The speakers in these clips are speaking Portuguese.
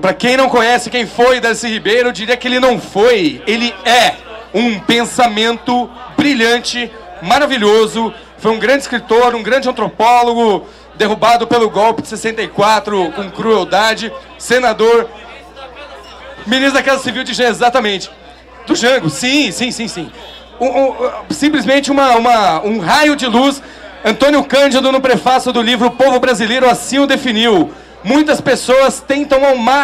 Para quem não conhece quem foi Darcy Ribeiro, eu diria que ele não foi, ele é um pensamento brilhante, maravilhoso. Foi um grande escritor, um grande antropólogo, derrubado pelo golpe de 64 com crueldade, senador, ministro da Casa Civil de Jango, exatamente. Do Jango, sim, sim, sim, sim. Um, um, simplesmente uma, uma, um raio de luz. Antônio Cândido, no prefácio do livro O Povo Brasileiro, assim o definiu. Muitas pessoas tentam,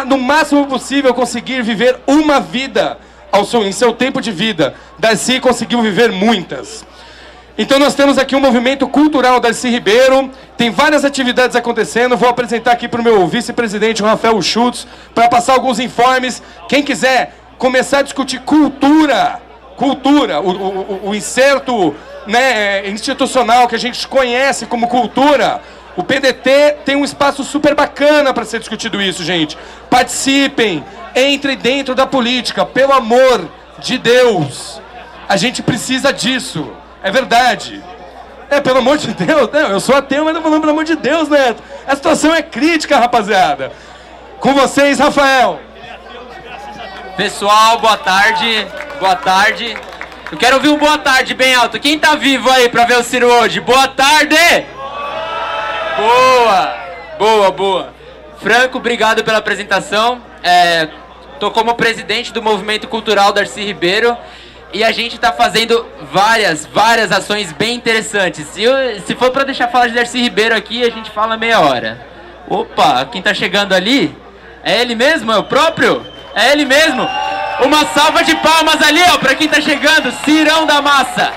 no máximo possível, conseguir viver uma vida ao seu, em seu tempo de vida. Darcy conseguiu viver muitas. Então nós temos aqui um movimento cultural Darcy Ribeiro, tem várias atividades acontecendo, vou apresentar aqui para o meu vice-presidente, Rafael Schutz, para passar alguns informes. Quem quiser começar a discutir cultura, cultura, o, o, o inserto né, institucional que a gente conhece como cultura, o PDT tem um espaço super bacana para ser discutido isso, gente. Participem, entrem dentro da política, pelo amor de Deus. A gente precisa disso. É verdade. É, pelo amor de Deus, né? eu sou ateu, mas não falando pelo amor de Deus, Neto. A situação é crítica, rapaziada. Com vocês, Rafael. Pessoal, boa tarde. Boa tarde. Eu quero ouvir um boa tarde bem alto. Quem tá vivo aí pra ver o Ciro hoje? Boa tarde! Boa! Boa, boa. Franco, obrigado pela apresentação. É, tô como presidente do Movimento Cultural Darcy Ribeiro e a gente está fazendo várias, várias ações bem interessantes. Se, eu, se for para deixar falar de Darcy Ribeiro aqui, a gente fala meia hora. Opa, quem está chegando ali? É ele mesmo? É o próprio? É ele mesmo? Uma salva de palmas ali, ó, para quem está chegando. Cirão da Massa.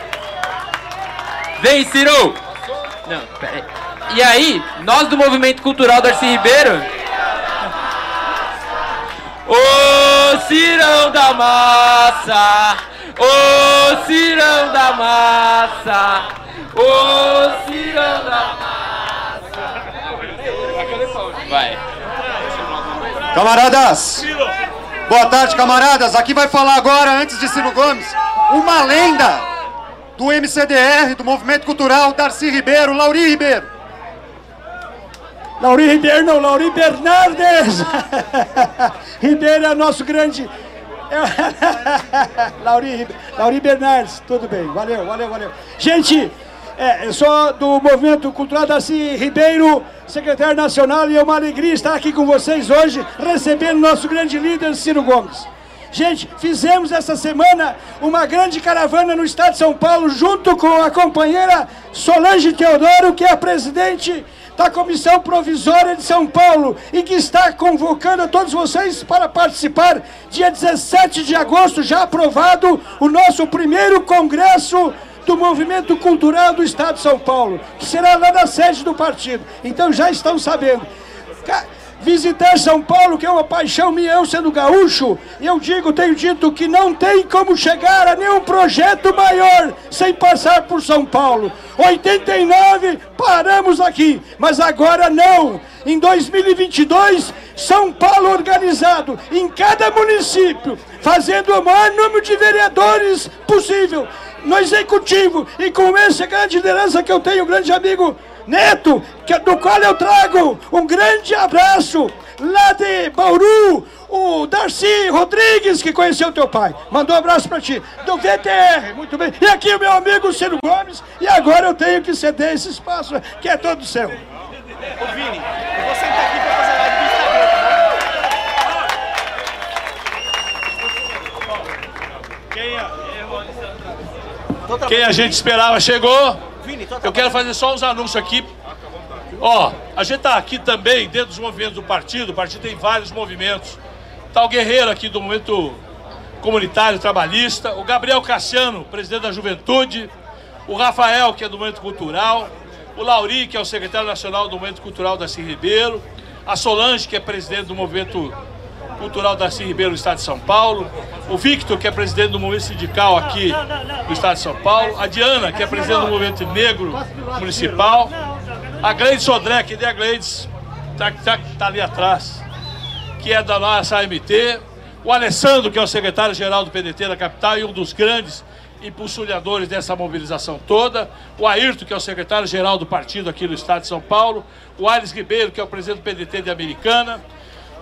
Vem, Ciro. Não, peraí. E aí, nós do Movimento Cultural Darcy Ribeiro... Ô Cirão da Massa Ô cirão da massa, ô cirão da massa. Vai. Camaradas, boa tarde, camaradas. Aqui vai falar agora, antes de Ciro Gomes, uma lenda do MCDR, do Movimento Cultural Darcy Ribeiro, Lauri Ribeiro. Lauri Ribeiro não, Lauri Bernardes. Ribeiro é nosso grande Lauri, Lauri Bernardes, tudo bem, valeu, valeu, valeu. Gente, é, eu sou do Movimento Cultural Darcy Ribeiro, secretário nacional, e é uma alegria estar aqui com vocês hoje, recebendo nosso grande líder, Ciro Gomes. Gente, fizemos essa semana uma grande caravana no estado de São Paulo, junto com a companheira Solange Teodoro, que é a presidente da Comissão Provisória de São Paulo e que está convocando a todos vocês para participar, dia 17 de agosto, já aprovado, o nosso primeiro congresso do Movimento Cultural do Estado de São Paulo, que será lá na sede do partido. Então já estão sabendo. Visitar São Paulo, que é uma paixão minha, eu sendo gaúcho, eu digo, tenho dito que não tem como chegar a nenhum projeto maior sem passar por São Paulo. 89, paramos aqui, mas agora não. Em 2022, São Paulo organizado em cada município, fazendo o maior número de vereadores possível no executivo e com essa grande liderança que eu tenho, grande amigo Neto, que, do qual eu trago um grande abraço lá de Bauru, o Darcy Rodrigues, que conheceu teu pai. Mandou um abraço para ti. Do VTR, muito bem. E aqui o meu amigo Ciro Gomes. E agora eu tenho que ceder esse espaço, que é todo seu. Ô Vini, eu vou sentar aqui para fazer live do Instagram. Quem a gente esperava chegou. Eu quero fazer só uns anúncios aqui. Ó, a gente está aqui também dentro dos movimentos do partido. O partido tem vários movimentos. Está o Guerreiro aqui do movimento comunitário trabalhista, o Gabriel Cassiano, presidente da Juventude, o Rafael, que é do movimento cultural, o Lauri, que é o secretário nacional do movimento cultural da Cis Ribeiro, a Solange, que é presidente do movimento cultural da Cis Ribeiro no estado de São Paulo, o Victor, que é presidente do movimento sindical aqui no estado de São Paulo, a Diana, que é presidente do movimento negro municipal, a Gleides Sodré, que é a Gleides, está tá, tá ali atrás, que é da nossa AMT, o Alessandro, que é o secretário-geral do PDT da capital e um dos grandes impulsionadores dessa mobilização toda, o Ayrton, que é o secretário-geral do partido aqui no estado de São Paulo, o Aires Ribeiro, que é o presidente do PDT de Americana,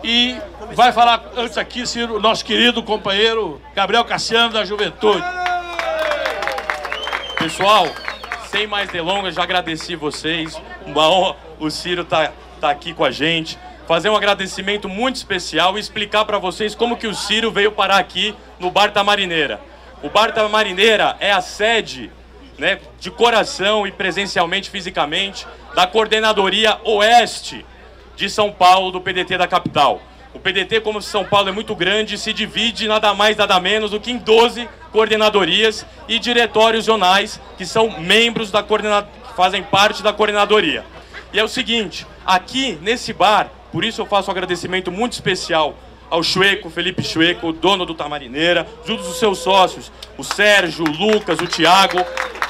E vai falar antes aqui, Ciro, nosso querido companheiro Gabriel Cassiano da Juventude. Pessoal, sem mais delongas, já agradeci vocês. Uma honra o Ciro tá, tá aqui com a gente. Fazer um agradecimento muito especial e explicar para vocês como que o Ciro veio parar aqui no Bar da Marineira. O Bar da Marineira é a sede, né, de coração e presencialmente, fisicamente, da Coordenadoria Oeste de São Paulo, do PDT da capital. O PDT, como São Paulo é muito grande, se divide nada mais, nada menos do que em 12 coordenadorias e diretórios zonais que são membros da coordenadora, que fazem parte da coordenadoria. E é o seguinte, aqui nesse bar, por isso eu faço um agradecimento muito especial ao Chueco, Felipe Chueco, dono do Tamarineira, junto dos seus sócios, o Sérgio, o Lucas, o Tiago,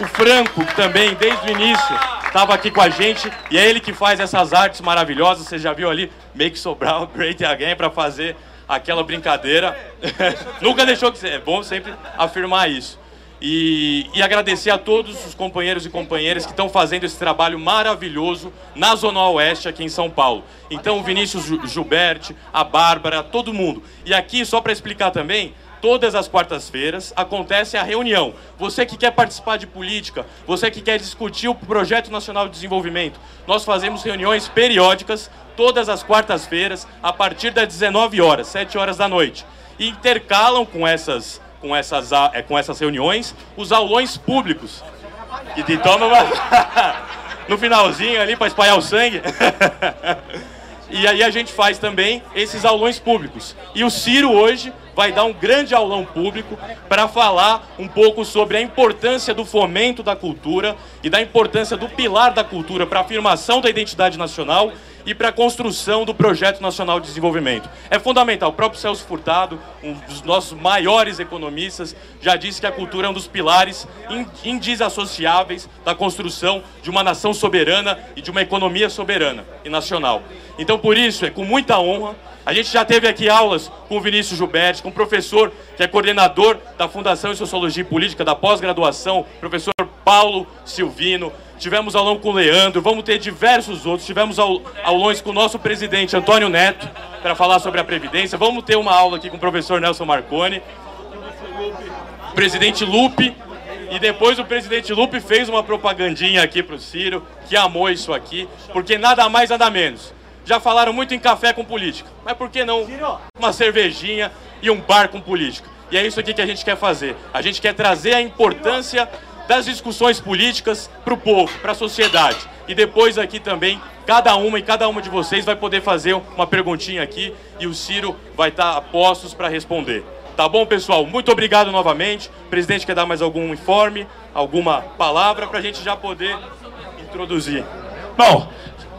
o Franco, que também desde o início estava aqui com a gente, e é ele que faz essas artes maravilhosas, você já viu ali, Make Sobral Great Again, para fazer aquela brincadeira. Nunca deixou de ser, é bom sempre afirmar isso. E, e, agradecer a todos os companheiros e companheiras que estão fazendo esse trabalho maravilhoso na Zona Oeste aqui em São Paulo. Então, o Vinícius Gilberti, a Bárbara, todo mundo. E aqui, só para explicar também, todas as quartas-feiras acontece a reunião. Você que quer participar de política, você que quer discutir o Projeto Nacional de Desenvolvimento, nós fazemos reuniões periódicas todas as quartas-feiras a partir das 19 horas, 7 horas da noite. E intercalam com essas com essas, é, com essas reuniões os aulões públicos. Que uma... no finalzinho ali para espalhar o sangue. e aí a gente faz também esses aulões públicos. E o Ciro hoje vai dar um grande aulão público para falar um pouco sobre a importância do fomento da cultura e da importância do pilar da cultura para a afirmação da identidade nacional e para a construção do Projeto Nacional de Desenvolvimento. É fundamental. O próprio Celso Furtado, um dos nossos maiores economistas, já disse que a cultura é um dos pilares indesassociáveis da construção de uma nação soberana e de uma economia soberana e nacional. Então, por isso, é com muita honra a gente já teve aqui aulas com o Vinícius Gilberti, com o professor que é coordenador da Fundação em Sociologia e Política da pós-graduação, professor Paulo Silvino, tivemos aulão com o Leandro, vamos ter diversos outros, tivemos aulões com o nosso presidente Antônio Neto, para falar sobre a Previdência, vamos ter uma aula aqui com o professor Nelson Marconi, presidente Lupe, e depois o presidente Lupe fez uma propagandinha aqui para o Ciro, que amou isso aqui, porque nada mais, nada menos. Já falaram muito em café com política, mas por que não uma cervejinha e um bar com política? E é isso aqui que a gente quer fazer. A gente quer trazer a importância das discussões políticas para o povo, para a sociedade. E depois aqui também, cada uma e cada uma de vocês vai poder fazer uma perguntinha aqui e o Ciro vai estar a postos para responder. Tá bom, pessoal? Muito obrigado novamente. O presidente quer dar mais algum informe, alguma palavra para a gente já poder introduzir. Bom,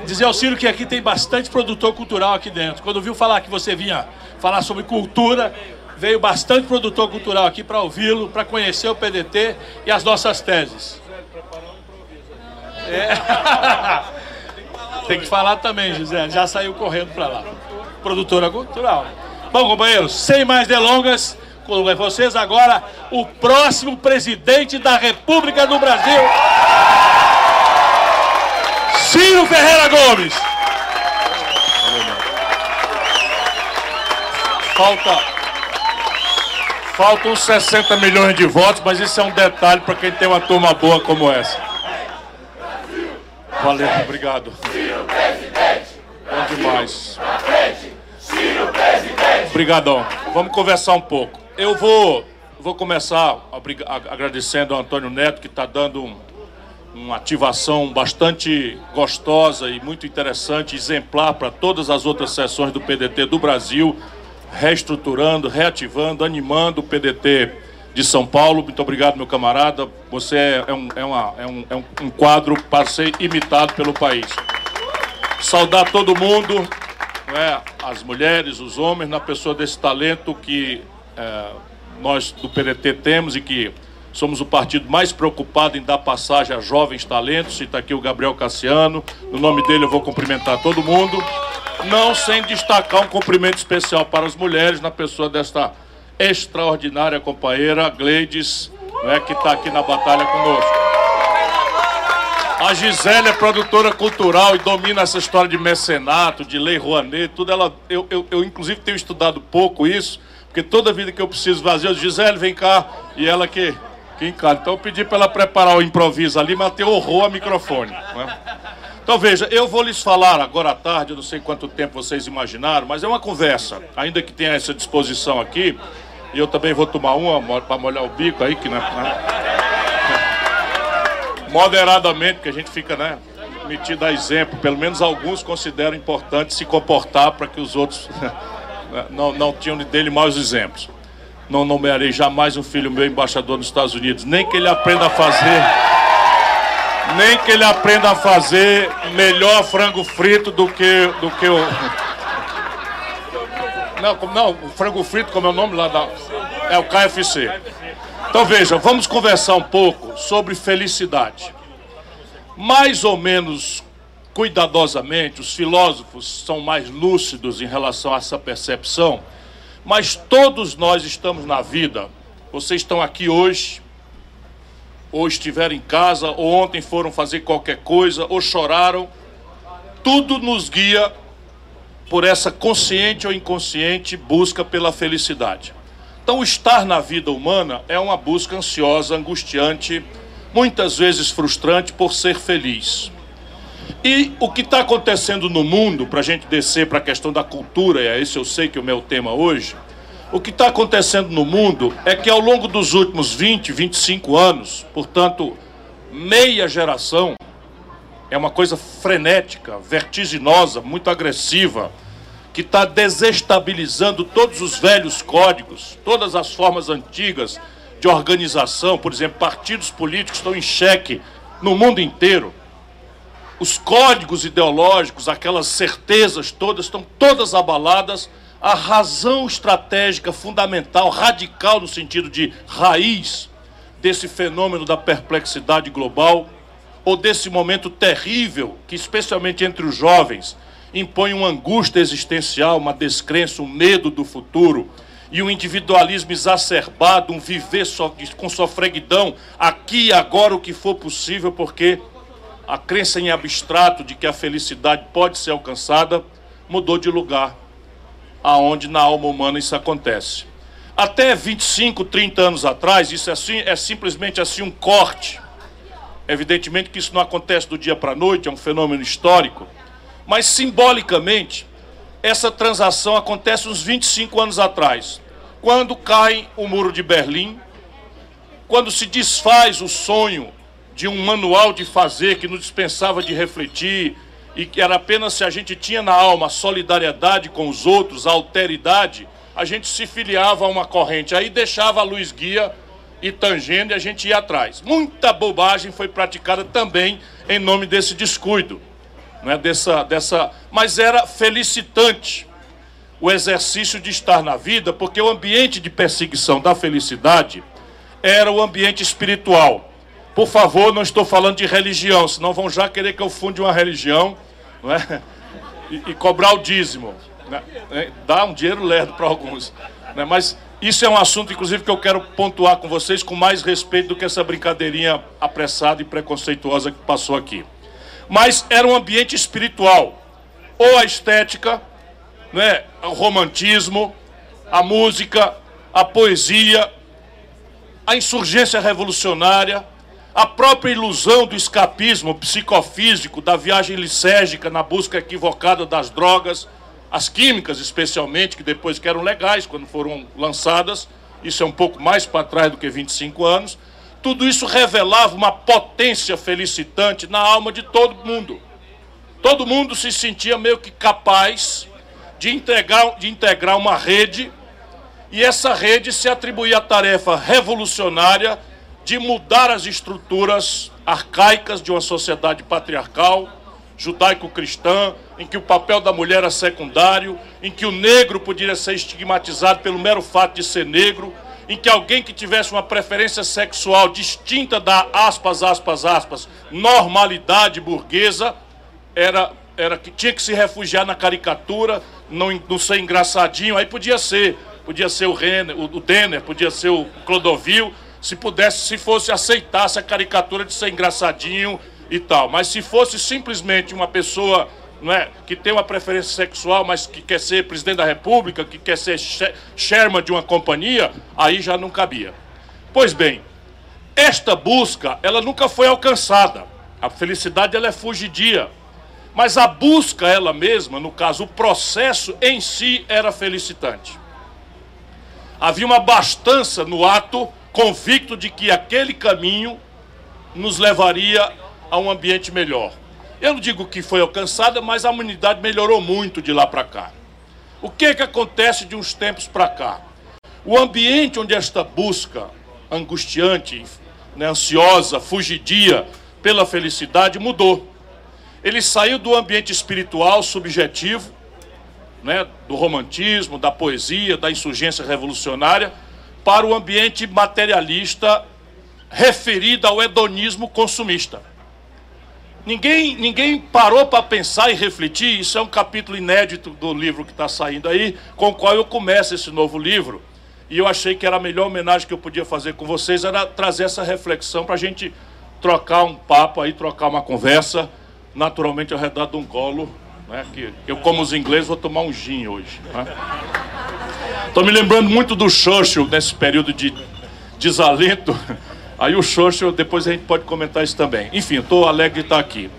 dizer ao Ciro que aqui tem bastante produtor cultural aqui dentro. Quando viu falar que você vinha falar sobre cultura, veio bastante produtor cultural aqui para ouvi-lo, para conhecer o PDT e as nossas teses. É. Tem que falar também, José. Já saiu correndo para lá. Produtora cultural. Bom, companheiros, sem mais delongas, com vocês agora o próximo presidente da República do Brasil, Ciro Ferreira Gomes. Falta Faltam 60 milhões de votos, mas isso é um detalhe para quem tem uma turma boa como essa. Valeu, obrigado. Bom demais. Obrigadão. Vamos conversar um pouco. Eu vou, vou começar agradecendo ao Antônio Neto, que está dando um, uma ativação bastante gostosa e muito interessante, exemplar para todas as outras sessões do PDT do Brasil reestruturando, reativando, animando o PDT de São Paulo. Muito obrigado, meu camarada. Você é um, é uma, é um, é um quadro para ser imitado pelo país. Saudar todo mundo, é, as mulheres, os homens, na pessoa desse talento que é, nós do PDT temos e que somos o partido mais preocupado em dar passagem a jovens talentos. Está aqui o Gabriel Cassiano. No nome dele eu vou cumprimentar todo mundo não sem destacar um cumprimento especial para as mulheres, na pessoa desta extraordinária companheira Gleides, né, que está aqui na batalha conosco. A Gisele é produtora cultural e domina essa história de mecenato, de lei Rouanet, tudo. Ela, eu, eu, eu, inclusive, tenho estudado pouco isso, porque toda vida que eu preciso fazer, eu digo, Gisele, vem cá, e ela que, que encara. Então eu pedi para ela preparar o improviso ali, mas tem horror a microfone. Né? Então veja, eu vou lhes falar agora à tarde, eu não sei quanto tempo vocês imaginaram, mas é uma conversa, ainda que tenha essa disposição aqui, e eu também vou tomar uma para molhar o bico aí, que não é moderadamente, porque a gente fica, né, metido a exemplo. Pelo menos alguns consideram importante se comportar para que os outros não, não tinham dele maus exemplos. Não nomearei jamais um filho meu embaixador nos Estados Unidos, nem que ele aprenda a fazer, nem que ele aprenda a fazer melhor frango frito do que, do que o. Não, não, o frango frito, como é o nome lá da. É o KFC. Então veja, vamos conversar um pouco sobre felicidade. Mais ou menos cuidadosamente, os filósofos são mais lúcidos em relação a essa percepção, mas todos nós estamos na vida. Vocês estão aqui hoje, ou estiveram em casa, ou ontem foram fazer qualquer coisa, ou choraram. Tudo nos guia por essa consciente ou inconsciente busca pela felicidade. Então, estar na vida humana é uma busca ansiosa, angustiante, muitas vezes frustrante por ser feliz. E o que está acontecendo no mundo, para a gente descer para a questão da cultura, e é esse eu sei que é o meu tema hoje, o que está acontecendo no mundo é que ao longo dos últimos 20, 25 anos, portanto, meia geração, é uma coisa frenética, vertiginosa, muito agressiva, que está desestabilizando todos os velhos códigos, todas as formas antigas de organização, por exemplo, partidos políticos estão em xeque no mundo inteiro. Os códigos ideológicos, aquelas certezas todas, estão todas abaladas. A razão estratégica fundamental, radical no sentido de raiz desse fenômeno da perplexidade global, ou desse momento terrível que, especialmente entre os jovens, impõe uma angústia existencial, uma descrença, um medo do futuro e um individualismo exacerbado, um viver só, com sofreguidão, aqui e agora o que for possível, porque a crença em abstrato de que a felicidade pode ser alcançada mudou de lugar aonde na alma humana isso acontece. Até 25, 30 anos atrás, isso é, assim, é simplesmente assim um corte. Evidentemente que isso não acontece do dia para a noite, é um fenômeno histórico mas simbolicamente, essa transação acontece uns 25 anos atrás, quando cai o muro de Berlim, quando se desfaz o sonho de um manual de fazer que nos dispensava de refletir e que era apenas se a gente tinha na alma a solidariedade com os outros, a alteridade, a gente se filiava a uma corrente, aí deixava a luz guia e tangendo e a gente ia atrás. Muita bobagem foi praticada também em nome desse descuido não é dessa, dessa, mas era felicitante o exercício de estar na vida, porque o ambiente de perseguição da felicidade era o ambiente espiritual. Por favor, não estou falando de religião, senão vão já querer que eu funde uma religião, não é? E, e cobrar o dízimo. Né? É, dá um dinheiro lerdo para alguns. Né? Mas isso é um assunto, inclusive, que eu quero pontuar com vocês com mais respeito do que essa brincadeirinha apressada e preconceituosa que passou aqui mas era um ambiente espiritual. Ou a estética, né, o romantismo, a música, a poesia, a insurgência revolucionária, a própria ilusão do escapismo psicofísico, da viagem lisérgica na busca equivocada das drogas, as químicas especialmente, que depois que eram legais quando foram lançadas, isso é um pouco mais para trás do que 25 anos, tudo isso revelava uma potência felicitante na alma de todo mundo. Todo mundo se sentia meio que capaz de integrar, de integrar uma rede, e essa rede se atribuía a tarefa revolucionária de mudar as estruturas arcaicas de uma sociedade patriarcal, judaico-cristã, em que o papel da mulher era secundário, em que o negro podia ser estigmatizado pelo mero fato de ser negro, em que alguém que tivesse uma preferência sexual distinta da aspas, aspas, aspas, normalidade burguesa, era, era que tinha que se refugiar na caricatura, não, não ser engraçadinho, aí podia ser, podia ser o, Renner, o, o Denner, podia ser o Clodovil, se pudesse, se fosse aceitasse a caricatura de ser engraçadinho, e tal. Mas se fosse simplesmente uma pessoa não é, que tem uma preferência sexual, mas que quer ser presidente da República, que quer ser chairman de uma companhia, aí já não cabia. Pois bem, esta busca, ela nunca foi alcançada. A felicidade ela é fugidia. Mas a busca ela mesma, no caso, o processo em si era felicitante. Havia uma bastança no ato, convicto de que aquele caminho nos levaria a um ambiente melhor. Eu não digo que foi alcançada, mas a humanidade melhorou muito de lá para cá. O que é que acontece de uns tempos para cá? O ambiente onde esta busca angustiante, né, ansiosa, fugidia pela felicidade mudou. Ele saiu do ambiente espiritual subjetivo, né, do romantismo, da poesia, da insurgência revolucionária, para o ambiente materialista referido ao hedonismo consumista. Ninguém, ninguém parou para pensar e refletir. Isso é um capítulo inédito do livro que está saindo aí, com o qual eu começo esse novo livro. E eu achei que era a melhor homenagem que eu podia fazer com vocês era trazer essa reflexão para a gente trocar um papo aí, trocar uma conversa, naturalmente ao redor de um golo, né? Que eu, como os ingleses, vou tomar um gin hoje. Estou né? me lembrando muito do Churchill nesse período de desalento. Aí o Churchill, depois a gente pode comentar isso também. Enfim, estou alegre de estar aqui.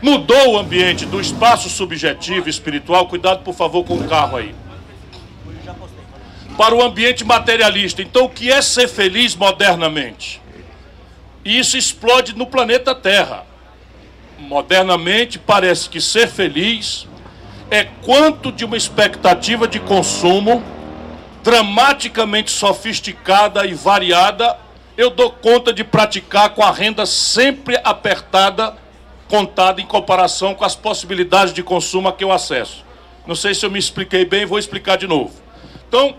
Mudou o ambiente do espaço subjetivo espiritual, cuidado por favor com o carro aí. Para o ambiente materialista. Então, o que é ser feliz modernamente? E isso explode no planeta Terra. Modernamente, parece que ser feliz é quanto de uma expectativa de consumo dramaticamente sofisticada e variada eu dou conta de praticar com a renda sempre apertada, contada em comparação com as possibilidades de consumo a que eu acesso. Não sei se eu me expliquei bem, vou explicar de novo. Então,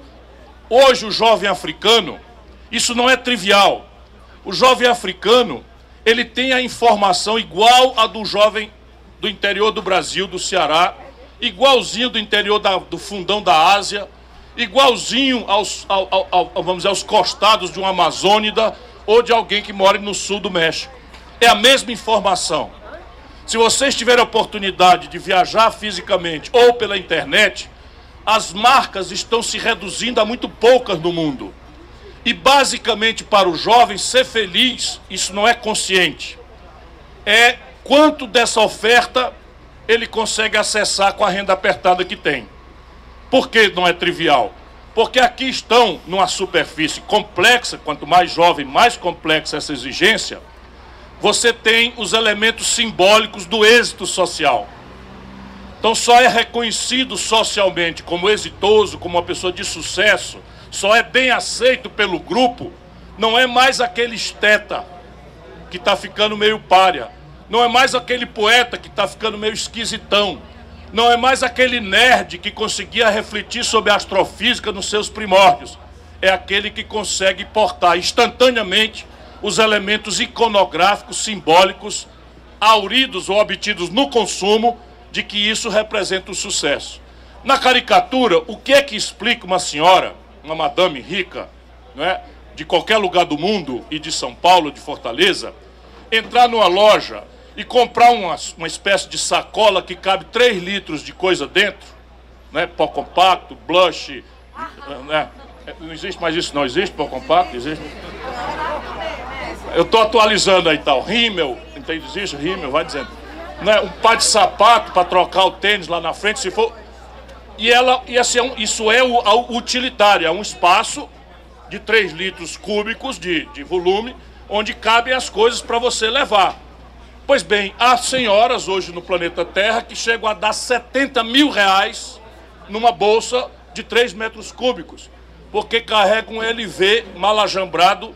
hoje o jovem africano, isso não é trivial. O jovem africano, ele tem a informação igual a do jovem do interior do Brasil, do Ceará, igualzinho do interior da, do fundão da Ásia, igualzinho aos, ao, ao, ao, vamos dizer, aos costados de uma Amazônida ou de alguém que mora no sul do México. É a mesma informação. Se vocês tiverem a oportunidade de viajar fisicamente ou pela internet, as marcas estão se reduzindo a muito poucas no mundo. E basicamente para o jovem ser feliz, isso não é consciente. É quanto dessa oferta ele consegue acessar com a renda apertada que tem. Por que não é trivial? Porque aqui estão numa superfície complexa, quanto mais jovem, mais complexa essa exigência, você tem os elementos simbólicos do êxito social. Então só é reconhecido socialmente como exitoso, como uma pessoa de sucesso, só é bem aceito pelo grupo, não é mais aquele esteta que está ficando meio párea, não é mais aquele poeta que está ficando meio esquisitão, não é mais aquele nerd que conseguia refletir sobre a astrofísica nos seus primórdios. É aquele que consegue portar instantaneamente os elementos iconográficos, simbólicos, auridos ou obtidos no consumo, de que isso representa o sucesso. Na caricatura, o que é que explica uma senhora, uma madame rica, não é, de qualquer lugar do mundo e de São Paulo, de Fortaleza, entrar numa loja e comprar uma, uma espécie de sacola que cabe 3 litros de coisa dentro, né? pó compacto, blush, né? não existe mais isso não, existe pó compacto? Existe? Eu estou atualizando aí tal, rímel, entende? Existe rímel, vai dizendo. Né? Um par de sapato para trocar o tênis lá na frente, se for... E ela, e assim, é isso é o utilitário, é um espaço de 3 litros cúbicos de, de volume, onde cabem as coisas para você levar. Pois bem, há senhoras hoje no planeta Terra que chegam a dar 70 mil reais numa bolsa de 3 metros cúbicos, porque carrega um LV malajambrado,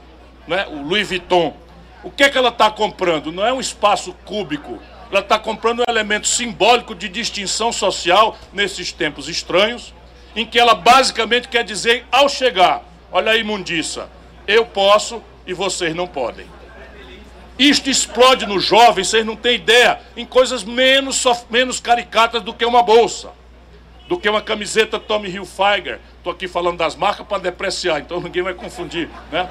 né, o Louis Vuitton. O que, é que ela está comprando? Não é um espaço cúbico, ela está comprando um elemento simbólico de distinção social nesses tempos estranhos, em que ela basicamente quer dizer, ao chegar, olha aí, mundiça, eu posso e vocês não podem. Isto explode no jovem, vocês não têm ideia, em coisas menos, menos caricatas do que uma bolsa, do que uma camiseta Tommy Hilfiger. Estou aqui falando das marcas para depreciar, então ninguém vai confundir. Né?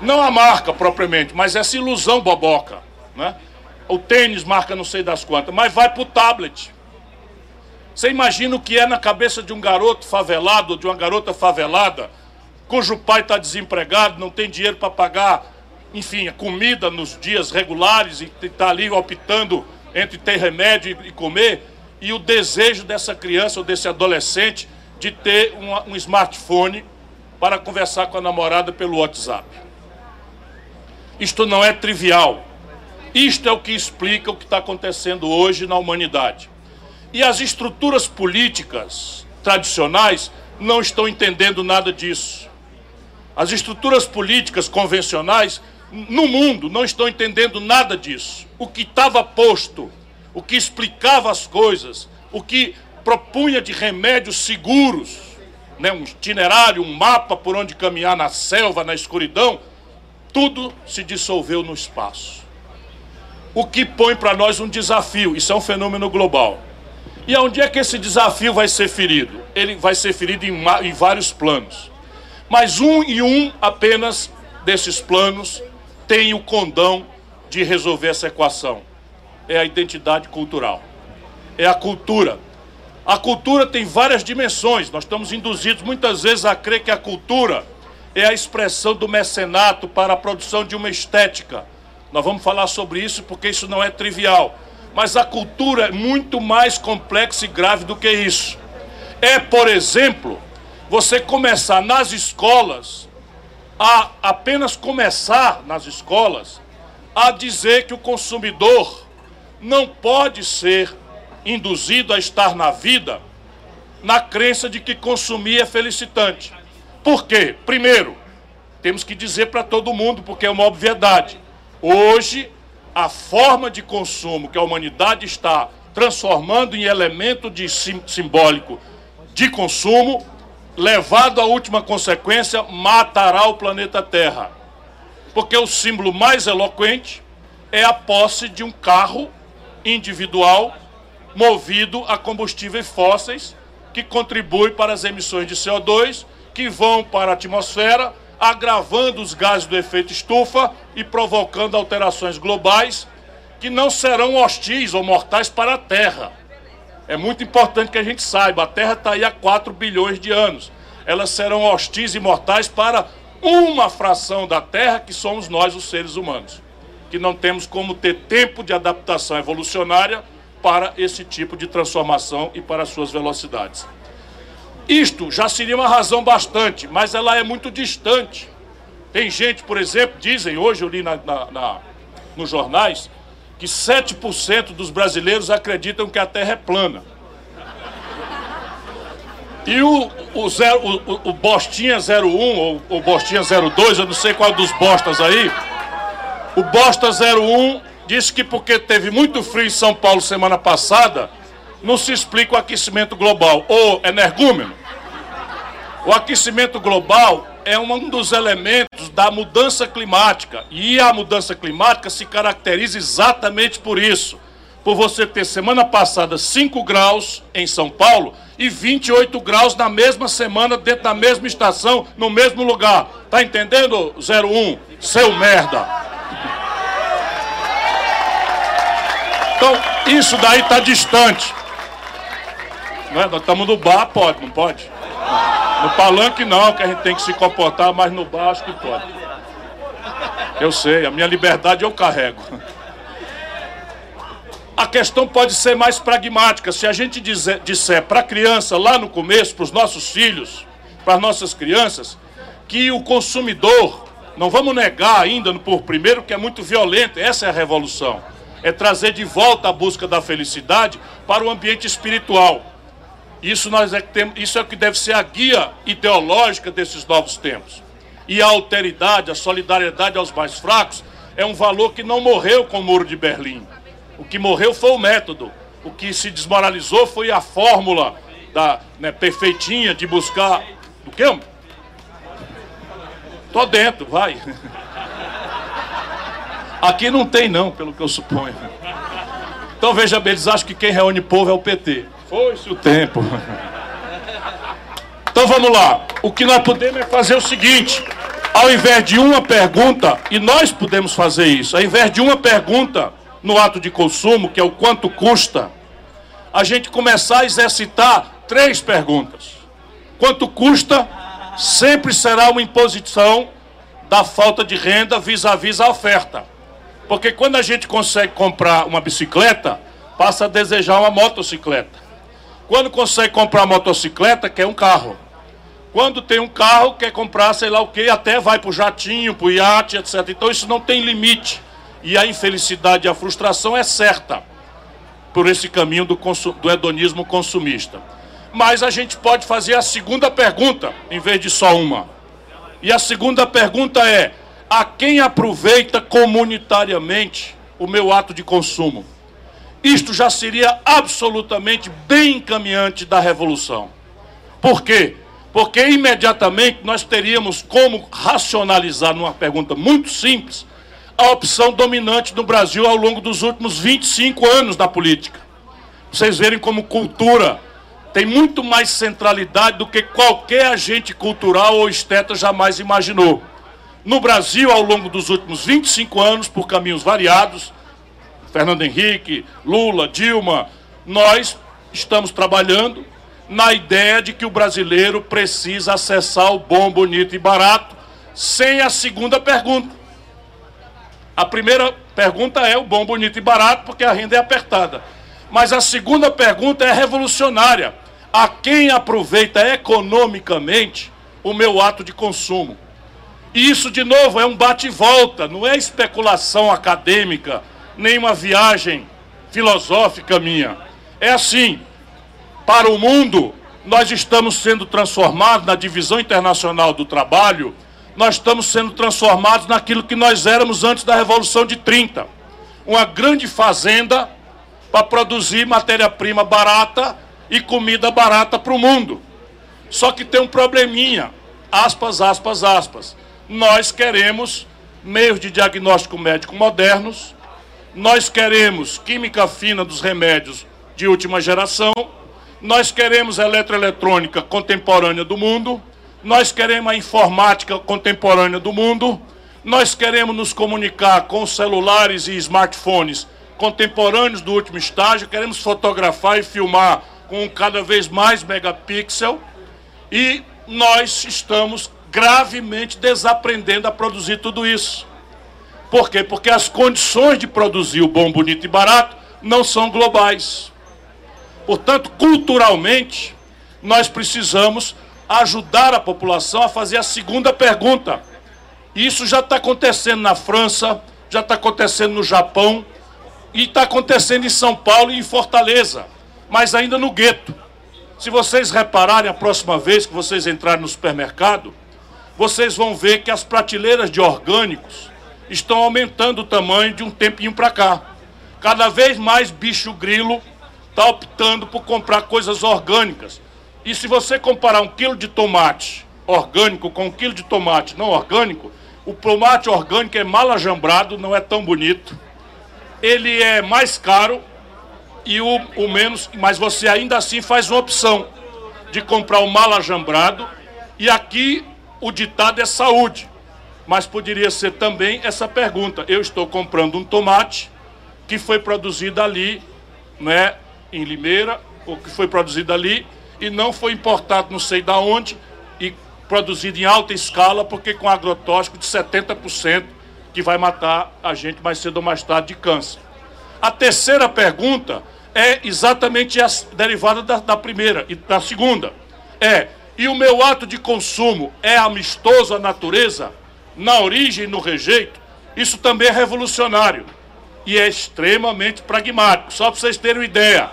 Não a marca propriamente, mas essa ilusão boboca. Né? O tênis marca não sei das quantas, mas vai para o tablet. Você imagina o que é na cabeça de um garoto favelado, de uma garota favelada, cujo pai está desempregado, não tem dinheiro para pagar, enfim, a comida nos dias regulares e está ali optando entre ter remédio e comer, e o desejo dessa criança ou desse adolescente de ter um, um smartphone para conversar com a namorada pelo WhatsApp. Isto não é trivial. Isto é o que explica o que está acontecendo hoje na humanidade. E as estruturas políticas tradicionais não estão entendendo nada disso. As estruturas políticas convencionais no mundo não estão entendendo nada disso. O que estava posto, o que explicava as coisas, o que propunha de remédios seguros, né, um itinerário, um mapa por onde caminhar na selva, na escuridão, tudo se dissolveu no espaço. O que põe para nós um desafio, isso é um fenômeno global. E onde é que esse desafio vai ser ferido? Ele vai ser ferido em, em vários planos. Mas um e um apenas desses planos tem o condão de resolver essa equação. É a identidade cultural. É a cultura. A cultura tem várias dimensões. Nós estamos induzidos muitas vezes a crer que a cultura é a expressão do mecenato para a produção de uma estética. Nós vamos falar sobre isso porque isso não é trivial. Mas a cultura é muito mais complexa e grave do que isso. É, por exemplo, você começar nas escolas, a apenas começar nas escolas, a dizer que o consumidor não pode ser induzido a estar na vida na crença de que consumir é felicitante. Por quê? Primeiro, temos que dizer para todo mundo, porque é uma obviedade. Hoje, a forma de consumo que a humanidade está transformando em elemento de sim, simbólico de consumo, levado à última consequência, matará o planeta Terra. Porque o símbolo mais eloquente é a posse de um carro individual movido a combustíveis fósseis que contribui para as emissões de CO2 que vão para a atmosfera agravando os gases do efeito estufa e provocando alterações globais que não serão hostis ou mortais para a Terra. É muito importante que a gente saiba, a Terra está aí há 4 bilhões de anos. Elas serão hostis e mortais para uma fração da Terra, que somos nós, os seres humanos, que não temos como ter tempo de adaptação evolucionária para esse tipo de transformação e para as suas velocidades. Isto já seria uma razão bastante, mas ela é muito distante. Tem gente, por exemplo, dizem, hoje eu li na, na, na, nos jornais, que 7% dos brasileiros acreditam que a Terra é plana. E o, o, zero, o, o Bostinha 01 ou o Bostinha 02, eu não sei qual dos bostas aí, o Bosta 01 disse que porque teve muito frio em São Paulo semana passada, não se explica o aquecimento global. Ô, energúmeno, o aquecimento global é um dos elementos da mudança climática. E a mudança climática se caracteriza exatamente por isso. Por você ter semana passada 5 graus em São Paulo e 28 graus na mesma semana, dentro da mesma estação, no mesmo lugar. Tá entendendo, 01? Seu merda. Então, isso daí tá distante. Não é? Nós estamos no bar, pode, não pode? No palanque não, que a gente tem que se comportar, mas no acho que pode. Eu sei, a minha liberdade eu carrego. A questão pode ser mais pragmática. Se a gente dizer, disser para a criança lá no começo, para os nossos filhos, para as nossas crianças, que o consumidor, não vamos negar ainda por primeiro que é muito violento, essa é a revolução. É trazer de volta a busca da felicidade para o ambiente espiritual. Isso, nós é que temos, isso é o que deve ser a guia ideológica desses novos tempos. E a alteridade, a solidariedade aos mais fracos é um valor que não morreu com o Muro de Berlim. O que morreu foi o método. O que se desmoralizou foi a fórmula da né, perfeitinha de buscar. Do quê? Tô dentro, vai. Aqui não tem não, pelo que eu suponho. Então veja bem, eles acham que quem reúne povo é o PT. Foi-se o tempo. Então vamos lá. O que nós podemos é fazer o seguinte: ao invés de uma pergunta, e nós podemos fazer isso, ao invés de uma pergunta, no ato de consumo, que é o quanto custa, a gente começar a exercitar três perguntas. Quanto custa sempre será uma imposição da falta de renda vis-à-vis -vis a oferta. Porque quando a gente consegue comprar uma bicicleta, passa a desejar uma motocicleta. Quando consegue comprar motocicleta, quer um carro. Quando tem um carro, quer comprar sei lá o que, até vai para o jatinho, para o iate, etc. Então isso não tem limite. E a infelicidade e a frustração é certa por esse caminho do, do hedonismo consumista. Mas a gente pode fazer a segunda pergunta, em vez de só uma. E a segunda pergunta é: a quem aproveita comunitariamente o meu ato de consumo? Isto já seria absolutamente bem encaminhante da revolução. Por quê? Porque imediatamente nós teríamos como racionalizar, numa pergunta muito simples, a opção dominante no Brasil ao longo dos últimos 25 anos da política. Vocês verem como cultura tem muito mais centralidade do que qualquer agente cultural ou esteta jamais imaginou. No Brasil, ao longo dos últimos 25 anos, por caminhos variados, Fernando Henrique, Lula, Dilma, nós estamos trabalhando na ideia de que o brasileiro precisa acessar o bom, bonito e barato, sem a segunda pergunta. A primeira pergunta é o bom, bonito e barato, porque a renda é apertada. Mas a segunda pergunta é revolucionária. A quem aproveita economicamente o meu ato de consumo? E isso, de novo, é um bate-volta, não é especulação acadêmica, nem uma viagem filosófica minha. É assim, para o mundo, nós estamos sendo transformados na divisão internacional do trabalho, nós estamos sendo transformados naquilo que nós éramos antes da Revolução de 30. Uma grande fazenda para produzir matéria-prima barata e comida barata para o mundo. Só que tem um probleminha, aspas, aspas, aspas. Nós queremos meios de diagnóstico médico modernos, nós queremos química fina dos remédios de última geração, nós queremos a eletroeletrônica contemporânea do mundo, nós queremos a informática contemporânea do mundo, nós queremos nos comunicar com celulares e smartphones contemporâneos do último estágio, queremos fotografar e filmar com cada vez mais megapixel. E nós estamos gravemente desaprendendo a produzir tudo isso. Por quê? Porque as condições de produzir o bom, bonito e barato não são globais. Portanto, culturalmente, nós precisamos ajudar a população a fazer a segunda pergunta. Isso já está acontecendo na França, já está acontecendo no Japão e está acontecendo em São Paulo e em Fortaleza, mas ainda no gueto. Se vocês repararem a próxima vez que vocês entrarem no supermercado, vocês vão ver que as prateleiras de orgânicos estão aumentando o tamanho de um tempinho para cá. Cada vez mais bicho grilo está optando por comprar coisas orgânicas. E se você comparar um quilo de tomate orgânico com um quilo de tomate não orgânico, o tomate orgânico é mal ajambrado, não é tão bonito. Ele é mais caro e o, o menos, mas você ainda assim faz uma opção de comprar o mal ajambrado. E aqui o ditado é saúde. Mas poderia ser também essa pergunta: eu estou comprando um tomate que foi produzido ali, né, em Limeira, o que foi produzido ali, e não foi importado não sei da onde, e produzido em alta escala, porque com agrotóxico de 70%, que vai matar a gente mais cedo ou mais tarde de câncer. A terceira pergunta é exatamente a derivada da, da primeira e da segunda. É, e o meu ato de consumo é amistoso à natureza, na origem no rejeito? Isso também é revolucionário e é extremamente pragmático. Só para vocês terem uma ideia.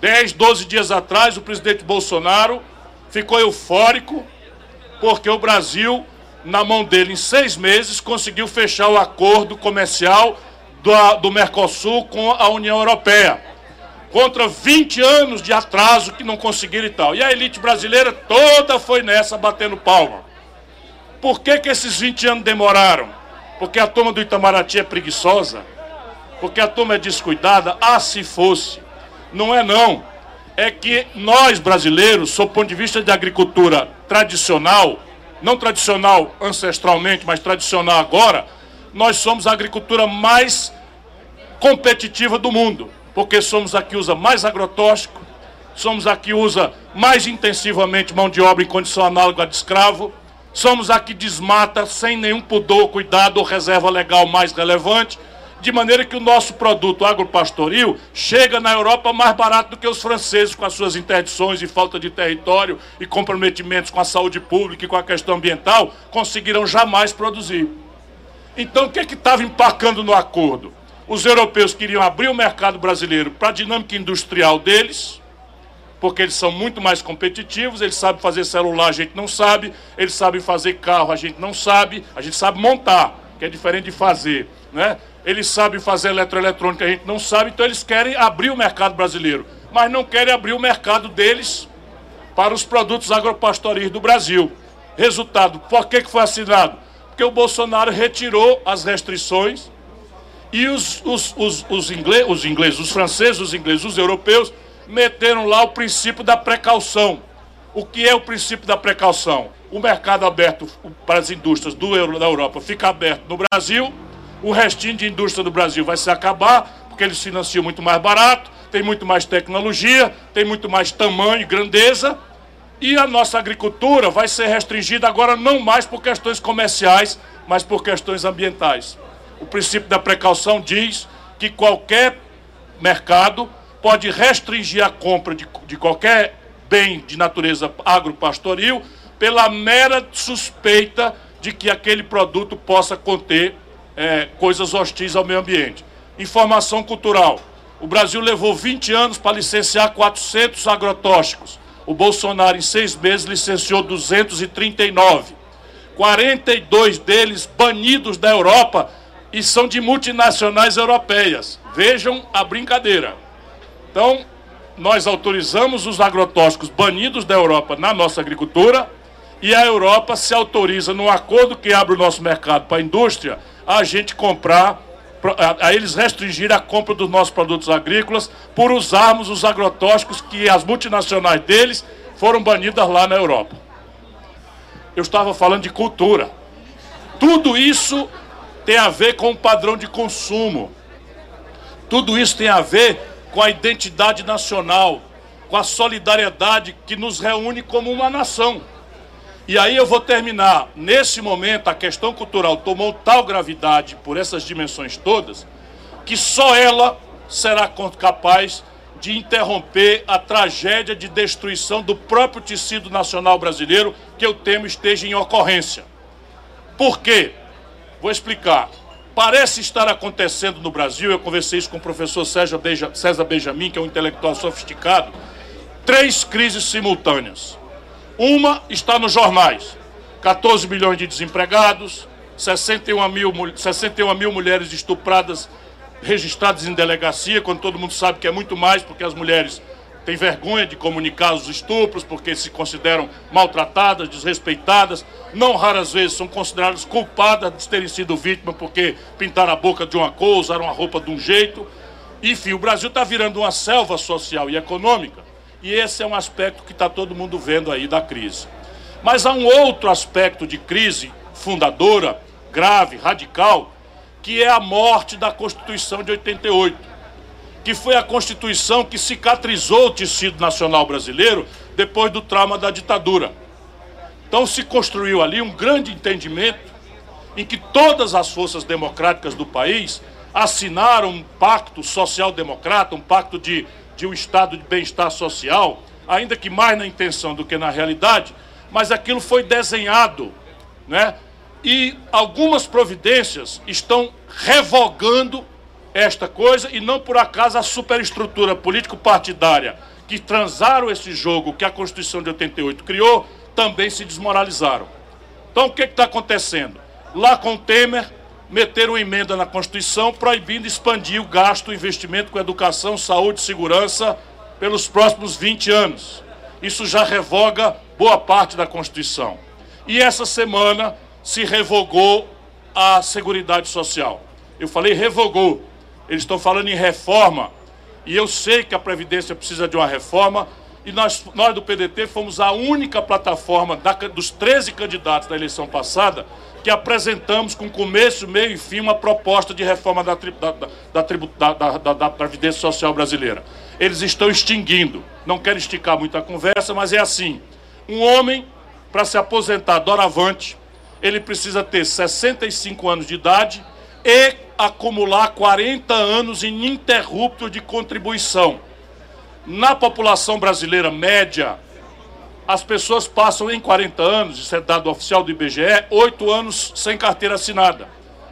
10, 12 dias atrás, o presidente Bolsonaro ficou eufórico porque o Brasil, na mão dele, em seis meses, conseguiu fechar o acordo comercial do, do Mercosul com a União Europeia. Contra 20 anos de atraso que não conseguiram e tal. E a elite brasileira toda foi nessa batendo palma. Por que, que esses 20 anos demoraram? Porque a turma do Itamaraty é preguiçosa? Porque a turma é descuidada? Ah, se fosse. Não é não. É que nós brasileiros, sob ponto de vista de agricultura tradicional, não tradicional ancestralmente, mas tradicional agora, nós somos a agricultura mais competitiva do mundo, porque somos a que usa mais agrotóxico, somos a que usa mais intensivamente mão de obra em condição análoga de escravo, somos a que desmata sem nenhum pudor, cuidado ou reserva legal mais relevante, de maneira que o nosso produto agropastoril chega na Europa mais barato do que os franceses, com as suas interdições e falta de território e comprometimentos com a saúde pública e com a questão ambiental, conseguiram jamais produzir. Então, o que é estava empacando no acordo? Os europeus queriam abrir o mercado brasileiro para a dinâmica industrial deles, porque eles são muito mais competitivos, eles sabem fazer celular, a gente não sabe, eles sabem fazer carro, a gente não sabe, a gente sabe montar, que é diferente de fazer, né? Eles sabem fazer eletroeletrônica, a gente não sabe, então eles querem abrir o mercado brasileiro, mas não querem abrir o mercado deles para os produtos agropastoris do Brasil. Resultado, por que, que foi assinado? Porque o Bolsonaro retirou as restrições e os, os, os, os, os ingleses, os franceses, os ingleses, os europeus meteram lá o princípio da precaução. O que é o princípio da precaução? O mercado aberto para as indústrias do Euro, da Europa fica aberto no Brasil, o restinho de indústria do Brasil vai se acabar, porque eles financiam muito mais barato, tem muito mais tecnologia, tem muito mais tamanho e grandeza, e a nossa agricultura vai ser restringida agora não mais por questões comerciais, mas por questões ambientais. O princípio da precaução diz que qualquer mercado pode restringir a compra de, de qualquer bem de natureza agropastoril pela mera suspeita de que aquele produto possa conter é, coisas hostis ao meio ambiente. Informação cultural. O Brasil levou 20 anos para licenciar 400 agrotóxicos. O Bolsonaro, em seis meses, licenciou 239. 42 deles banidos da Europa e são de multinacionais europeias. Vejam a brincadeira. Então, nós autorizamos os agrotóxicos banidos da Europa na nossa agricultura e a Europa se autoriza, num acordo que abre o nosso mercado para a indústria, a gente comprar, a eles restringir a compra dos nossos produtos agrícolas por usarmos os agrotóxicos que as multinacionais deles foram banidas lá na Europa. Eu estava falando de cultura. Tudo isso tem a ver com o padrão de consumo. Tudo isso tem a ver com a identidade nacional, com a solidariedade que nos reúne como uma nação. E aí eu vou terminar. Nesse momento, a questão cultural tomou tal gravidade por essas dimensões todas, que só ela será capaz de interromper a tragédia de destruição do próprio tecido nacional brasileiro que eu temo esteja em ocorrência. Por quê? Vou explicar parece estar acontecendo no Brasil, eu conversei isso com o professor César Benjamin, que é um intelectual sofisticado, três crises simultâneas. Uma está nos jornais, 14 milhões de desempregados, 61 mil, 61 mil mulheres estupradas registradas em delegacia, quando todo mundo sabe que é muito mais, porque as mulheres têm vergonha de comunicar os estupros, porque se consideram maltratadas, desrespeitadas, não raras vezes são consideradas culpadas de terem sido vítimas porque pintaram a boca de uma cor, usaram a roupa de um jeito. Enfim, o Brasil está virando uma selva social e econômica, e esse é um aspecto que está todo mundo vendo aí da crise. Mas há um outro aspecto de crise fundadora, grave, radical, que é a morte da Constituição de 88, que foi a Constituição que cicatrizou o tecido nacional brasileiro depois do trauma da ditadura. Então se construiu ali um grande entendimento em que todas as forças democráticas do país assinaram um pacto social-democrata, um pacto de, de um estado de bem-estar social, ainda que mais na intenção do que na realidade, mas aquilo foi desenhado, né? E algumas providências estão revogando esta coisa e não por acaso a superestrutura político-partidária que transaram esse jogo que a Constituição de 88 criou também se desmoralizaram. Então o que está acontecendo? Lá com o Temer, meteram emenda na Constituição proibindo expandir o gasto, o investimento com educação, saúde e segurança pelos próximos 20 anos. Isso já revoga boa parte da Constituição. E essa semana se revogou a Seguridade Social. Eu falei revogou. Eles estão falando em reforma. E eu sei que a Previdência precisa de uma reforma, e nós, nós do PDT fomos a única plataforma da, dos 13 candidatos da eleição passada que apresentamos com começo, meio e fim uma proposta de reforma da, da, da, da, Previdência Social brasileira. Eles estão extinguindo. Não quero esticar muito a conversa, mas é assim. Um homem, para se aposentar doravante, ele precisa ter 65 anos de idade e acumular 40 anos ininterruptos de contribuição. Na população brasileira média, as pessoas passam em 40 anos, isso é dado oficial do IBGE, 8 anos sem carteira assinada.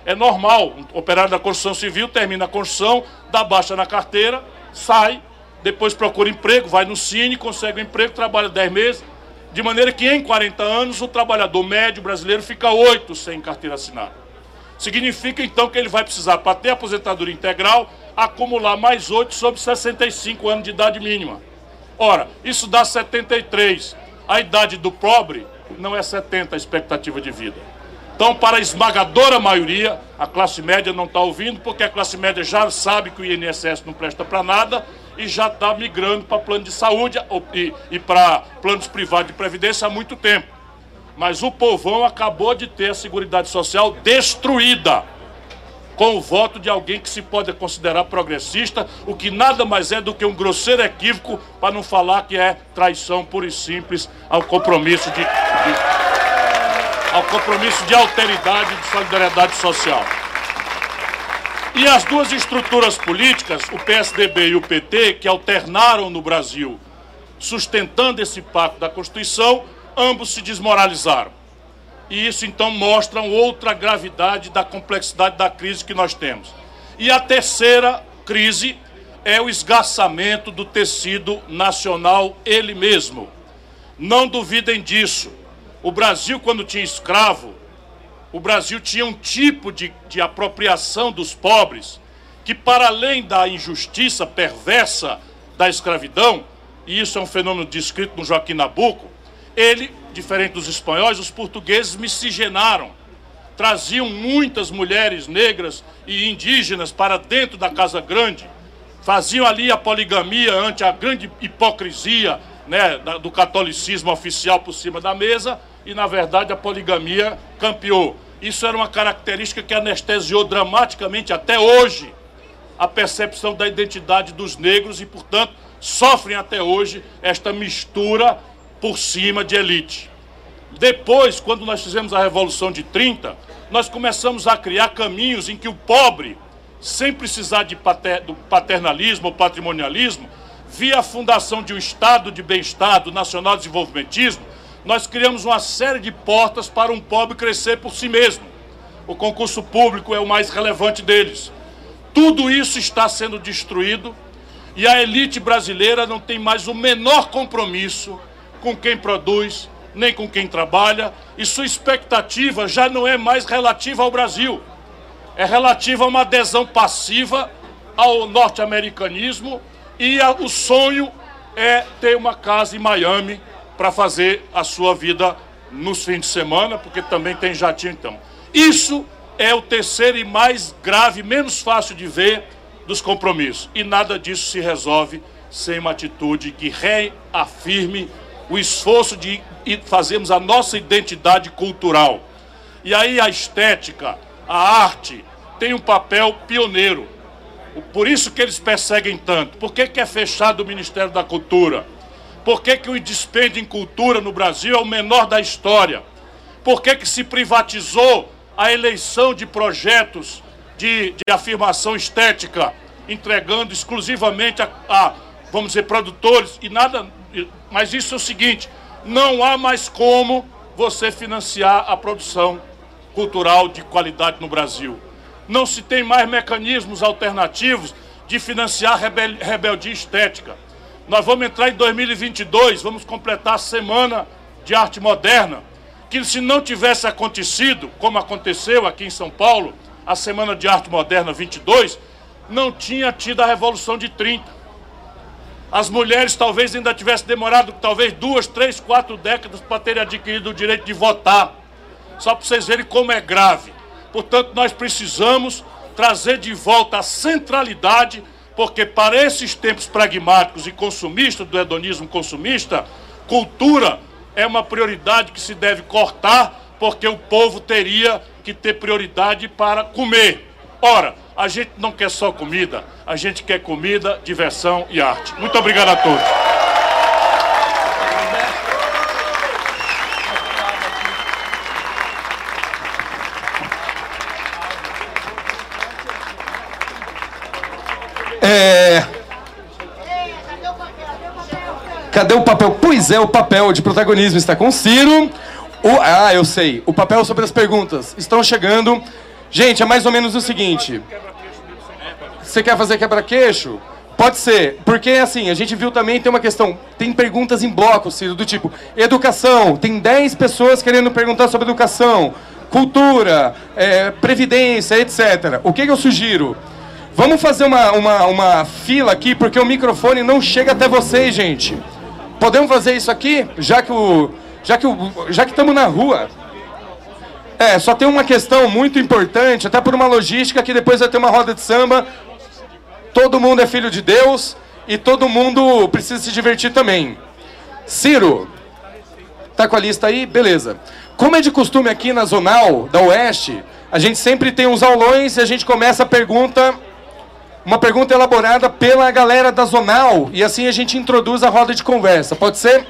É normal, um operário da construção civil termina a construção, dá baixa na carteira, sai, depois procura emprego, vai no Cine, consegue um emprego, trabalha 10 meses, de maneira que em 40 anos o trabalhador médio brasileiro fica 8 sem carteira assinada. Significa então que ele vai precisar, para ter aposentadoria integral, acumular mais 8 sobre 65 anos de idade mínima. Ora, isso dá 73. A idade do pobre não é 70 a expectativa de vida. Então, para a esmagadora maioria, a classe média não está ouvindo, porque a classe média já sabe que o INSS não presta para nada e já está migrando para plano de saúde e, e para planos privados de previdência há muito tempo. Mas o povão acabou de ter a Seguridade Social destruída com o voto de alguém que se pode considerar progressista, o que nada mais é do que um grosseiro equívoco, para não falar que é traição pura e simples ao compromisso de, de ao compromisso de alteridade e de solidariedade social. E as duas estruturas políticas, o PSDB e o PT, que alternaram no Brasil, sustentando esse pacto da Constituição, ambos se desmoralizaram. E isso então mostra outra gravidade da complexidade da crise que nós temos. E a terceira crise é o esgarçamento do tecido nacional ele mesmo. Não duvidem disso. O Brasil, quando tinha escravo, o Brasil tinha um tipo de, de apropriação dos pobres que, para além da injustiça perversa da escravidão, e isso é um fenômeno descrito no Joaquim Nabuco, ele diferente dos espanhóis, os portugueses miscigenaram. Traziam muitas mulheres negras e indígenas para dentro da Casa Grande. Faziam ali a poligamia ante a grande hipocrisia né, do catolicismo oficial por cima da mesa. E, na verdade, a poligamia campeou. Isso era uma característica que anestesiou dramaticamente até hoje a percepção da identidade dos negros e, portanto, sofrem até hoje esta mistura por cima de elite. Depois, quando nós fizemos a Revolução de 30, nós começamos a criar caminhos em que o pobre, sem precisar de do paternalismo ou patrimonialismo, via a fundação de um Estado de bem-estar, do nacional desenvolvimentismo, nós criamos uma série de portas para um pobre crescer por si mesmo. O concurso público é o mais relevante deles. Tudo isso está sendo destruído e a elite brasileira não tem mais o menor compromisso com quem produz, nem com quem trabalha, e sua expectativa já não é mais relativa ao Brasil, é relativa a uma adesão passiva ao norte-americanismo e a, o sonho é ter uma casa em Miami para fazer a sua vida nos fins de semana, porque também tem jatinho então. Isso é o terceiro e mais grave, menos fácil de ver dos compromissos. E nada disso se resolve sem uma atitude que reafirme o esforço de fazermos a nossa identidade cultural. E aí a estética, a arte, tem um papel pioneiro. Por isso que eles perseguem tanto. Por que, que é fechado o Ministério da Cultura? Por que, que o dispêndio em cultura no Brasil é o menor da história? Por que, que se privatizou a eleição de projetos de, de afirmação estética, entregando exclusivamente a, a, vamos dizer, produtores e nada, mas isso é o seguinte: não há mais como você financiar a produção cultural de qualidade no Brasil. Não se tem mais mecanismos alternativos de financiar rebel rebeldia estética. Nós vamos entrar em 2022, vamos completar a Semana de Arte Moderna, que se não tivesse acontecido, como aconteceu aqui em São Paulo, a Semana de Arte Moderna 22, não tinha tido a Revolução de 30 as mulheres talvez ainda tivessem demorado talvez duas, três, quatro décadas para terem adquirido o direito de votar. Só para vocês verem como é grave. Portanto, nós precisamos trazer de volta a centralidade, porque para esses tempos pragmáticos e consumistas, do hedonismo consumista, cultura é uma prioridade que se deve cortar, porque o povo teria que ter prioridade para comer. Ora, a gente não quer só comida, a gente quer comida, diversão e arte. Muito obrigado a todos. É... Cadê o papel? Pois é, o papel de protagonismo está com o Ciro. O... Ah, eu sei. O papel sobre as perguntas estão chegando. Gente, é mais ou menos o seguinte. Você quer fazer quebra-queixo? Pode ser, porque assim, a gente viu também, tem uma questão, tem perguntas em bloco, Ciro, do tipo, educação, tem 10 pessoas querendo perguntar sobre educação, cultura, é, previdência, etc. O que, que eu sugiro? Vamos fazer uma, uma, uma fila aqui, porque o microfone não chega até vocês, gente. Podemos fazer isso aqui, já que o. Já que o. Já que estamos na rua. É, só tem uma questão muito importante, até por uma logística, que depois vai ter uma roda de samba. Todo mundo é filho de Deus e todo mundo precisa se divertir também. Ciro, tá com a lista aí? Beleza. Como é de costume aqui na Zonal da Oeste, a gente sempre tem uns aulões e a gente começa a pergunta, uma pergunta elaborada pela galera da Zonal e assim a gente introduz a roda de conversa. Pode ser?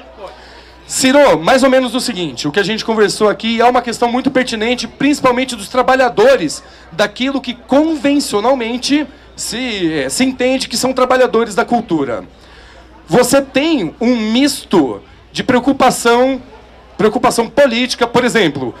Ciro, mais ou menos o seguinte, o que a gente conversou aqui é uma questão muito pertinente, principalmente dos trabalhadores, daquilo que convencionalmente se, se entende que são trabalhadores da cultura. Você tem um misto de preocupação, preocupação política, por exemplo.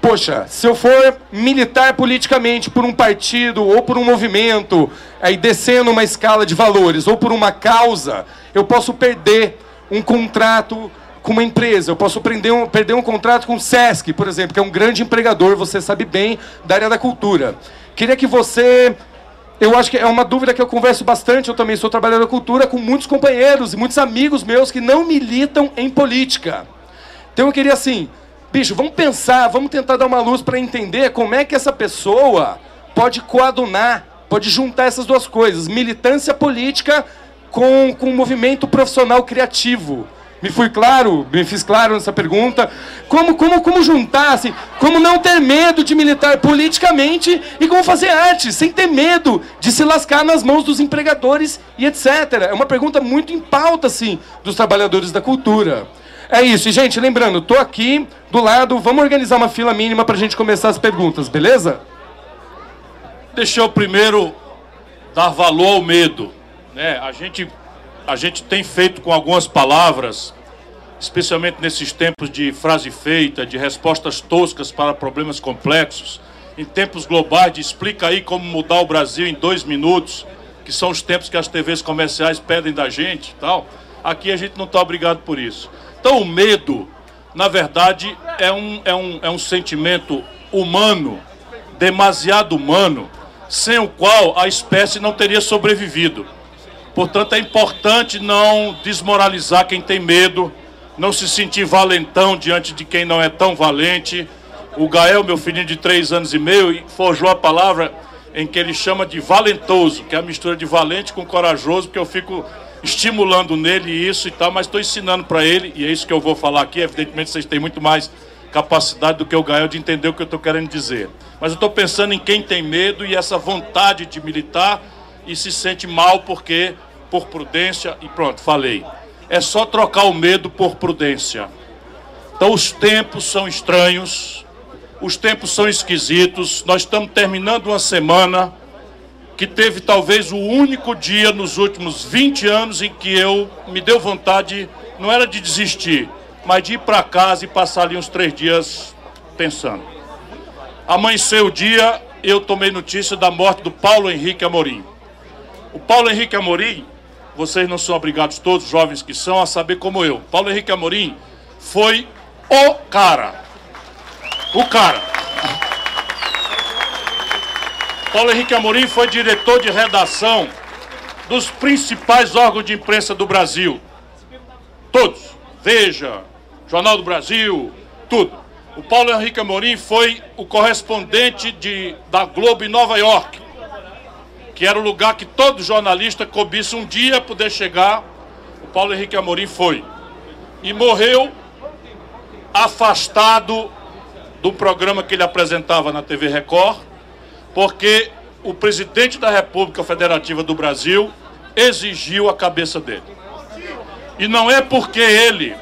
Poxa, se eu for militar politicamente por um partido ou por um movimento, aí descendo uma escala de valores, ou por uma causa, eu posso perder um contrato com uma empresa, eu posso perder um, perder um contrato com o SESC, por exemplo, que é um grande empregador, você sabe bem, da área da cultura. Queria que você eu acho que é uma dúvida que eu converso bastante. Eu também sou trabalhador da cultura com muitos companheiros e muitos amigos meus que não militam em política. Então eu queria assim, bicho, vamos pensar, vamos tentar dar uma luz para entender como é que essa pessoa pode coadunar, pode juntar essas duas coisas: militância política com, com um movimento profissional criativo. Me fui claro? Me fiz claro nessa pergunta? Como, como, como juntar, assim, como não ter medo de militar politicamente e como fazer arte, sem ter medo de se lascar nas mãos dos empregadores e etc. É uma pergunta muito em pauta, assim, dos trabalhadores da cultura. É isso. E, gente, lembrando, tô aqui do lado, vamos organizar uma fila mínima para a gente começar as perguntas, beleza? Deixa eu primeiro dar valor ao medo. Né? A gente a gente tem feito com algumas palavras, especialmente nesses tempos de frase feita, de respostas toscas para problemas complexos, em tempos globais de explica aí como mudar o Brasil em dois minutos, que são os tempos que as TVs comerciais pedem da gente tal. Aqui a gente não está obrigado por isso. Então o medo, na verdade, é um, é um, é um sentimento humano, demasiado humano, sem o qual a espécie não teria sobrevivido. Portanto, é importante não desmoralizar quem tem medo, não se sentir valentão diante de quem não é tão valente. O Gael, meu filhinho de três anos e meio, forjou a palavra em que ele chama de valentoso, que é a mistura de valente com corajoso, porque eu fico estimulando nele isso e tal, mas estou ensinando para ele, e é isso que eu vou falar aqui. Evidentemente, vocês têm muito mais capacidade do que o Gael de entender o que eu estou querendo dizer. Mas eu estou pensando em quem tem medo e essa vontade de militar e se sente mal porque por prudência e pronto, falei. É só trocar o medo por prudência. Então os tempos são estranhos, os tempos são esquisitos. Nós estamos terminando uma semana que teve talvez o único dia nos últimos 20 anos em que eu me deu vontade, não era de desistir, mas de ir para casa e passar ali uns três dias pensando. Amanheceu o dia, eu tomei notícia da morte do Paulo Henrique Amorim. O Paulo Henrique Amorim vocês não são obrigados, todos jovens que são, a saber como eu. Paulo Henrique Amorim foi o cara. O cara. Paulo Henrique Amorim foi diretor de redação dos principais órgãos de imprensa do Brasil. Todos. Veja, Jornal do Brasil, tudo. O Paulo Henrique Amorim foi o correspondente de, da Globo em Nova York. Que era o lugar que todo jornalista cobiça um dia poder chegar. O Paulo Henrique Amorim foi. E morreu afastado do programa que ele apresentava na TV Record, porque o presidente da República Federativa do Brasil exigiu a cabeça dele. E não é porque ele,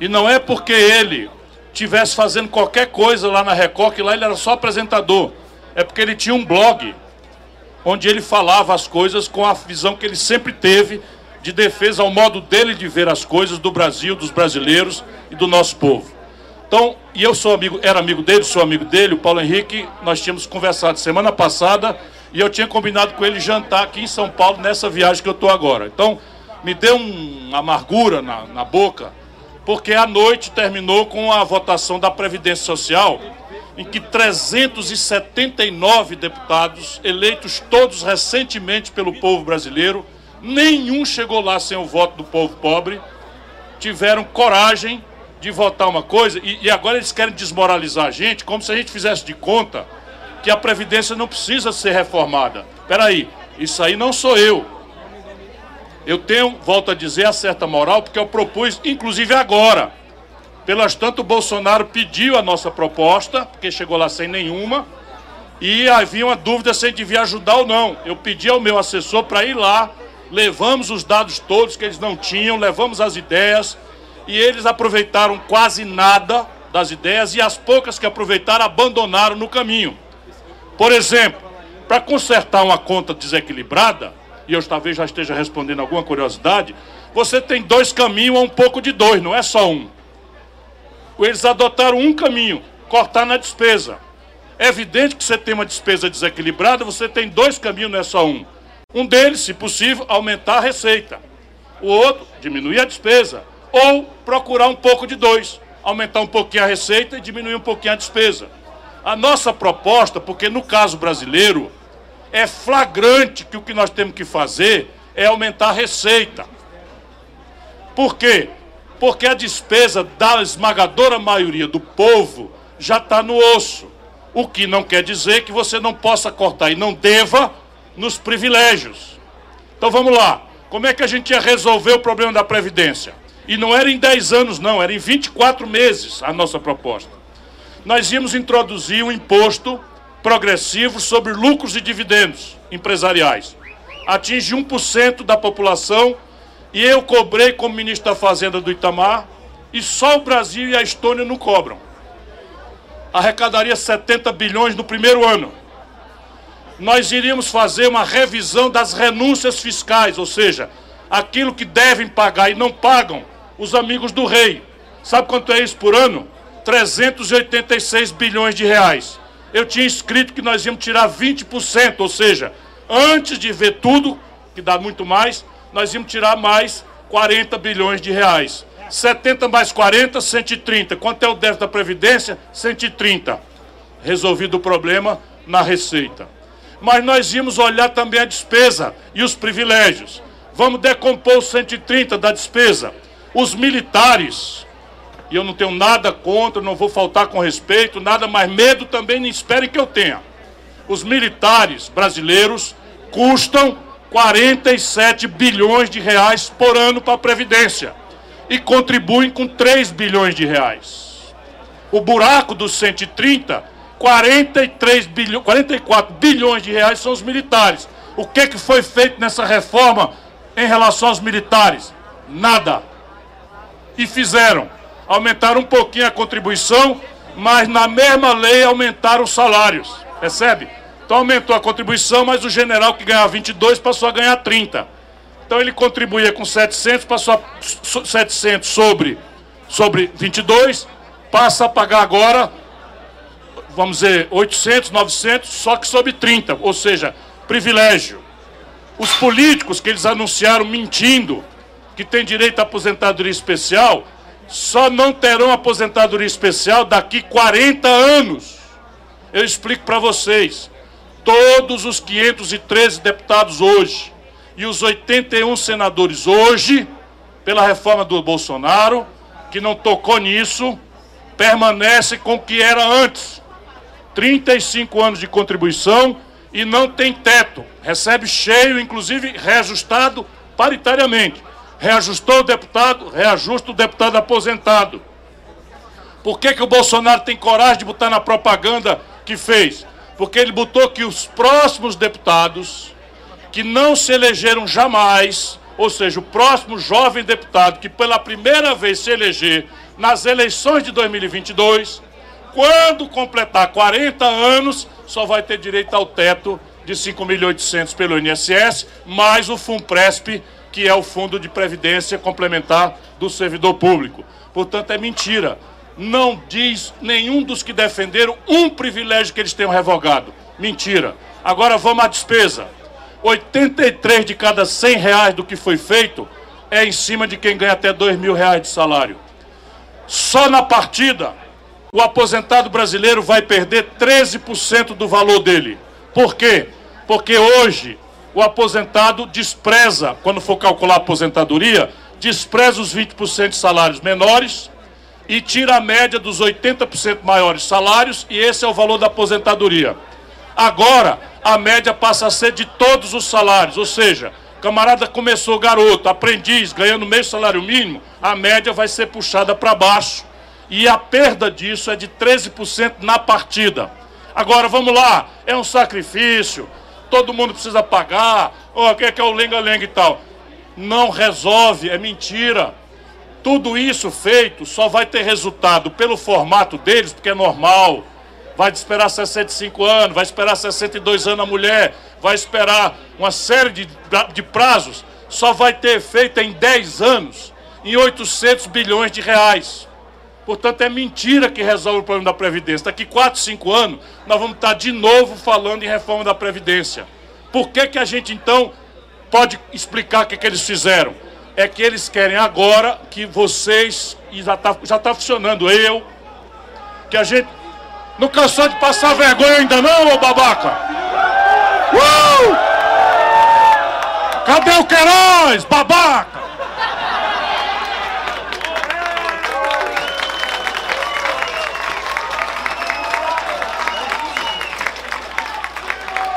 e não é porque ele tivesse fazendo qualquer coisa lá na Record, que lá ele era só apresentador. É porque ele tinha um blog onde ele falava as coisas com a visão que ele sempre teve de defesa ao modo dele de ver as coisas do Brasil, dos brasileiros e do nosso povo. Então, e eu sou amigo, era amigo dele, sou amigo dele, o Paulo Henrique, nós tínhamos conversado semana passada e eu tinha combinado com ele jantar aqui em São Paulo nessa viagem que eu estou agora. Então, me deu uma amargura na, na boca, porque a noite terminou com a votação da Previdência Social, em que 379 deputados, eleitos todos recentemente pelo povo brasileiro, nenhum chegou lá sem o voto do povo pobre, tiveram coragem de votar uma coisa, e, e agora eles querem desmoralizar a gente, como se a gente fizesse de conta que a Previdência não precisa ser reformada. Espera aí, isso aí não sou eu. Eu tenho, volto a dizer, a certa moral, porque eu propus, inclusive agora. Pelas tanto, o Bolsonaro pediu a nossa proposta, porque chegou lá sem nenhuma, e havia uma dúvida se gente devia ajudar ou não. Eu pedi ao meu assessor para ir lá, levamos os dados todos que eles não tinham, levamos as ideias, e eles aproveitaram quase nada das ideias, e as poucas que aproveitaram abandonaram no caminho. Por exemplo, para consertar uma conta desequilibrada, e eu talvez já esteja respondendo alguma curiosidade, você tem dois caminhos ou um pouco de dois, não é só um. Eles adotaram um caminho, cortar na despesa. É evidente que você tem uma despesa desequilibrada, você tem dois caminhos, não é só um. Um deles, se possível, aumentar a receita. O outro, diminuir a despesa. Ou procurar um pouco de dois, aumentar um pouquinho a receita e diminuir um pouquinho a despesa. A nossa proposta, porque no caso brasileiro, é flagrante que o que nós temos que fazer é aumentar a receita. Por quê? Porque a despesa da esmagadora maioria do povo já está no osso. O que não quer dizer que você não possa cortar e não deva nos privilégios. Então vamos lá. Como é que a gente ia resolver o problema da Previdência? E não era em 10 anos, não, era em 24 meses a nossa proposta. Nós íamos introduzir um imposto progressivo sobre lucros e dividendos empresariais. Atinge 1% da população e eu cobrei como ministro da Fazenda do Itamar e só o Brasil e a Estônia não cobram. Arrecadaria 70 bilhões no primeiro ano. Nós iríamos fazer uma revisão das renúncias fiscais, ou seja, aquilo que devem pagar e não pagam os amigos do rei. Sabe quanto é isso por ano? 386 bilhões de reais eu tinha escrito que nós íamos tirar 20%, ou seja, antes de ver tudo, que dá muito mais, nós íamos tirar mais 40 bilhões de reais. 70 mais 40, 130. Quanto é o déficit da Previdência? 130. Resolvido o problema na receita. Mas nós íamos olhar também a despesa e os privilégios. Vamos decompor os 130 da despesa. Os militares, e eu não tenho nada contra, não vou faltar com respeito, nada, mas medo também não esperem que eu tenha. Os militares brasileiros custam 47 bilhões de reais por ano para a Previdência e contribuem com 3 bilhões de reais. O buraco dos 130, 43 bilhões, 44 bilhões de reais são os militares. O que, que foi feito nessa reforma em relação aos militares? Nada. E fizeram aumentaram um pouquinho a contribuição, mas na mesma lei aumentaram os salários. Percebe? Então aumentou a contribuição, mas o general que ganhava 22 passou a ganhar 30. Então ele contribuía com 700, passou a 700 sobre, sobre 22, passa a pagar agora, vamos dizer, 800, 900, só que sobre 30, ou seja, privilégio. Os políticos que eles anunciaram mentindo que tem direito à aposentadoria especial, só não terão aposentadoria especial daqui 40 anos. Eu explico para vocês. Todos os 513 deputados hoje e os 81 senadores hoje, pela reforma do Bolsonaro, que não tocou nisso, permanece com o que era antes. 35 anos de contribuição e não tem teto. recebe cheio, inclusive reajustado paritariamente. Reajustou o deputado, reajusta o deputado aposentado. Por que, que o Bolsonaro tem coragem de botar na propaganda que fez? Porque ele botou que os próximos deputados que não se elegeram jamais, ou seja, o próximo jovem deputado que pela primeira vez se eleger nas eleições de 2022, quando completar 40 anos, só vai ter direito ao teto de 5.800 pelo INSS, mais o FUNPRESP, que é o Fundo de Previdência Complementar do Servidor Público. Portanto, é mentira. Não diz nenhum dos que defenderam um privilégio que eles tenham revogado. Mentira. Agora vamos à despesa. 83 de cada 100 reais do que foi feito é em cima de quem ganha até 2 mil reais de salário. Só na partida, o aposentado brasileiro vai perder 13% do valor dele. Por quê? Porque hoje o aposentado despreza, quando for calcular a aposentadoria, despreza os 20% de salários menores e tira a média dos 80% maiores salários, e esse é o valor da aposentadoria. Agora, a média passa a ser de todos os salários, ou seja, camarada começou garoto, aprendiz, ganhando meio salário mínimo, a média vai ser puxada para baixo. E a perda disso é de 13% na partida. Agora, vamos lá, é um sacrifício, todo mundo precisa pagar, o oh, que é o lenga-lenga e tal. Não resolve, é mentira. Tudo isso feito só vai ter resultado pelo formato deles, porque é normal. Vai esperar 65 anos, vai esperar 62 anos a mulher, vai esperar uma série de, de prazos, só vai ter efeito em 10 anos, em 800 bilhões de reais. Portanto, é mentira que resolve o problema da Previdência. Daqui 4, 5 anos, nós vamos estar de novo falando em reforma da Previdência. Por que, que a gente, então, pode explicar o que, que eles fizeram? É que eles querem agora que vocês, e já está já tá funcionando, eu, que a gente não cansou de passar vergonha ainda não, ô babaca? Uh! Cadê o Queiroz, babaca?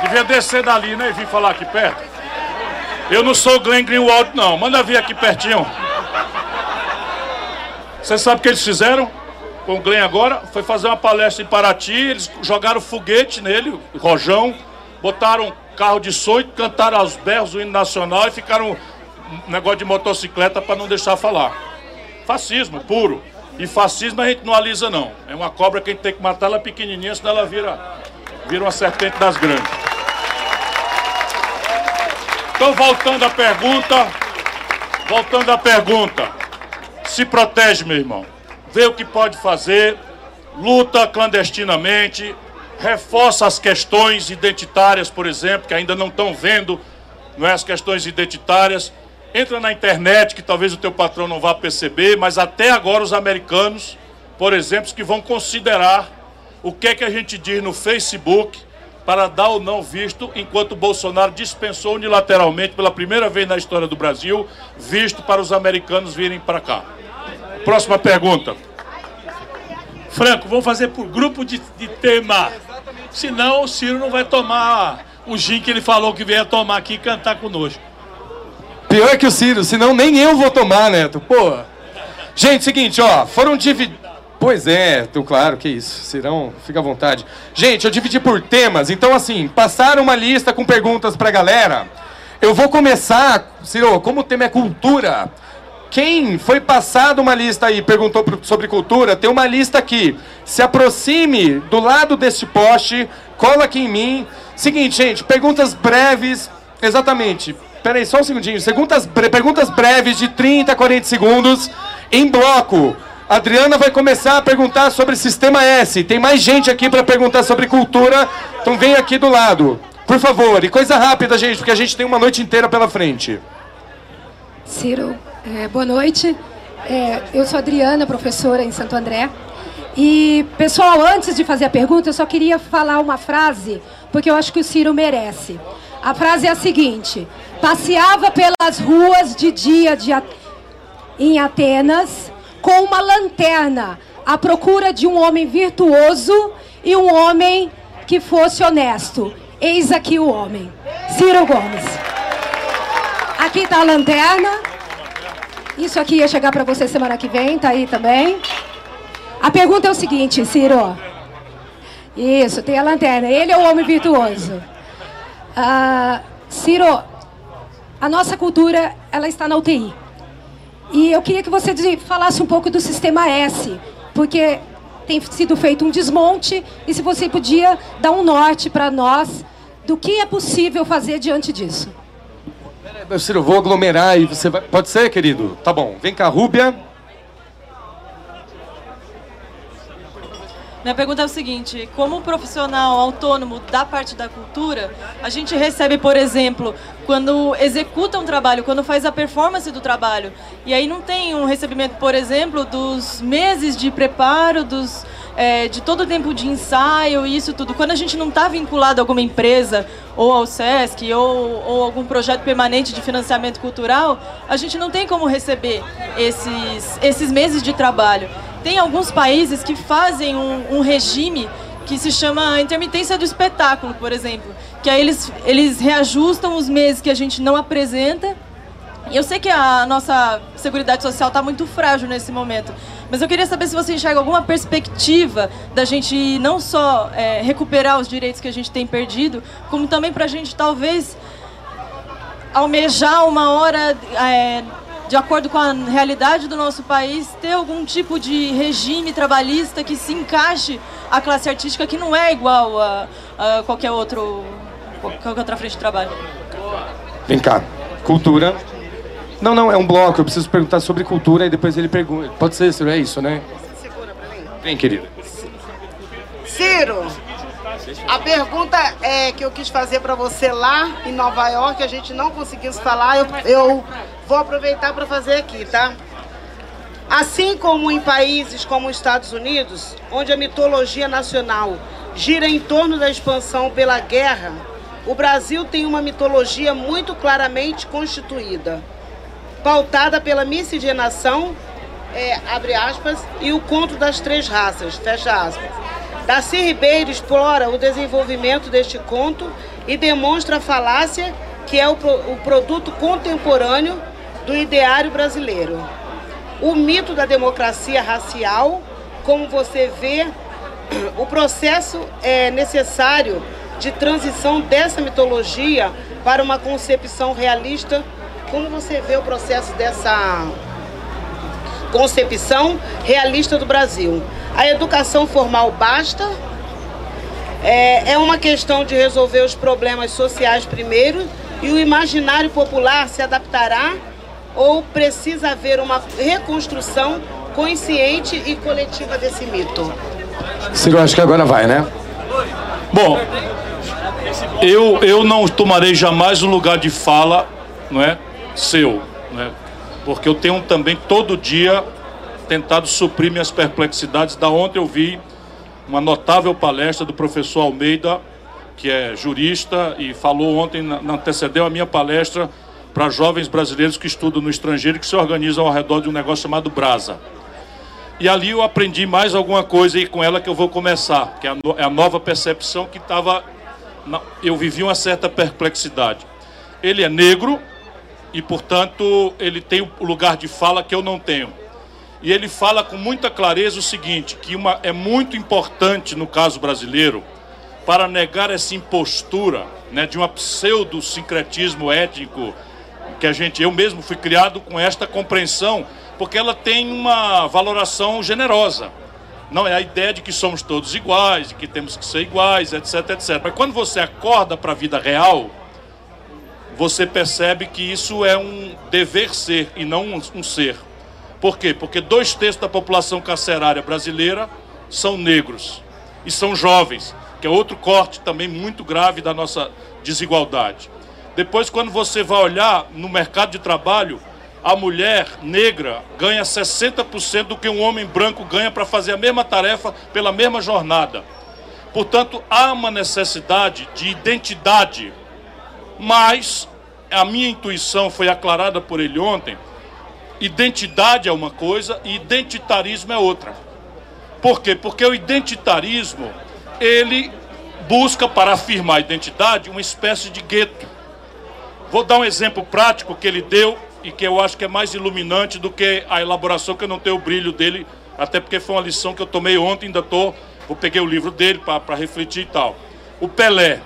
Devia descer dali, né? E vir falar aqui perto. Eu não sou Glenn Greenwald, não. Manda vir aqui pertinho. Você sabe o que eles fizeram com o Glenn agora? Foi fazer uma palestra em Paraty. Eles jogaram foguete nele, rojão botaram carro de som, cantaram aos berros o hino nacional e ficaram um negócio de motocicleta para não deixar falar. Fascismo puro. E fascismo a gente não alisa não. É uma cobra que a gente tem que matar ela pequenininha, senão ela vira, vira uma serpente das grandes. Então voltando à pergunta, voltando à pergunta, se protege, meu irmão. Vê o que pode fazer, luta clandestinamente, reforça as questões identitárias, por exemplo, que ainda não estão vendo não é, as questões identitárias. Entra na internet, que talvez o teu patrão não vá perceber, mas até agora os americanos, por exemplo, que vão considerar o que é que a gente diz no Facebook para dar ou não visto, enquanto Bolsonaro dispensou unilateralmente, pela primeira vez na história do Brasil, visto para os americanos virem para cá. Próxima pergunta. Franco, vamos fazer por grupo de, de tema. Senão o Ciro não vai tomar o gin que ele falou que veio tomar aqui e cantar conosco. Pior que o Ciro, senão nem eu vou tomar, Neto. Pô. Gente, seguinte, ó, foram divididos. Pois é, tô claro, que isso. Cirão, fica à vontade. Gente, eu dividi por temas, então assim, passaram uma lista com perguntas pra galera. Eu vou começar, Ciro, como o tema é cultura, quem foi passado uma lista aí, perguntou sobre cultura, tem uma lista aqui. Se aproxime do lado deste poste, cola aqui em mim. Seguinte, gente, perguntas breves. Exatamente. Peraí, só um segundinho. Perguntas, bre perguntas breves de 30 a 40 segundos, em bloco. Adriana vai começar a perguntar sobre Sistema S. Tem mais gente aqui para perguntar sobre cultura, então vem aqui do lado. Por favor, e coisa rápida, gente, porque a gente tem uma noite inteira pela frente. Ciro, é, boa noite. É, eu sou Adriana, professora em Santo André. E, pessoal, antes de fazer a pergunta, eu só queria falar uma frase, porque eu acho que o Ciro merece. A frase é a seguinte: passeava pelas ruas de dia de, em Atenas com uma lanterna à procura de um homem virtuoso e um homem que fosse honesto. Eis aqui o homem, Ciro Gomes. Aqui está a lanterna. Isso aqui ia chegar para você semana que vem, tá aí também. A pergunta é o seguinte, Ciro. Isso, tem a lanterna. Ele é o homem virtuoso. Ah, Ciro, a nossa cultura ela está na UTI. E eu queria que você falasse um pouco do sistema S, porque tem sido feito um desmonte e se você podia dar um norte para nós do que é possível fazer diante disso. Ciro, eu vou aglomerar e você vai. Pode ser, querido? Tá bom. Vem cá, Rúbia. Minha pergunta é o seguinte: como profissional autônomo da parte da cultura, a gente recebe, por exemplo, quando executa um trabalho, quando faz a performance do trabalho, e aí não tem um recebimento, por exemplo, dos meses de preparo, dos é, de todo o tempo de ensaio e isso tudo. Quando a gente não está vinculado a alguma empresa, ou ao SESC, ou, ou algum projeto permanente de financiamento cultural, a gente não tem como receber esses, esses meses de trabalho. Tem alguns países que fazem um, um regime que se chama intermitência do espetáculo, por exemplo, que aí eles, eles reajustam os meses que a gente não apresenta eu sei que a nossa Seguridade Social está muito frágil nesse momento, mas eu queria saber se você enxerga alguma perspectiva da gente não só é, recuperar os direitos que a gente tem perdido, como também para a gente talvez almejar uma hora, é, de acordo com a realidade do nosso país, ter algum tipo de regime trabalhista que se encaixe à classe artística que não é igual a, a qualquer outro qualquer outra frente de trabalho. Vem cá, cultura. Não, não, é um bloco. Eu preciso perguntar sobre cultura e depois ele pergunta. Pode ser, Ciro, é isso, né? Segura pra mim. Vem, querida. Ciro, a pergunta é que eu quis fazer para você lá em Nova York, a gente não conseguiu falar, eu, eu vou aproveitar para fazer aqui, tá? Assim como em países como os Estados Unidos, onde a mitologia nacional gira em torno da expansão pela guerra, o Brasil tem uma mitologia muito claramente constituída pautada pela miscigenação, é, abre aspas, e o conto das três raças, fecha aspas. Darcy Ribeiro explora o desenvolvimento deste conto e demonstra a falácia que é o, o produto contemporâneo do ideário brasileiro. O mito da democracia racial, como você vê, o processo é necessário de transição dessa mitologia para uma concepção realista como você vê o processo dessa concepção realista do Brasil? A educação formal basta? É, é uma questão de resolver os problemas sociais primeiro e o imaginário popular se adaptará ou precisa haver uma reconstrução consciente e coletiva desse mito? Ciro, acho que agora vai, né? Bom, eu, eu não tomarei jamais o lugar de fala, não é? Seu, né? porque eu tenho também todo dia tentado suprir minhas perplexidades. Da ontem eu vi uma notável palestra do professor Almeida, que é jurista e falou ontem, antecedeu a minha palestra para jovens brasileiros que estudam no estrangeiro que se organizam ao redor de um negócio chamado Brasa. E ali eu aprendi mais alguma coisa e com ela que eu vou começar, que é a, é nova percepção que estava. Eu vivi uma certa perplexidade. Ele é negro, e, portanto, ele tem o lugar de fala que eu não tenho. E ele fala com muita clareza o seguinte, que uma, é muito importante no caso brasileiro, para negar essa impostura né, de um pseudo-sincretismo étnico, que a gente, eu mesmo fui criado com esta compreensão, porque ela tem uma valoração generosa. Não é a ideia de que somos todos iguais, de que temos que ser iguais, etc, etc. Mas quando você acorda para a vida real, você percebe que isso é um dever ser e não um, ser. Por quê? Porque dois terços da população carcerária brasileira são negros e são jovens, que é outro corte também muito grave da nossa desigualdade. Depois, quando você vai olhar no mercado de trabalho, a mulher negra ganha 60% do que um homem branco ganha para fazer a mesma tarefa pela mesma jornada. Portanto, há uma necessidade de identidade mas a minha intuição foi aclarada por ele ontem. Identidade é uma coisa e identitarismo é outra. Por quê? Porque o identitarismo, ele busca, para afirmar a identidade, uma espécie de gueto. Vou dar um exemplo prático que ele deu e que eu acho que é mais iluminante do que a elaboração, que eu não tenho o brilho dele, até porque foi uma lição que eu tomei ontem, ainda estou. Eu peguei o livro dele para refletir e tal. O Pelé.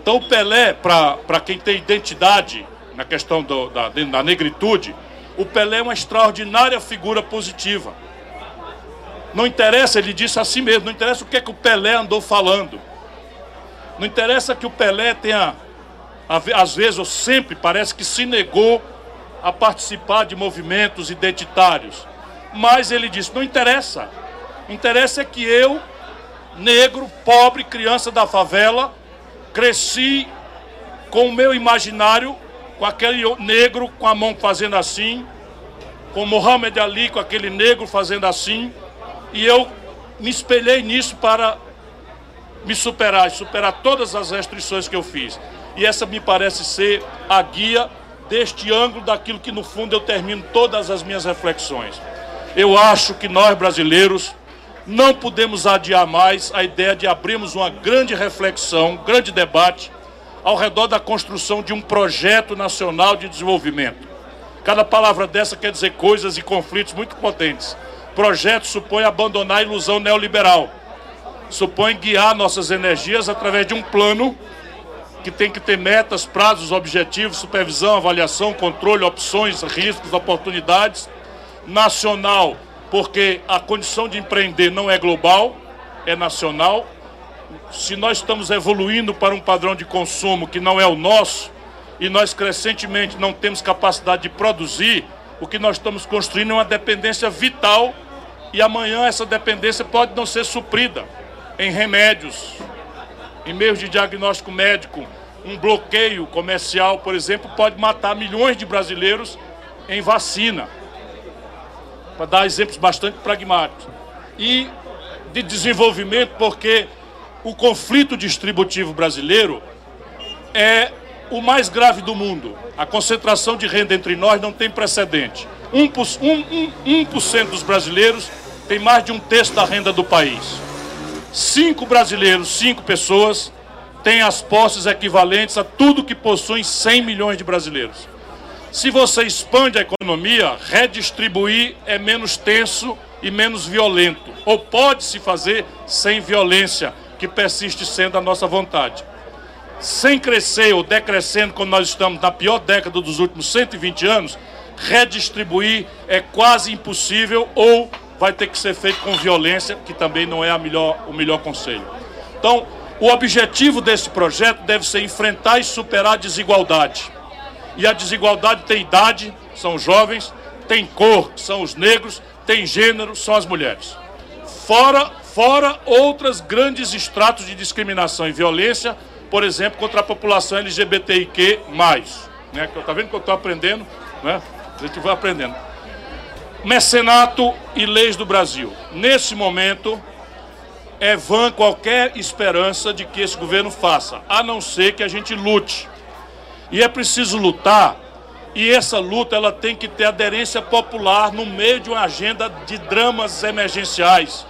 Então, o Pelé, para quem tem identidade na questão do, da, da negritude, o Pelé é uma extraordinária figura positiva. Não interessa, ele disse assim mesmo, não interessa o que, é que o Pelé andou falando. Não interessa que o Pelé tenha, às vezes ou sempre, parece que se negou a participar de movimentos identitários. Mas ele disse: não interessa. Interessa é que eu, negro, pobre, criança da favela, cresci com o meu imaginário, com aquele negro com a mão fazendo assim, com Muhammad Ali com aquele negro fazendo assim, e eu me espelhei nisso para me superar, superar todas as restrições que eu fiz. E essa me parece ser a guia deste ângulo daquilo que no fundo eu termino todas as minhas reflexões. Eu acho que nós brasileiros não podemos adiar mais a ideia de abrirmos uma grande reflexão, um grande debate ao redor da construção de um projeto nacional de desenvolvimento. Cada palavra dessa quer dizer coisas e conflitos muito potentes. Projeto supõe abandonar a ilusão neoliberal. Supõe guiar nossas energias através de um plano que tem que ter metas, prazos, objetivos, supervisão, avaliação, controle, opções, riscos, oportunidades. Nacional, porque a condição de empreender não é global, é nacional. Se nós estamos evoluindo para um padrão de consumo que não é o nosso, e nós crescentemente não temos capacidade de produzir, o que nós estamos construindo é uma dependência vital e amanhã essa dependência pode não ser suprida em remédios, em meios de diagnóstico médico. Um bloqueio comercial, por exemplo, pode matar milhões de brasileiros em vacina para dar exemplos bastante pragmáticos. E de desenvolvimento, porque o conflito distributivo brasileiro é o mais grave do mundo. A concentração de renda entre nós não tem precedente. 1%, 1, 1, 1 dos brasileiros tem mais de um terço da renda do país. Cinco brasileiros, cinco pessoas, têm as posses equivalentes a tudo que possuem 100 milhões de brasileiros. Se você expande a economia, redistribuir é menos tenso e menos violento. Ou pode se fazer sem violência, que persiste sendo a nossa vontade. Sem crescer ou decrescendo, quando nós estamos na pior década dos últimos 120 anos, redistribuir é quase impossível ou vai ter que ser feito com violência, que também não é melhor, o melhor conselho. Então, o objetivo desse projeto deve ser enfrentar e superar a desigualdade e a desigualdade tem idade, são os jovens, tem cor, são os negros, tem gênero, são as mulheres. Fora, fora outras grandes estratos de discriminação e violência, por exemplo, contra a população LGBTIQ+. Né? Está vendo que eu estou aprendendo? Né? A gente vai aprendendo. Mecenato e leis do Brasil. Nesse momento, é vã qualquer esperança de que esse governo faça, a não ser que a gente lute e é preciso lutar, e essa luta ela tem que ter aderência popular no meio de uma agenda de dramas emergenciais.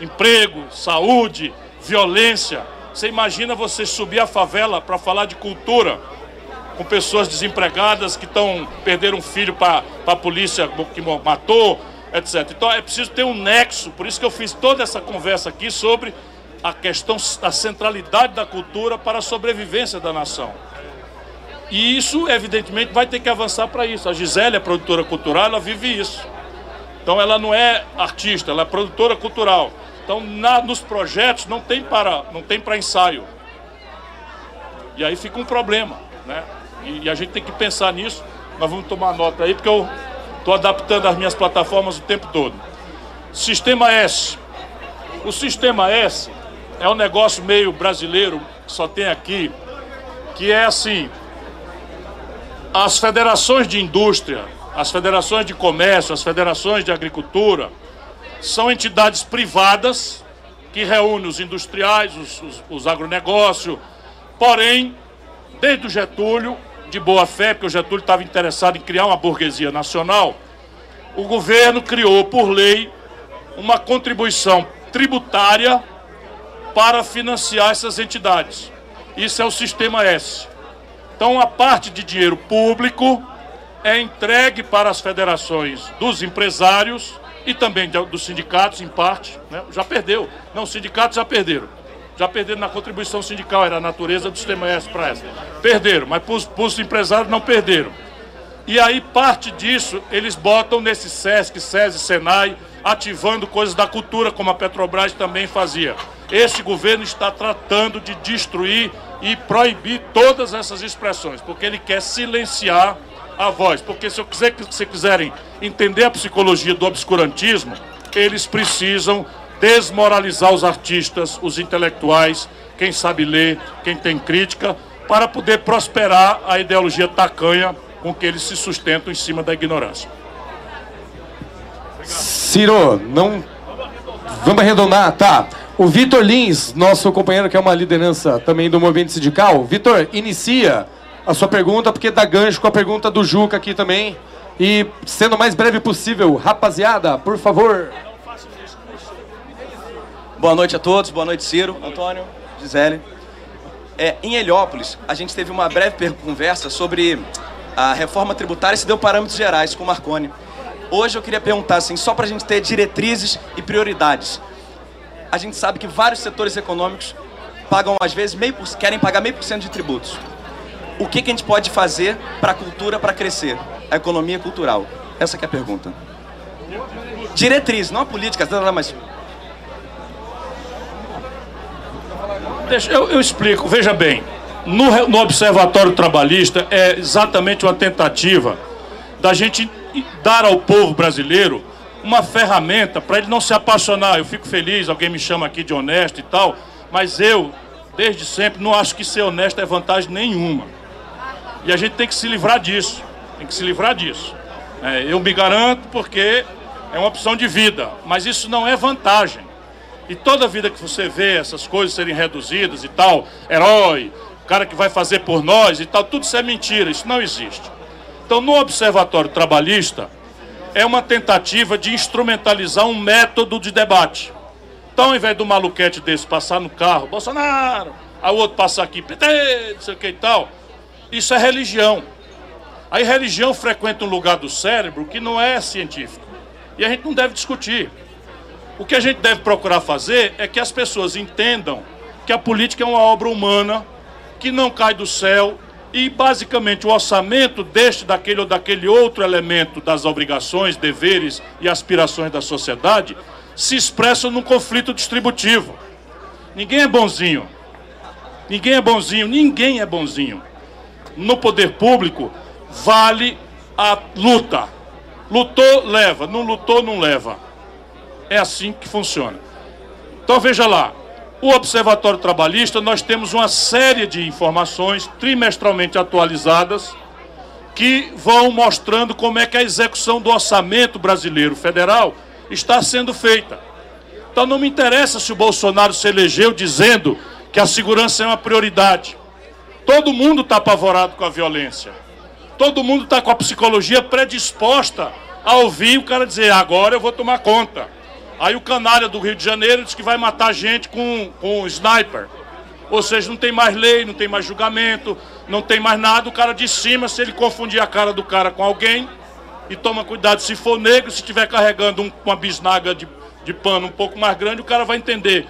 Emprego, saúde, violência. Você imagina você subir a favela para falar de cultura, com pessoas desempregadas que estão perderam um filho para a polícia que matou, etc. Então é preciso ter um nexo, por isso que eu fiz toda essa conversa aqui sobre a questão, a centralidade da cultura para a sobrevivência da nação. E isso, evidentemente, vai ter que avançar para isso. A Gisele é produtora cultural, ela vive isso. Então ela não é artista, ela é produtora cultural. Então na, nos projetos não tem para não tem para ensaio. E aí fica um problema, né? E, e, a gente tem que pensar nisso. Nós vamos tomar nota aí porque eu estou adaptando as minhas plataformas o tempo todo. Sistema S. O sistema S é um negócio meio brasileiro, só tem aqui, que é assim, as federações de indústria, as federações de comércio, as federações de agricultura, são entidades privadas que reúnem os industriais, os, os, os agronegócios, porém, desde o Getúlio, de boa fé, porque o Getúlio estava interessado em criar uma burguesia nacional, o governo criou, por lei, uma contribuição tributária para financiar essas entidades. Isso é o sistema S. Então, a parte de dinheiro público é entregue para as federações dos empresários e também dos sindicatos, em parte. Né? Já perdeu. Não, os sindicatos já perderam. Já perderam na contribuição sindical, era a natureza do sistema S para essa. Perderam, mas para os empresários não perderam. E aí, parte disso, eles botam nesse SESC, SESI, SENAI, ativando coisas da cultura, como a Petrobras também fazia. Esse governo está tratando de destruir e proibir todas essas expressões, porque ele quer silenciar a voz. Porque se eu quiser vocês quiserem entender a psicologia do obscurantismo, eles precisam desmoralizar os artistas, os intelectuais, quem sabe ler, quem tem crítica, para poder prosperar a ideologia tacanha com que eles se sustentam em cima da ignorância. Ciro, não. Vamos arredondar, tá. O Vitor Lins, nosso companheiro que é uma liderança também do movimento sindical. Vitor, inicia a sua pergunta, porque dá gancho com a pergunta do Juca aqui também. E sendo o mais breve possível, rapaziada, por favor. Boa noite a todos, boa noite Ciro, Antônio, Gisele. É, em Heliópolis, a gente teve uma breve conversa sobre a reforma tributária se deu parâmetros gerais com o Marconi. Hoje eu queria perguntar, assim, só para a gente ter diretrizes e prioridades. A gente sabe que vários setores econômicos pagam, às vezes, meio por, querem pagar meio por cento de tributos. O que, que a gente pode fazer para a cultura para crescer? A economia cultural. Essa é a pergunta. Diretriz, não a política, mas Deixa, eu, eu, explico, veja bem. No, no Observatório Trabalhista é exatamente uma tentativa da gente dar ao povo brasileiro uma ferramenta para ele não se apaixonar. Eu fico feliz, alguém me chama aqui de honesto e tal, mas eu, desde sempre, não acho que ser honesto é vantagem nenhuma. E a gente tem que se livrar disso. Tem que se livrar disso. É, eu me garanto porque é uma opção de vida, mas isso não é vantagem. E toda vida que você vê essas coisas serem reduzidas e tal, herói, cara que vai fazer por nós e tal, tudo isso é mentira, isso não existe. Então, no Observatório Trabalhista, é uma tentativa de instrumentalizar um método de debate. Então, ao invés do maluquete desse passar no carro, Bolsonaro, o outro passar aqui, PT, não sei o que e tal, isso é religião. Aí religião frequenta um lugar do cérebro que não é científico. E a gente não deve discutir. O que a gente deve procurar fazer é que as pessoas entendam que a política é uma obra humana, que não cai do céu, e basicamente o orçamento deste, daquele ou daquele outro elemento das obrigações, deveres e aspirações da sociedade se expressam num conflito distributivo. Ninguém é bonzinho. Ninguém é bonzinho, ninguém é bonzinho. No poder público, vale a luta. Lutou, leva. Não lutou, não leva. É assim que funciona. Então veja lá, o Observatório Trabalhista, nós temos uma série de informações trimestralmente atualizadas que vão mostrando como é que a execução do orçamento brasileiro federal está sendo feita. Então não me interessa se o Bolsonaro se elegeu dizendo que a segurança é uma prioridade. Todo mundo está apavorado com a violência. Todo mundo está com a psicologia predisposta a ouvir o cara dizer, agora eu vou tomar conta. Aí o canalha do Rio de Janeiro diz que vai matar gente com, com sniper. Ou seja, não tem mais lei, não tem mais julgamento, não tem mais nada. O cara de cima, se ele confundir a cara do cara com alguém, e toma cuidado se for negro, se estiver carregando um, uma bisnaga de, de pano um pouco mais grande, o cara vai entender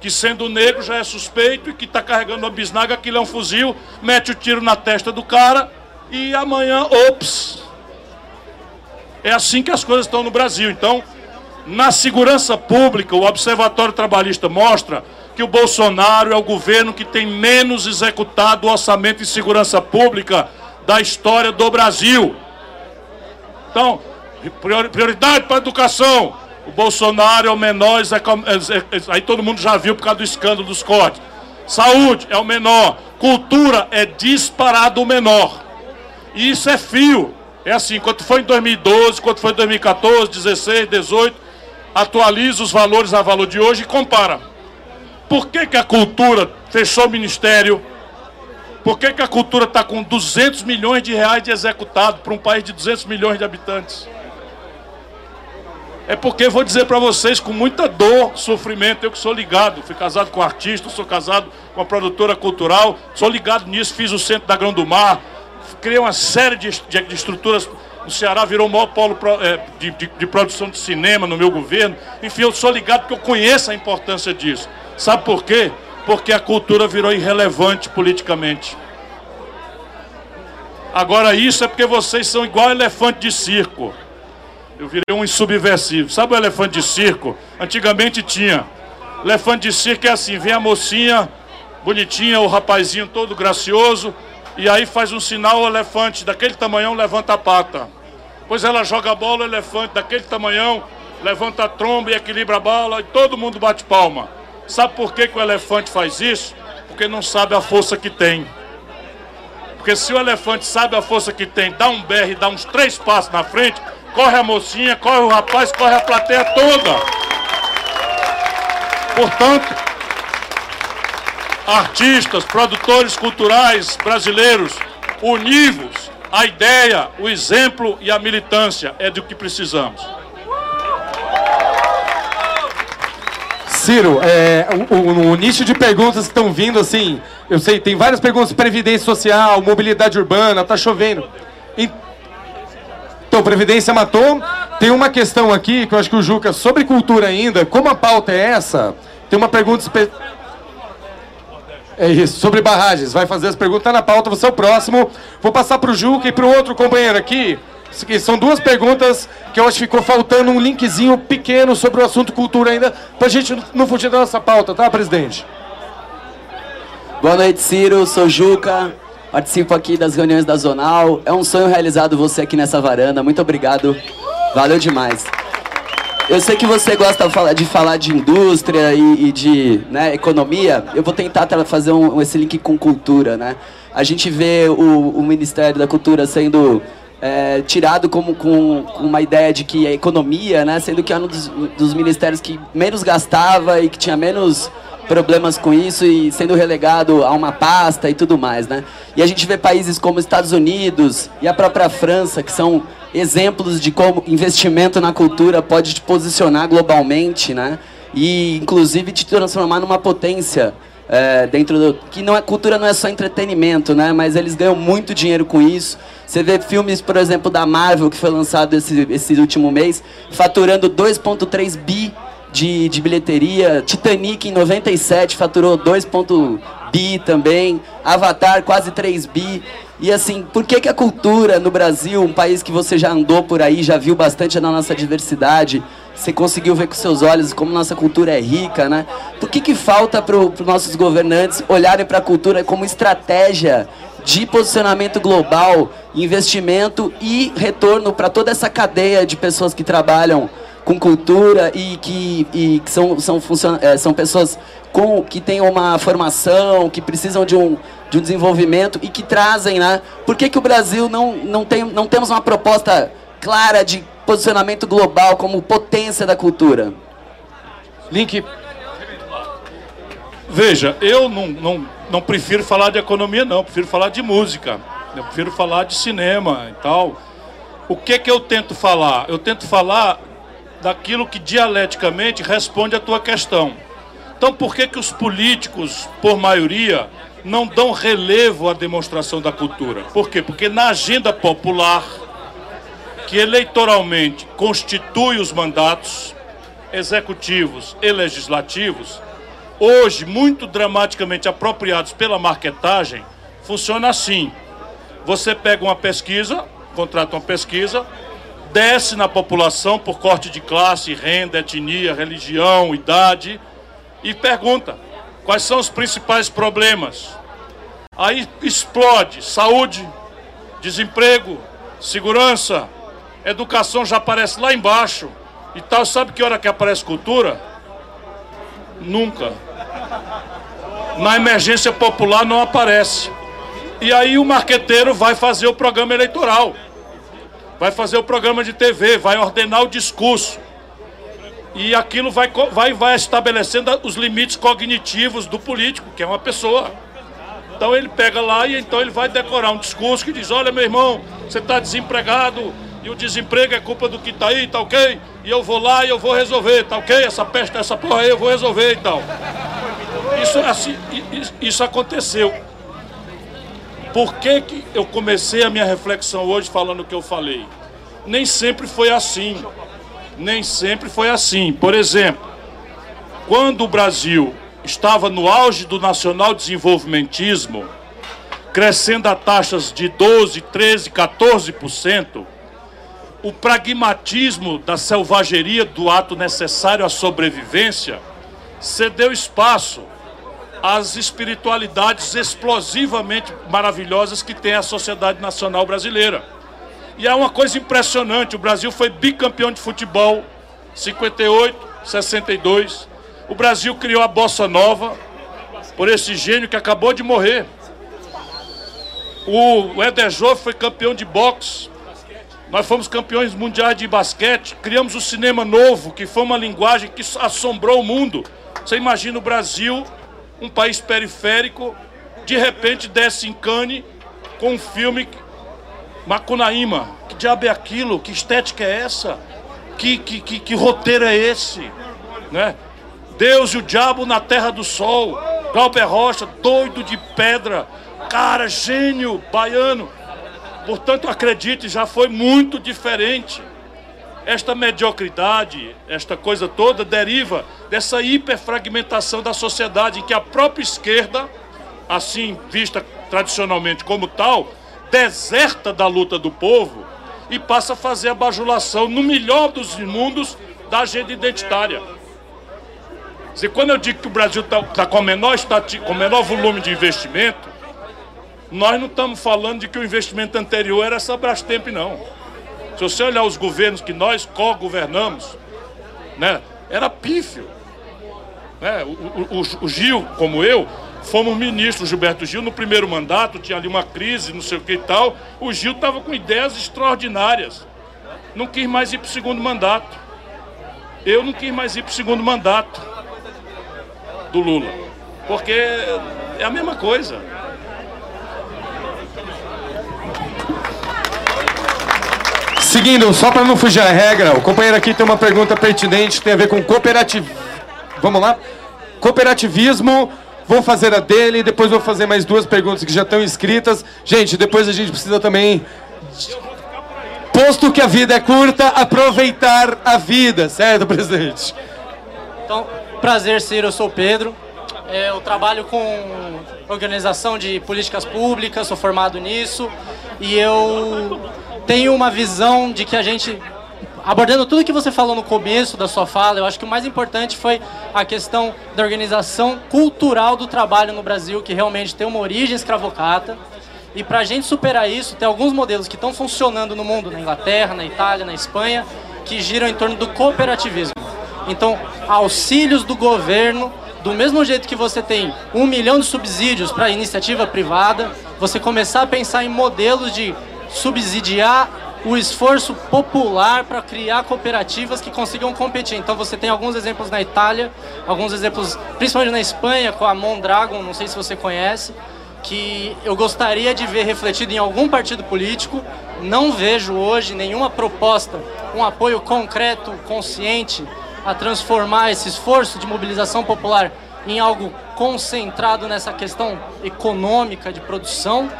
que sendo negro já é suspeito e que está carregando uma bisnaga, aquilo é um fuzil, mete o tiro na testa do cara e amanhã, ops. É assim que as coisas estão no Brasil. Então, na segurança pública, o Observatório Trabalhista mostra que o Bolsonaro é o governo que tem menos executado o orçamento de segurança pública da história do Brasil. Então, prioridade para a educação. O Bolsonaro é o menor, aí todo mundo já viu por causa do escândalo dos cortes. Saúde é o menor. Cultura é disparado o menor. E isso é fio. É assim, quando foi em 2012, quando foi em 2014, 16, 18, atualiza os valores a valor de hoje e compara. Por que, que a cultura fechou o ministério? Por que, que a cultura está com 200 milhões de reais de executado para um país de 200 milhões de habitantes? É porque vou dizer para vocês com muita dor, sofrimento, eu que sou ligado, fui casado com um artista, sou casado com uma produtora cultural, sou ligado nisso, fiz o Centro da Grão do Mar, criei uma série de, de, de estruturas o Ceará virou o maior polo é, de, de, de, produção de cinema no meu governo. Enfim, eu sou ligado porque eu conheço a importância disso. Sabe por quê? Porque a cultura virou irrelevante politicamente. Agora isso é porque vocês são igual elefante de circo. Eu virei um subversivo. Sabe o elefante de circo? Antigamente tinha. Elefante de circo é assim, vem a mocinha bonitinha, o rapazinho todo gracioso, e aí faz um sinal, o elefante daquele tamanhão levanta a pata. Pois ela joga a bola, o elefante daquele tamanhão levanta a tromba e equilibra a bola e todo mundo bate palma. Sabe por que, que o elefante faz isso? Porque não sabe a força que tem. Porque se o elefante sabe a força que tem, dá um berro e dá uns três passos na frente, corre a mocinha, corre o rapaz, corre a plateia toda. Portanto, artistas, produtores culturais brasileiros, univos, a ideia, o exemplo e a militância é do que precisamos. Ciro, é, o, o, o, nicho de perguntas que estão vindo, assim, eu sei, tem várias perguntas, previdência social, mobilidade urbana, tá chovendo. Então, Previdência matou. Tem uma questão aqui, que eu acho que o Juca, sobre cultura ainda, como a pauta é essa, tem uma pergunta específica é isso, sobre barragens. Vai fazer as perguntas, tá na pauta, você é o próximo. Vou passar para o Juca e para o outro companheiro aqui. São duas perguntas que eu acho que ficou faltando um linkzinho pequeno sobre o assunto cultura ainda, para a gente não fugir da nossa pauta, tá, presidente? Boa noite, Ciro. Sou Juca. Participo aqui das reuniões da Zonal. É um sonho realizado você aqui nessa varanda. Muito obrigado. Valeu demais. Eu sei que você gosta de falar de indústria e, e de né, economia. Eu vou tentar fazer um, esse link com cultura, né? A gente vê o, o Ministério da Cultura sendo é, tirado como com, uma ideia de que é economia, né? Sendo que é um dos, dos ministérios que menos gastava e que tinha menos problemas com isso e sendo relegado a uma pasta e tudo mais, né? E a gente vê países como Estados Unidos e a própria França, que são exemplos de como investimento na cultura pode te posicionar globalmente, né? E inclusive te transformar numa potência é, dentro do que não é cultura não é só entretenimento, né? Mas eles ganham muito dinheiro com isso. Você vê filmes, por exemplo, da Marvel que foi lançado esse, esse último mês, faturando 2.3 bi de, de bilheteria. Titanic em 97 faturou 2. bi também. Avatar quase 3 bi. E assim, por que, que a cultura no Brasil, um país que você já andou por aí, já viu bastante da nossa diversidade, você conseguiu ver com seus olhos como nossa cultura é rica, né? Por que, que falta para os nossos governantes olharem para a cultura como estratégia de posicionamento global, investimento e retorno para toda essa cadeia de pessoas que trabalham com cultura e que, e que são, são, é, são pessoas com, que têm uma formação, que precisam de um, de um desenvolvimento e que trazem, né? Por que, que o Brasil não, não, tem, não temos uma proposta clara de posicionamento global como potência da cultura? Link. Veja, eu não, não, não prefiro falar de economia, não, prefiro falar de música, eu prefiro falar de cinema e tal. O que que eu tento falar? Eu tento falar daquilo que dialeticamente responde à tua questão. Então, por que, que os políticos, por maioria, não dão relevo à demonstração da cultura? Por quê? Porque na agenda popular, que eleitoralmente constitui os mandatos executivos e legislativos, hoje muito dramaticamente apropriados pela marketagem, funciona assim. Você pega uma pesquisa, contrata uma pesquisa, desce na população por corte de classe, renda, etnia, religião, idade e pergunta quais são os principais problemas. Aí explode saúde, desemprego, segurança, educação já aparece lá embaixo e tal. Sabe que hora que aparece cultura? Nunca. Na emergência popular não aparece. E aí o marqueteiro vai fazer o programa eleitoral vai fazer o programa de TV, vai ordenar o discurso. E aquilo vai, vai, vai estabelecendo os limites cognitivos do político, que é uma pessoa. Então ele pega lá e então ele vai decorar um discurso que diz, olha meu irmão, você está desempregado, E o desemprego é culpa do que tá aí, tá ok? E eu vou lá e eu vou resolver, tá ok? Essa peste, essa porra aí eu vou resolver e tal. Isso, assim, isso, isso aconteceu. Por que, que eu comecei a minha reflexão hoje falando o que eu falei? Nem sempre foi assim. Nem sempre foi assim. Por exemplo, quando o Brasil estava no auge do nacional desenvolvimentismo, crescendo a taxas de 12, 13, 14%, o pragmatismo da selvageria do ato necessário à sobrevivência cedeu espaço às espiritualidades explosivamente maravilhosas que tem a sociedade nacional brasileira. E é uma coisa impressionante, o Brasil foi bicampeão de futebol 58, 62. O Brasil criou a bossa nova por esse gênio que acabou de morrer. O Eder Joffre foi campeão de boxe. Nós fomos campeões mundiais de basquete. Criamos o cinema novo, que foi uma linguagem que assombrou o mundo. Você imagina o Brasil, um país periférico, de repente desce em Cannes com um filme Macunaíma. Que diabo é aquilo? Que estética é essa? Que, que, que, que roteiro é esse? Né? Deus e o diabo na terra do sol. Glauber Rocha, doido de pedra. Cara, gênio, baiano. Portanto, acredite, já foi muito diferente. Esta mediocridade, esta coisa toda, deriva dessa hiperfragmentação da sociedade, em que a própria esquerda, assim vista tradicionalmente como tal, deserta da luta do povo e passa a fazer a bajulação, no melhor dos mundos, da agenda identitária. E quando eu digo que o Brasil está tá com, menor, com menor volume de investimento, nós não estamos falando de que o investimento anterior era essa Brastemp, não. Se você olhar os governos que nós co-governamos, né, era pífio. Né? O, o, o, Gil, como eu, fomos ministros, Gilberto Gil, no primeiro mandato, tinha ali uma crise, não sei o que e tal. O Gil estava com ideias extraordinárias. Não quis mais ir para o segundo mandato. Eu não quis mais ir para o segundo mandato do Lula. Porque é a mesma coisa. Seguindo, só para não fugir à regra, o companheiro aqui tem uma pergunta pertinente que tem a ver com cooperativismo. Vamos lá? Cooperativismo. Vou fazer a dele depois vou fazer mais duas perguntas que já estão escritas. Gente, depois a gente precisa também, posto que a vida é curta, aproveitar a vida, certo, presidente? Então, prazer, Ciro, eu sou o Pedro. É, eu trabalho com organização de políticas públicas, sou formado nisso. E eu tenho uma visão de que a gente abordando tudo que você falou no começo da sua fala, eu acho que o mais importante foi a questão da organização cultural do trabalho no Brasil, que realmente tem uma origem escravocrata. E para a gente superar isso, tem alguns modelos que estão funcionando no mundo, na Inglaterra, na Itália, na Espanha, que giram em torno do cooperativismo. Então, auxílios do governo, do mesmo jeito que você tem um milhão de subsídios para iniciativa privada, você começar a pensar em modelos de subsidiar o esforço popular para criar cooperativas que consigam competir. Então você tem alguns exemplos na Itália, alguns exemplos principalmente na Espanha com a Mondragon, não sei se você conhece, que eu gostaria de ver refletido em algum partido político. Não vejo hoje nenhuma proposta, um apoio concreto, consciente a transformar esse esforço de mobilização popular em algo concentrado nessa questão econômica de produção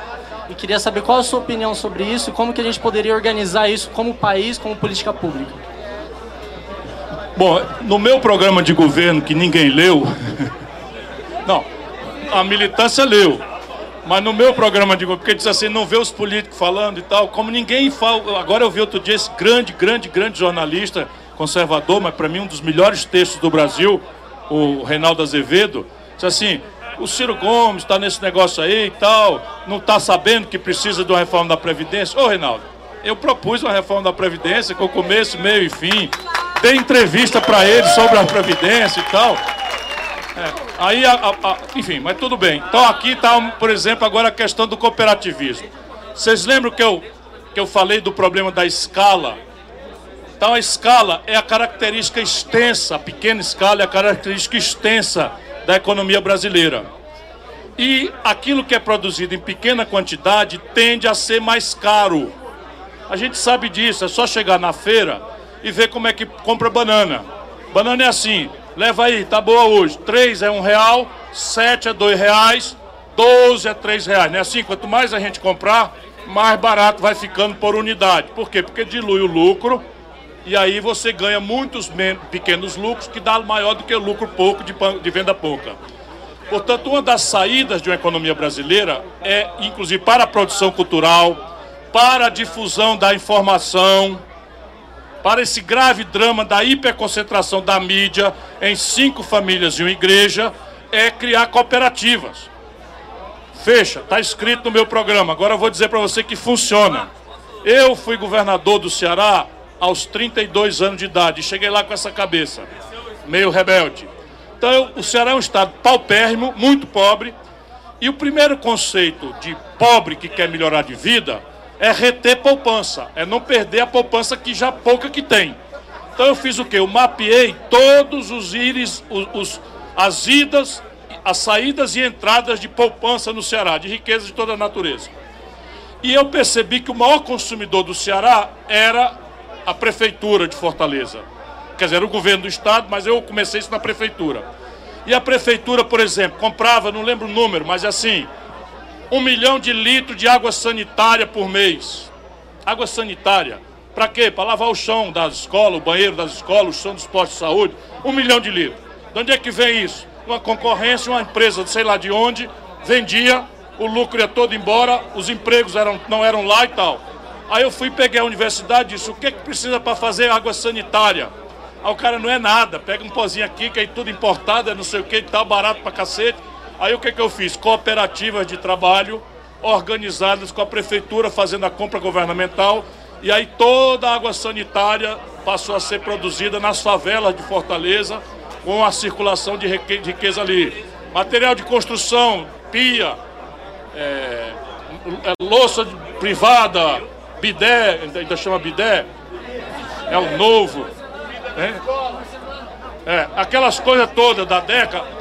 e queria saber qual a sua opinião sobre isso e como que a gente poderia organizar isso como país, como política pública. Bom, no meu programa de governo que ninguém leu, não, a militância leu, mas no meu programa de governo, porque disse assim, não vê os políticos falando e tal, como ninguém fala, agora eu vi outro dia esse grande, grande, grande jornalista conservador, mas para mim um dos melhores textos do Brasil, o Reinaldo Azevedo, disse assim, o Ciro Gomes está nesse negócio aí e tal, não está sabendo que precisa de uma reforma da Previdência. Ô, Reinaldo, eu propus uma reforma da Previdência com começo, meio e fim. Dei entrevista para ele sobre a Previdência e tal. É, aí, a, a, a, enfim, mas tudo bem. Então aqui está, por exemplo, agora a questão do cooperativismo. Vocês lembram que eu, que eu falei do problema da escala? Então a escala é a característica extensa, a pequena escala é a característica extensa da economia brasileira. E aquilo que é produzido em pequena quantidade tende a ser mais caro. A gente sabe disso, é só chegar na feira e ver como é que compra banana. Banana é assim, leva aí, tá boa hoje. Três é um real, sete é dois reais, doze é três reais. Não é assim? Quanto mais a gente comprar, mais barato vai ficando por unidade. Por quê? Porque dilui o lucro e aí você ganha muitos pequenos lucros que dá maior do que lucro pouco de, de venda pouca. Portanto, uma das saídas de uma economia brasileira é, inclusive, para a produção cultural, para a difusão da informação, para esse grave drama da hiperconcentração da mídia em cinco famílias e uma igreja, é criar cooperativas. Fecha, está escrito no meu programa. Agora eu vou dizer para você que funciona. Eu fui governador do Ceará aos 32 anos de idade cheguei lá com essa cabeça, meio rebelde. Então, o Ceará é um estado paupérrimo, muito pobre, e o primeiro conceito de pobre que quer melhorar de vida é reter poupança, é não perder a poupança que já pouca que tem. Então eu fiz o quê? Eu mapeei todos os íris, os, os, as idas, as saídas e entradas de poupança no Ceará, de riqueza de toda a natureza. E eu percebi que o maior consumidor do Ceará era a prefeitura de Fortaleza. Quer dizer, o governo do estado, mas eu comecei isso na prefeitura. E a prefeitura, por exemplo, comprava, não lembro o número, mas assim, um milhão de litros de água sanitária por mês. Água sanitária. Para quê? Para lavar o chão das escolas, o banheiro das escolas, o chão dos postos de saúde. Um milhão de litros. De onde é que vem isso? Uma concorrência, uma empresa, sei lá de onde, vendia, o lucro ia todo embora, os empregos eram, não eram lá e tal. Aí eu fui, peguei a universidade e disse, o que, que precisa para fazer água sanitária? Aí o cara não é nada, pega um pozinho aqui, que é tudo importado, é não sei o que tal, barato pra cacete. Aí o que, que eu fiz? Cooperativas de trabalho organizadas com a prefeitura fazendo a compra governamental. E aí toda a água sanitária passou a ser produzida nas favelas de Fortaleza, com a circulação de riqueza ali. Material de construção, pia, é, é louça privada, bidé, ainda chama bidé, é o novo. Né? É, aquelas coisas todas da década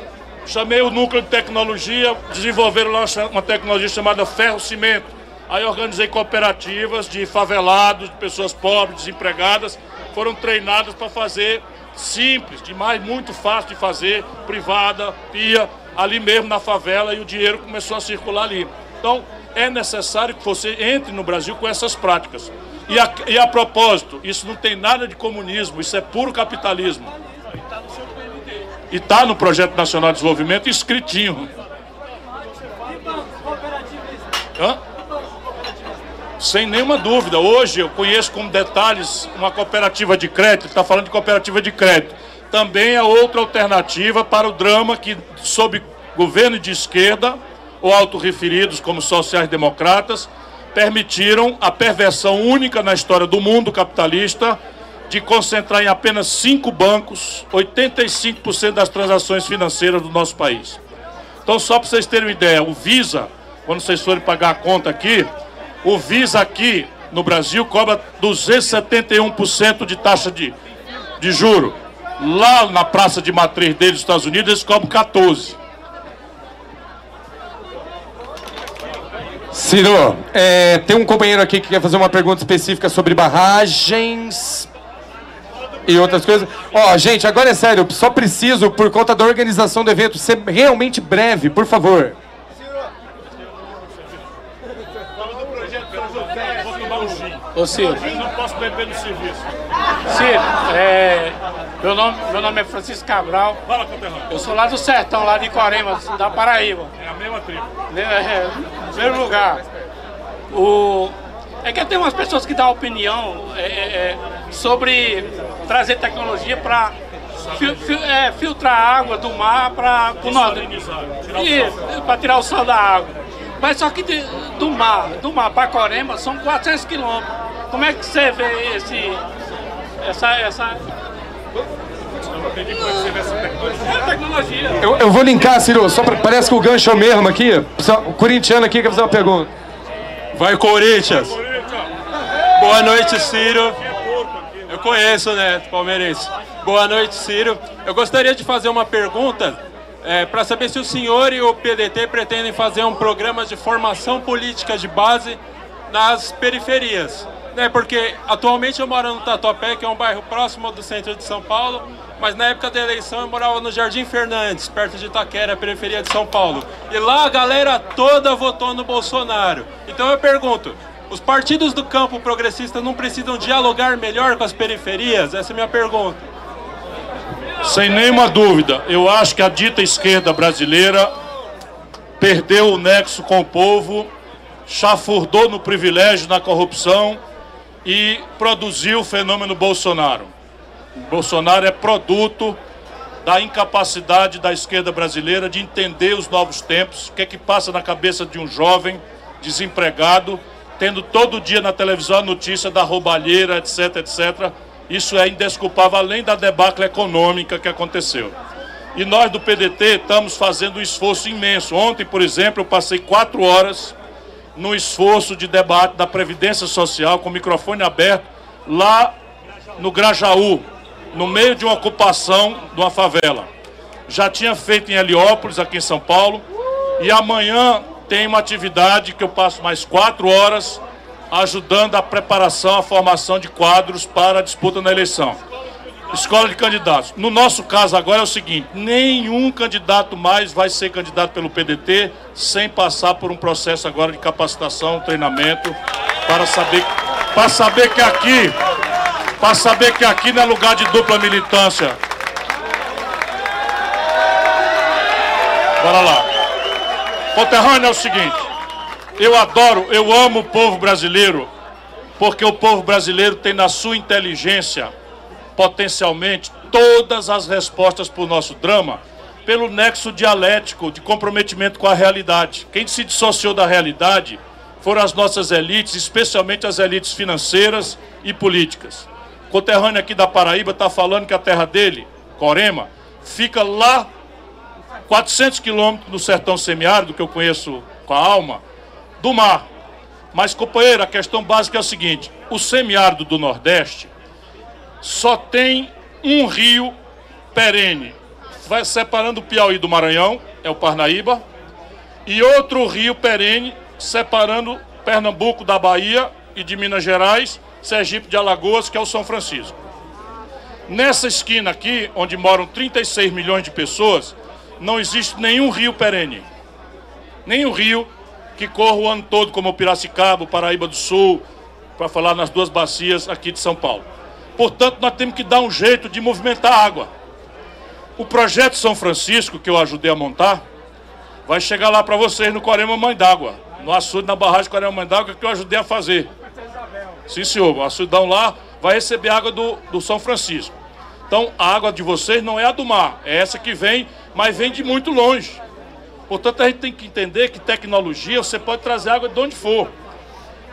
Chamei o núcleo de tecnologia, desenvolveram lá uma tecnologia chamada ferro-cimento. Aí organizei cooperativas de favelados, de pessoas pobres, desempregadas, foram treinadas para fazer simples, demais, muito fácil de fazer, privada, pia, ali mesmo na favela e o dinheiro começou a circular ali. Então, é necessário que você entre no Brasil com essas práticas. E a, e a propósito, isso não tem nada de comunismo, isso é puro capitalismo. E está no Projeto Nacional de Desenvolvimento escritinho. Hã? Sem nenhuma dúvida. Hoje eu conheço como detalhes uma cooperativa de crédito, está falando de cooperativa de crédito. Também é outra alternativa para o drama que, sob governo de esquerda, ou autorreferidos como sociais-democratas, permitiram a perversão única na história do mundo capitalista de concentrar em apenas cinco bancos 85% das transações financeiras do nosso país. Então, só para vocês terem uma ideia, o Visa, quando vocês forem pagar a conta aqui, o Visa aqui no Brasil cobra 271% de taxa de, de juro. Lá na praça de matriz deles, nos Estados Unidos, eles cobram 14%. Ciro, é, tem um companheiro aqui que quer fazer uma pergunta específica sobre barragens e outras coisas. Ó, gente, agora é sério, só preciso, por conta da organização do evento, ser realmente breve, por favor. Ô Ciro. Não posso beber no serviço. Ciro, é, meu, nome, meu nome é Francisco Cabral. Fala, conterrâneo. Eu sou lá do sertão, lá de Corema, da Paraíba. É a mesma tribo. É, é, mesmo lugar. O, é que tem umas pessoas que dão opinião é, é, é sobre trazer tecnologia para fil, fil, é, filtrar a água do mar para o. Para tirar o sal da água. Mas só que de, do mar, do mar para Corema são 400 quilômetros. Como é que você vê esse, essa, essa. Eu, eu vou linkar, Ciro, só pra, parece que o gancho é o mesmo aqui. O corintiano aqui quer fazer uma pergunta. Vai, Corinthians! Boa noite, Ciro. Eu conheço, né, palmeirense. Boa noite, Ciro. Eu gostaria de fazer uma pergunta é, para saber se o senhor e o PDT pretendem fazer um programa de formação política de base nas periferias. Né, porque atualmente eu moro no Tatuapé, que é um bairro próximo do centro de São Paulo, mas na época da eleição eu morava no Jardim Fernandes, perto de Itaquera, periferia de São Paulo. E lá a galera toda votou no Bolsonaro. Então eu pergunto, os partidos do campo progressista não precisam dialogar melhor com as periferias? Essa é a minha pergunta. Sem nenhuma dúvida, eu acho que a dita esquerda brasileira perdeu o nexo com o povo, chafurdou no privilégio, na corrupção e produziu o fenômeno Bolsonaro. Bolsonaro é produto da incapacidade da esquerda brasileira de entender os novos tempos, o que é que passa na cabeça de um jovem desempregado, tendo todo dia na televisão a notícia da roubalheira, etc, etc. Isso é indesculpável, além da debacle econômica que aconteceu. E nós do PDT estamos fazendo um esforço imenso. Ontem, por exemplo, eu passei quatro horas no esforço de debate da Previdência Social, com o microfone aberto, lá no Grajaú, no meio de uma ocupação de uma favela. Já tinha feito em Heliópolis, aqui em São Paulo, e amanhã tem uma atividade que eu passo mais quatro horas ajudando a preparação, a formação de quadros para a disputa na eleição. Escola de candidatos. No nosso caso agora é o seguinte: nenhum candidato mais vai ser candidato pelo PDT sem passar por um processo agora de capacitação, treinamento, para saber, para saber que aqui, para saber que aqui não é lugar de dupla militância. Bora lá. Conterrâneo é o seguinte: eu adoro, eu amo o povo brasileiro, porque o povo brasileiro tem na sua inteligência, potencialmente, todas as respostas para o nosso drama, pelo nexo dialético de comprometimento com a realidade. Quem se dissociou da realidade foram as nossas elites, especialmente as elites financeiras e políticas. O conterrâneo aqui da Paraíba está falando que a terra dele, Corema, fica lá 400 quilômetros no sertão semiárido, que eu conheço com a alma, do mar. Mas, companheiro, a questão básica é o seguinte: o semiárido do Nordeste só tem um rio perene, vai separando o Piauí do Maranhão, é o Parnaíba, e outro rio perene separando Pernambuco da Bahia e de Minas Gerais, Sergipe de Alagoas, que é o São Francisco. Nessa esquina aqui, onde moram 36 milhões de pessoas, não existe nenhum rio perene. Nenhum rio que corra o ano todo, como o Piracicaba, o Paraíba do Sul, para falar nas duas bacias aqui de São Paulo. Portanto, nós temos que dar um jeito de movimentar a água. O projeto São Francisco, que eu ajudei a montar, vai chegar lá para vocês no Corema Mãe d'Água, no açude, na barragem Corema Mãe d'Água, que eu ajudei a fazer. Sim, senhor. O açudão lá vai receber água do, do São Francisco. Então, a água de vocês não é a do mar, é essa que vem, mas vem de muito longe. Portanto, a gente tem que entender que tecnologia você pode trazer água de onde for.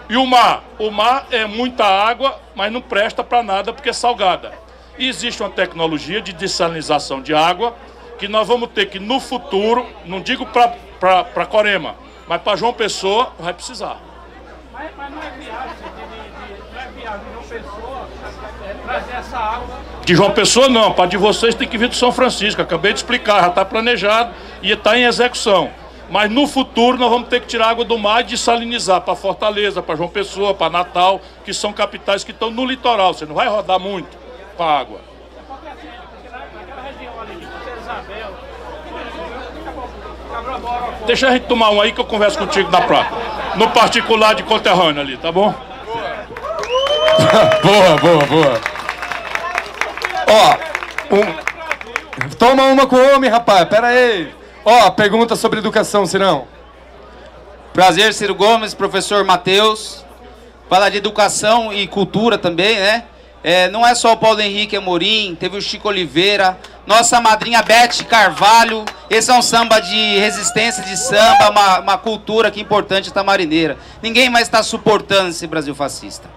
E o mar? O mar é muita água, mas não presta para nada porque é salgada. E existe uma tecnologia de dessalinização de água que nós vamos ter que, no futuro, não digo para Corema, mas para João Pessoa, vai precisar. Mas, mas não é viagem de, de, não é viagem de João Pessoa é, trazer essa água. De João Pessoa não, para de vocês tem que vir do São Francisco. Acabei de explicar, já está planejado e está em execução. Mas no futuro nós vamos ter que tirar água do mar e desalinizar para Fortaleza, para João Pessoa, para Natal, que são capitais que estão no litoral. Você não vai rodar muito com a água. Deixa a gente tomar um aí que eu converso contigo na praia. No particular de conterrâneo ali, tá bom? boa, boa, boa. Ó, um... toma uma com o homem, rapaz. Pera aí. Ó, pergunta sobre educação, Cirão. Prazer, Ciro Gomes, professor Matheus. Fala de educação e cultura também, né? É, não é só o Paulo Henrique Amorim, teve o Chico Oliveira, nossa madrinha Beth Carvalho. Esse é um samba de resistência, de samba, uma, uma cultura que é importante da marineira. Ninguém mais está suportando esse Brasil fascista.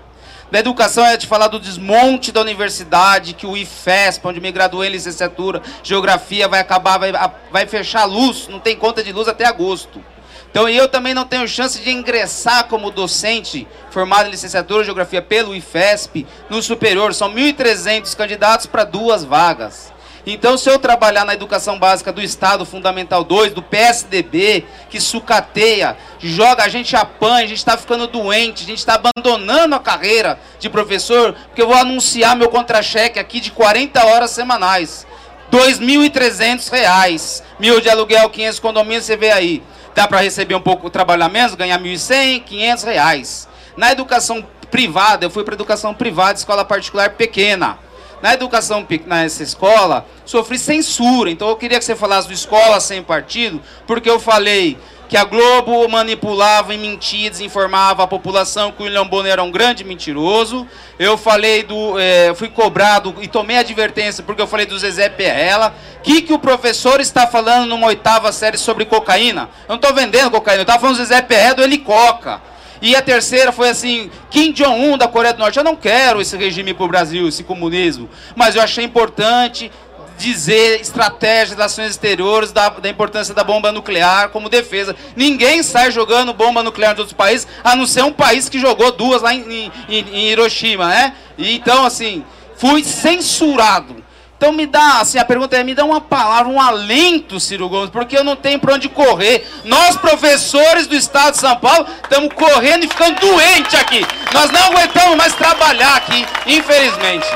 Da educação é de falar do desmonte da universidade, que o IFESP, onde me graduei em licenciatura, geografia, vai acabar, vai, vai fechar a luz, não tem conta de luz até agosto. Então eu também não tenho chance de ingressar como docente formado em licenciatura em geografia pelo IFESP no superior. São 1.300 candidatos para duas vagas. Então, se eu trabalhar na educação básica do Estado Fundamental 2, do PSDB, que sucateia, joga, a gente apanha, a gente está ficando doente, a gente está abandonando a carreira de professor, porque eu vou anunciar meu contra-cheque aqui de 40 horas semanais. R$ 2.300. Mil de aluguel, 500 condomínios, você vê aí. Dá para receber um pouco, trabalhar menos, ganhar 1.100, 500 reais. Na educação privada, eu fui para educação privada, escola particular pequena. Na educação nessa escola, sofri censura. Então eu queria que você falasse do Escola Sem Partido, porque eu falei que a Globo manipulava e mentia, desinformava a população que o William Bonner era um grande mentiroso. Eu falei do. É, fui cobrado e tomei advertência porque eu falei do Zezé Perrella. O que, que o professor está falando numa oitava série sobre cocaína? Eu não estou vendendo cocaína, eu estava falando do Zezé Perrella do Helicoca. E a terceira foi assim, Kim Jong-un da Coreia do Norte. Eu não quero esse regime para o Brasil, esse comunismo. Mas eu achei importante dizer estratégias das ações exteriores, da, da, importância da bomba nuclear como defesa. Ninguém sai jogando bomba nuclear nos outros países, a não ser um país que jogou duas lá em, em, em Hiroshima, né? E, então, assim, fui censurado. Então me dá, assim, a pergunta é, me dá uma palavra, um alento, Ciro Gomes, porque eu não tenho para onde correr. Nós, professores do Estado de São Paulo, estamos correndo e ficando doentes aqui. Nós não aguentamos mais trabalhar aqui, infelizmente.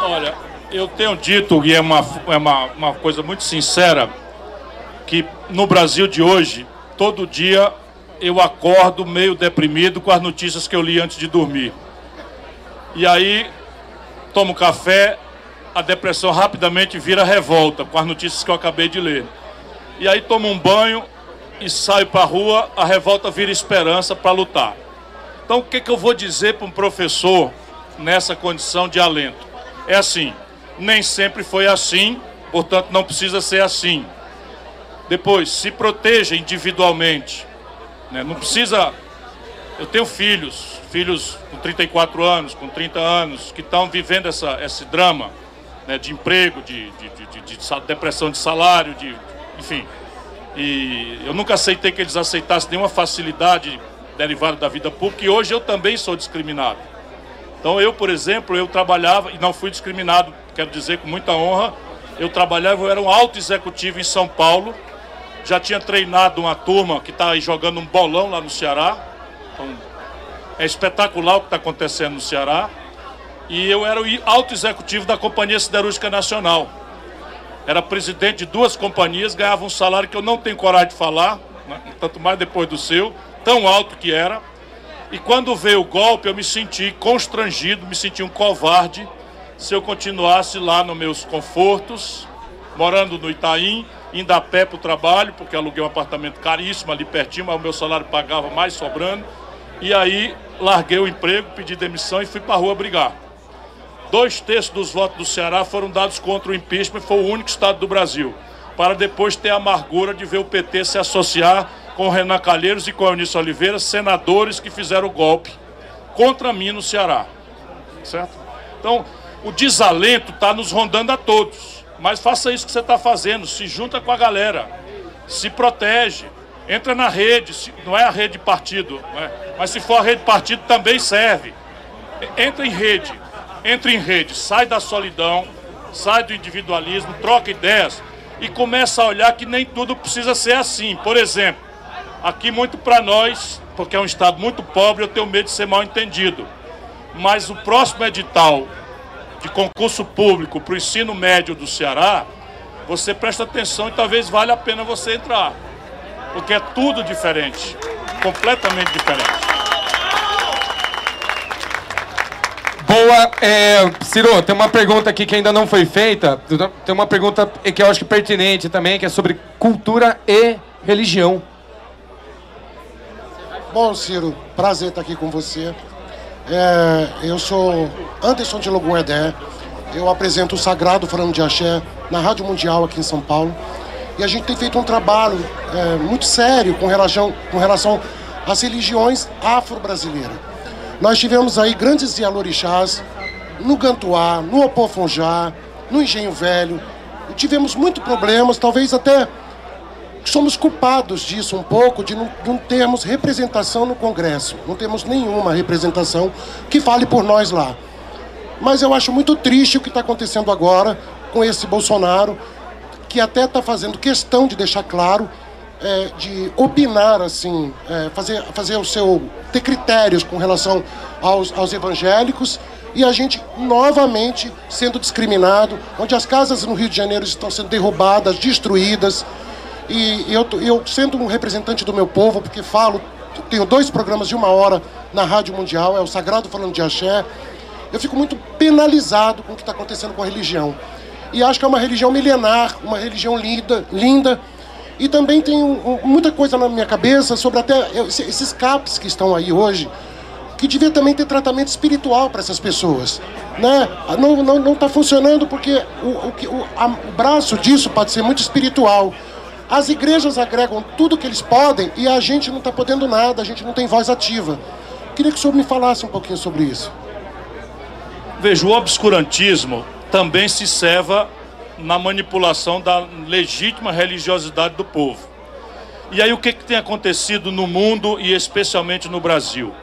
Olha, eu tenho dito, e é uma, é uma, uma coisa muito sincera, que no Brasil de hoje, todo dia eu acordo meio deprimido com as notícias que eu li antes de dormir. E aí, tomo café, a depressão rapidamente vira revolta com as notícias que eu acabei de ler. E aí tomo um banho e saio para a rua, a revolta vira esperança para lutar. Então, o que, que eu vou dizer para um professor nessa condição de alento? É assim, nem sempre foi assim, portanto não precisa ser assim. Depois, se proteja individualmente. Né? Não precisa. Eu tenho filhos, filhos com 34 anos, com 30 anos, que estão vivendo essa, esse drama né? de emprego, de, de, de, de, depressão de salário, de, enfim. E eu nunca aceitei que eles aceitassem nenhuma facilidade derivada da vida pública, e hoje eu também sou discriminado. Então eu, por exemplo, eu trabalhava e não fui discriminado, quero dizer com muita honra, eu trabalhava, eu era um alto executivo em São Paulo, já tinha treinado uma turma que está jogando um bolão lá no Ceará. Então, é espetacular o que está acontecendo no Ceará. E eu era o alto executivo da Companhia Siderúrgica Nacional. Era presidente de duas companhias, ganhava um salário que eu não tenho coragem de falar, né, tanto mais depois do seu, tão alto que era. E quando veio o golpe, eu me senti constrangido, me senti um covarde se eu continuasse lá nos meus confortos, morando no Itaim, indo a pé para o trabalho, porque aluguei um apartamento caríssimo ali pertinho, mas o meu salário pagava mais sobrando. E aí larguei o emprego, pedi demissão e fui para a rua brigar. Dois terços dos votos do Ceará foram dados contra o impeachment, foi o único estado do Brasil. Para depois ter a amargura de ver o PT se associar com Renan Calheiros e com Eunício Oliveira, senadores que fizeram o golpe contra mim no Ceará. Certo? Então, o desalento está nos rondando a todos. Mas faça isso que você está fazendo, se junta com a galera, se protege, entra na rede, não é a rede partido, é? mas se for a rede partido também serve. Entra em rede, entra em rede, sai da solidão, sai do individualismo, troca ideias e começa a olhar que nem tudo precisa ser assim. Por exemplo, Aqui muito para nós, porque é um estado muito pobre, eu tenho medo de ser mal entendido. Mas o próximo edital de concurso público para o ensino médio do Ceará, você presta atenção e talvez valha a pena você entrar. Porque é tudo diferente, completamente diferente. Boa, é, Ciro, tem uma pergunta aqui que ainda não foi feita. Tem uma pergunta que eu acho que é pertinente também, que é sobre cultura e religião. Bom, Ciro, prazer estar aqui com você. É, eu sou Anderson de Loguedé. Eu apresento o Sagrado falando de Axé na Rádio Mundial aqui em São Paulo. E a gente tem feito um trabalho é, muito sério com relação, com relação às religiões afro-brasileiras. Nós tivemos aí grandes dialorixás no Gantuá, no Opofonjá, no Engenho Velho. E tivemos muitos problemas, talvez até somos culpados disso um pouco, de não, de não termos representação no Congresso. Não temos nenhuma representação que fale por nós lá. Mas eu acho muito triste o que está acontecendo agora com esse Bolsonaro, que até está fazendo questão de deixar claro, é, de opinar, assim, é, fazer, fazer o seu. ter critérios com relação aos, aos evangélicos e a gente novamente sendo discriminado, onde as casas no Rio de Janeiro estão sendo derrubadas, destruídas. E eu, eu sendo um representante do meu povo, porque falo, tenho dois programas de uma hora na Rádio Mundial, é o Sagrado falando de axé, eu fico muito penalizado com o que está acontecendo com a religião. E acho que é uma religião milenar, uma religião linda, linda. E também tenho muita coisa na minha cabeça sobre até esses CAPs que estão aí hoje, que devia também ter tratamento espiritual para essas pessoas. Né? Não está não, não tá funcionando porque o, o, o, a, o braço disso pode ser muito espiritual. As igrejas agregam tudo que eles podem e a gente não está podendo nada, a gente não tem voz ativa. Queria que o senhor me falasse um pouquinho sobre isso. Veja, o obscurantismo também se serva na manipulação da legítima religiosidade do povo. E aí o que, que tem acontecido no mundo e especialmente no Brasil?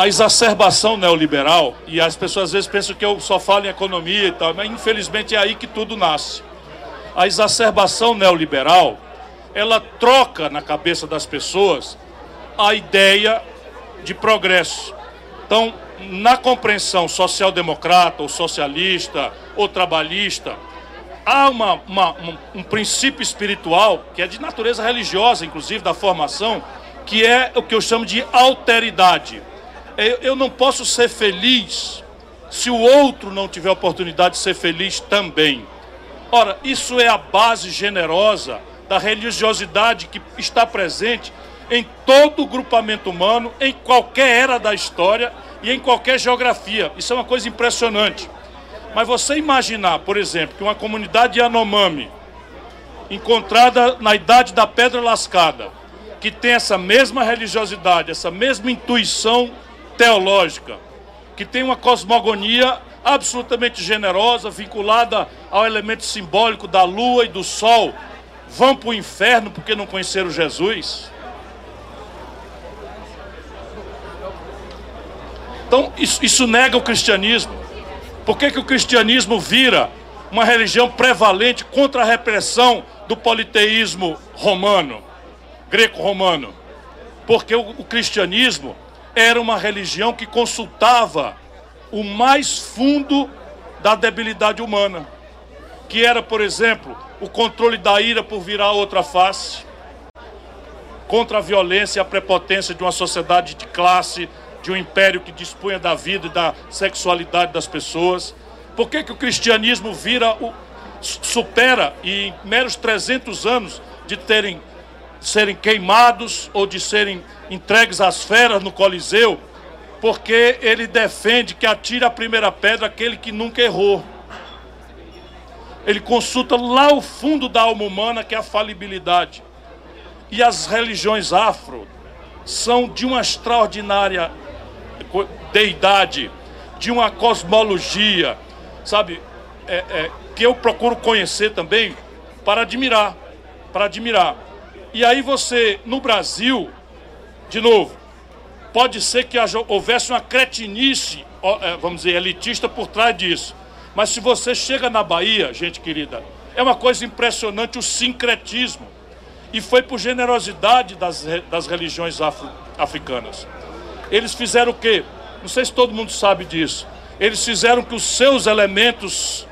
a exacerbação neoliberal, e as pessoas às vezes pensam que eu só falo em economia e tal, mas infelizmente é aí que tudo nasce. A exacerbação neoliberal, ela troca na cabeça das pessoas a ideia de progresso. Então, na compreensão social-democrata, ou socialista, ou trabalhista, há uma, uma, um, um princípio espiritual, que é de natureza religiosa, inclusive, da formação, que é o que eu chamo de alteridade eu, eu não posso ser feliz se o outro não tiver oportunidade de ser feliz também. Ora, isso é a base generosa da religiosidade que está presente em todo o grupamento humano, em qualquer era da história e em qualquer geografia. Isso é uma coisa impressionante. Mas você imaginar, por exemplo, que uma comunidade Yanomami, encontrada na idade da Pedra Lascada, que tem essa mesma religiosidade, essa mesma intuição teológica, que tem uma cosmogonia absolutamente generosa, vinculada ao elemento simbólico da lua e do sol, vão para o inferno porque não conheceram Jesus? Então, isso, isso nega o cristianismo. Por que, que o cristianismo vira uma religião prevalente contra a repressão do politeísmo romano, greco-romano? Porque o, o cristianismo era uma religião que consultava o mais fundo da debilidade humana, que era, por exemplo, o controle da ira por virar outra face, contra a violência e a prepotência de uma sociedade de classe, de um império que dispunha da vida e da sexualidade das pessoas. Por que, que o cristianismo vira o, supera e em meros 300 anos de terem serem queimados ou de serem entregues às feras no Coliseu, porque ele defende que atire a primeira pedra aquele que nunca errou. Ele consulta lá o fundo da alma humana, que é a falibilidade. E as religiões afro são de uma extraordinária deidade, de uma cosmologia, sabe, é, é, que eu procuro conhecer também para admirar, para admirar. E aí você, no Brasil, de novo, pode ser que houvesse uma cretinice, é, vamos dizer, elitista por trás disso. Mas se você chega na Bahia, gente querida, é uma coisa impressionante o sincretismo. E foi por generosidade das, das religiões afro, africanas. Eles fizeram o quê? Não sei se todo mundo sabe disso. Eles fizeram que os seus elementos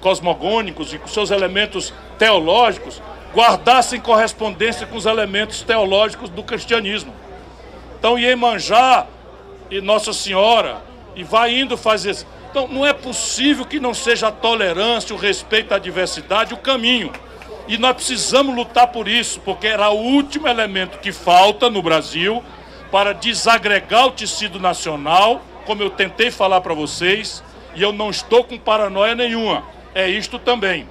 cosmogônicos e com seus elementos teológicos guardassem correspondência com os elementos teológicos do cristianismo. Então, Iemanjá e Nossa Senhora, e vai indo fazer. Então, não é possível que não seja a tolerância, o respeito à diversidade o caminho. E nós precisamos lutar por isso, porque era o último elemento que falta no Brasil para desagregar o tecido nacional, como eu tentei falar para vocês, e eu não estou com paranoia nenhuma. É isto também.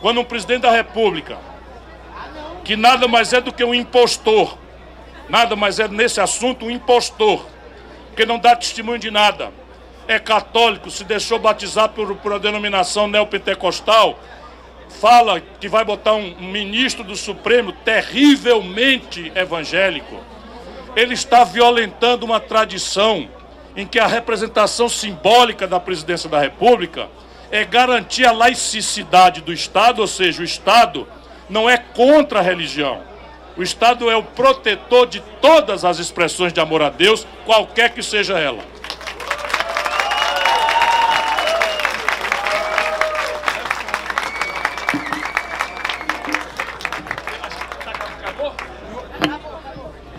Quando um presidente da República que nada mais é do que um impostor. Nada mais é nesse assunto um impostor, porque não dá testemunho de nada. É católico, se deixou batizar por, por a denominação neopentecostal fala que vai botar um ministro do Supremo terrivelmente evangélico, ele está violentando uma tradição em que a representação simbólica da presidência da República é garantir a laicidade do Estado, ou seja, o Estado não é contra a religião. O Estado é o protetor de todas as expressões de amor a Deus, qualquer que seja ela.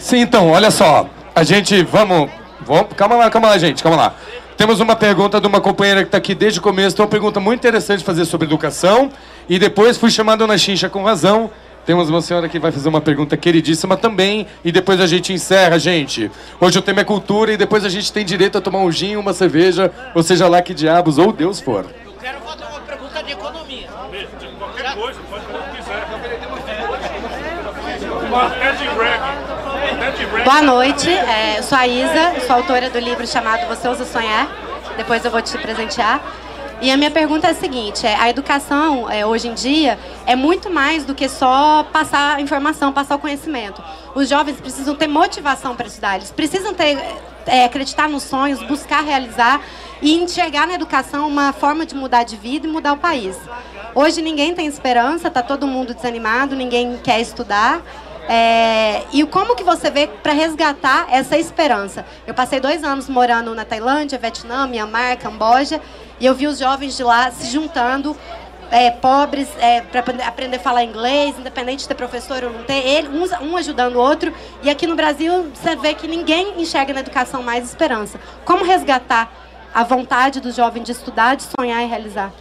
Sim, então, olha só. A gente, vamos, vamos. Calma lá, calma lá, gente, calma lá. Temos uma pergunta de uma companheira que está aqui desde o começo. Então, uma pergunta muito interessante fazer sobre educação. E depois fui chamando na Chincha com razão. Temos uma senhora que vai fazer uma pergunta queridíssima também. E depois a gente encerra, gente. Hoje o tema é cultura e depois a gente tem direito a tomar um gin, uma cerveja, ou seja lá que diabos ou Deus for. Eu quero fazer uma pergunta de economia. Qualquer coisa, pode fazer o que quiser. Boa noite, é, eu sou a Isa, sou autora do livro chamado Você Ousa Sonhar. Depois eu vou te presentear. E a minha pergunta é a seguinte: é, a educação é, hoje em dia é muito mais do que só passar informação, passar o conhecimento. Os jovens precisam ter motivação para estudar, eles precisam ter, é, acreditar nos sonhos, buscar realizar e enxergar na educação uma forma de mudar de vida e mudar o país. Hoje ninguém tem esperança, está todo mundo desanimado, ninguém quer estudar. É, e como que você vê para resgatar essa esperança? Eu passei dois anos morando na Tailândia, Vietnã, Myanmar, Camboja, e eu vi os jovens de lá se juntando, é, pobres, é, para aprender a falar inglês, independente de ter professor ou não ter, ele, um, um ajudando o outro. E aqui no Brasil você vê que ninguém enxerga na educação mais esperança. Como resgatar a vontade do jovem de estudar, de sonhar e realizar?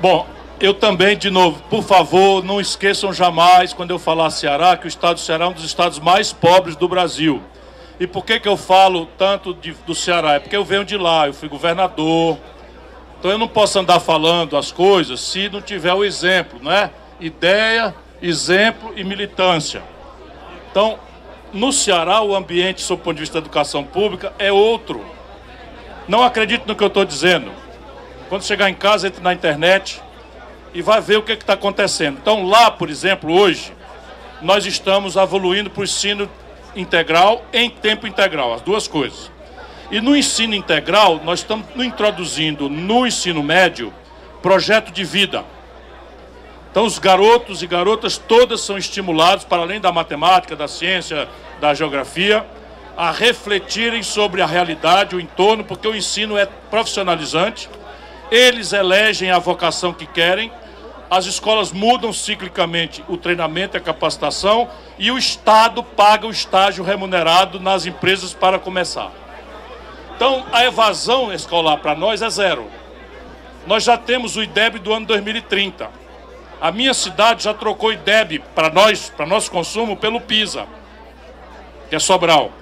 Bom, eu também, de novo, por favor, não esqueçam jamais, quando eu falar Ceará, que o estado do Ceará é um dos estados mais pobres do Brasil. E por que, que eu falo tanto de, do Ceará? É porque eu venho de lá, eu fui governador. Então eu não posso andar falando as coisas se não tiver o exemplo, né? Ideia, exemplo e militância. Então, no Ceará, o ambiente, sob o ponto de vista da educação pública, é outro. Não acredite no que eu estou dizendo. Quando chegar em casa, entre na internet, e vai ver o que está acontecendo. Então, lá, por exemplo, hoje, nós estamos evoluindo para o ensino integral em tempo integral, as duas coisas. E no ensino integral, nós estamos introduzindo no ensino médio projeto de vida. Então, os garotos e garotas todas são estimulados, para além da matemática, da ciência, da geografia, a refletirem sobre a realidade, o entorno, porque o ensino é profissionalizante. Eles elegem a vocação que querem as escolas mudam ciclicamente o treinamento e a capacitação e o Estado paga o estágio remunerado nas empresas para começar. Então, a evasão escolar para nós é zero. Nós já temos o IDEB do ano 2030. A minha cidade já trocou IDEB para nós, para nosso consumo, pelo PISA, que é Sobral.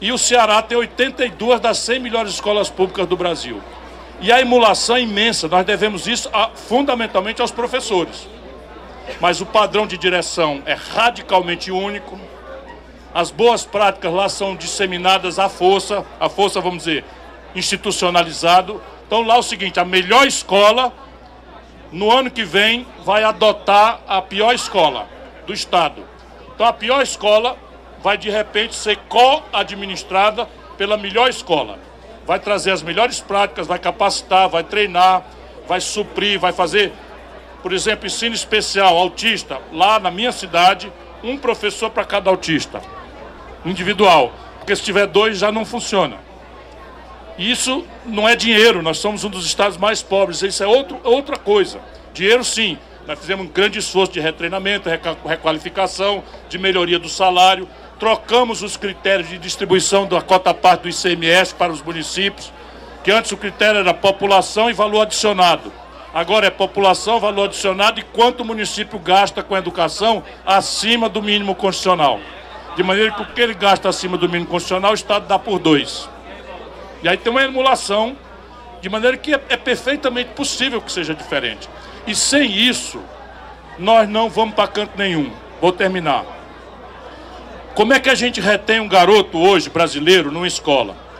E o Ceará tem 82 das 100 melhores escolas públicas do Brasil. E a emulação é imensa, nós devemos isso a, fundamentalmente aos professores. Mas o padrão de direção é radicalmente único. As boas práticas lá são disseminadas à força, à força, vamos dizer, institucionalizado. Então lá é o seguinte, a melhor escola, no ano que vem, vai adotar a pior escola do Estado. Então a pior escola vai de repente ser co-administrada pela melhor escola vai trazer as melhores práticas, vai capacitar, vai treinar, vai suprir, vai fazer, por exemplo, ensino especial, autista, lá na minha cidade, um professor para cada autista, individual, porque se tiver dois já não funciona. Isso não é dinheiro, nós somos um dos estados mais pobres, isso é outro, outra coisa. Dinheiro sim, nós fizemos um grande esforço de retreinamento, requalificação, de melhoria do salário, trocamos os critérios de distribuição da cota parte do ICMS para os municípios, que antes o critério era população e valor adicionado. Agora é população, valor adicionado e quanto o município gasta com educação acima do mínimo constitucional. De maneira que o que ele gasta acima do mínimo constitucional, o Estado dá por dois. E aí tem uma emulação, de maneira que é, é perfeitamente possível que seja diferente. E sem isso, nós não vamos para canto nenhum. Vou terminar. Como é que a gente retém um garoto hoje, brasileiro, numa escola?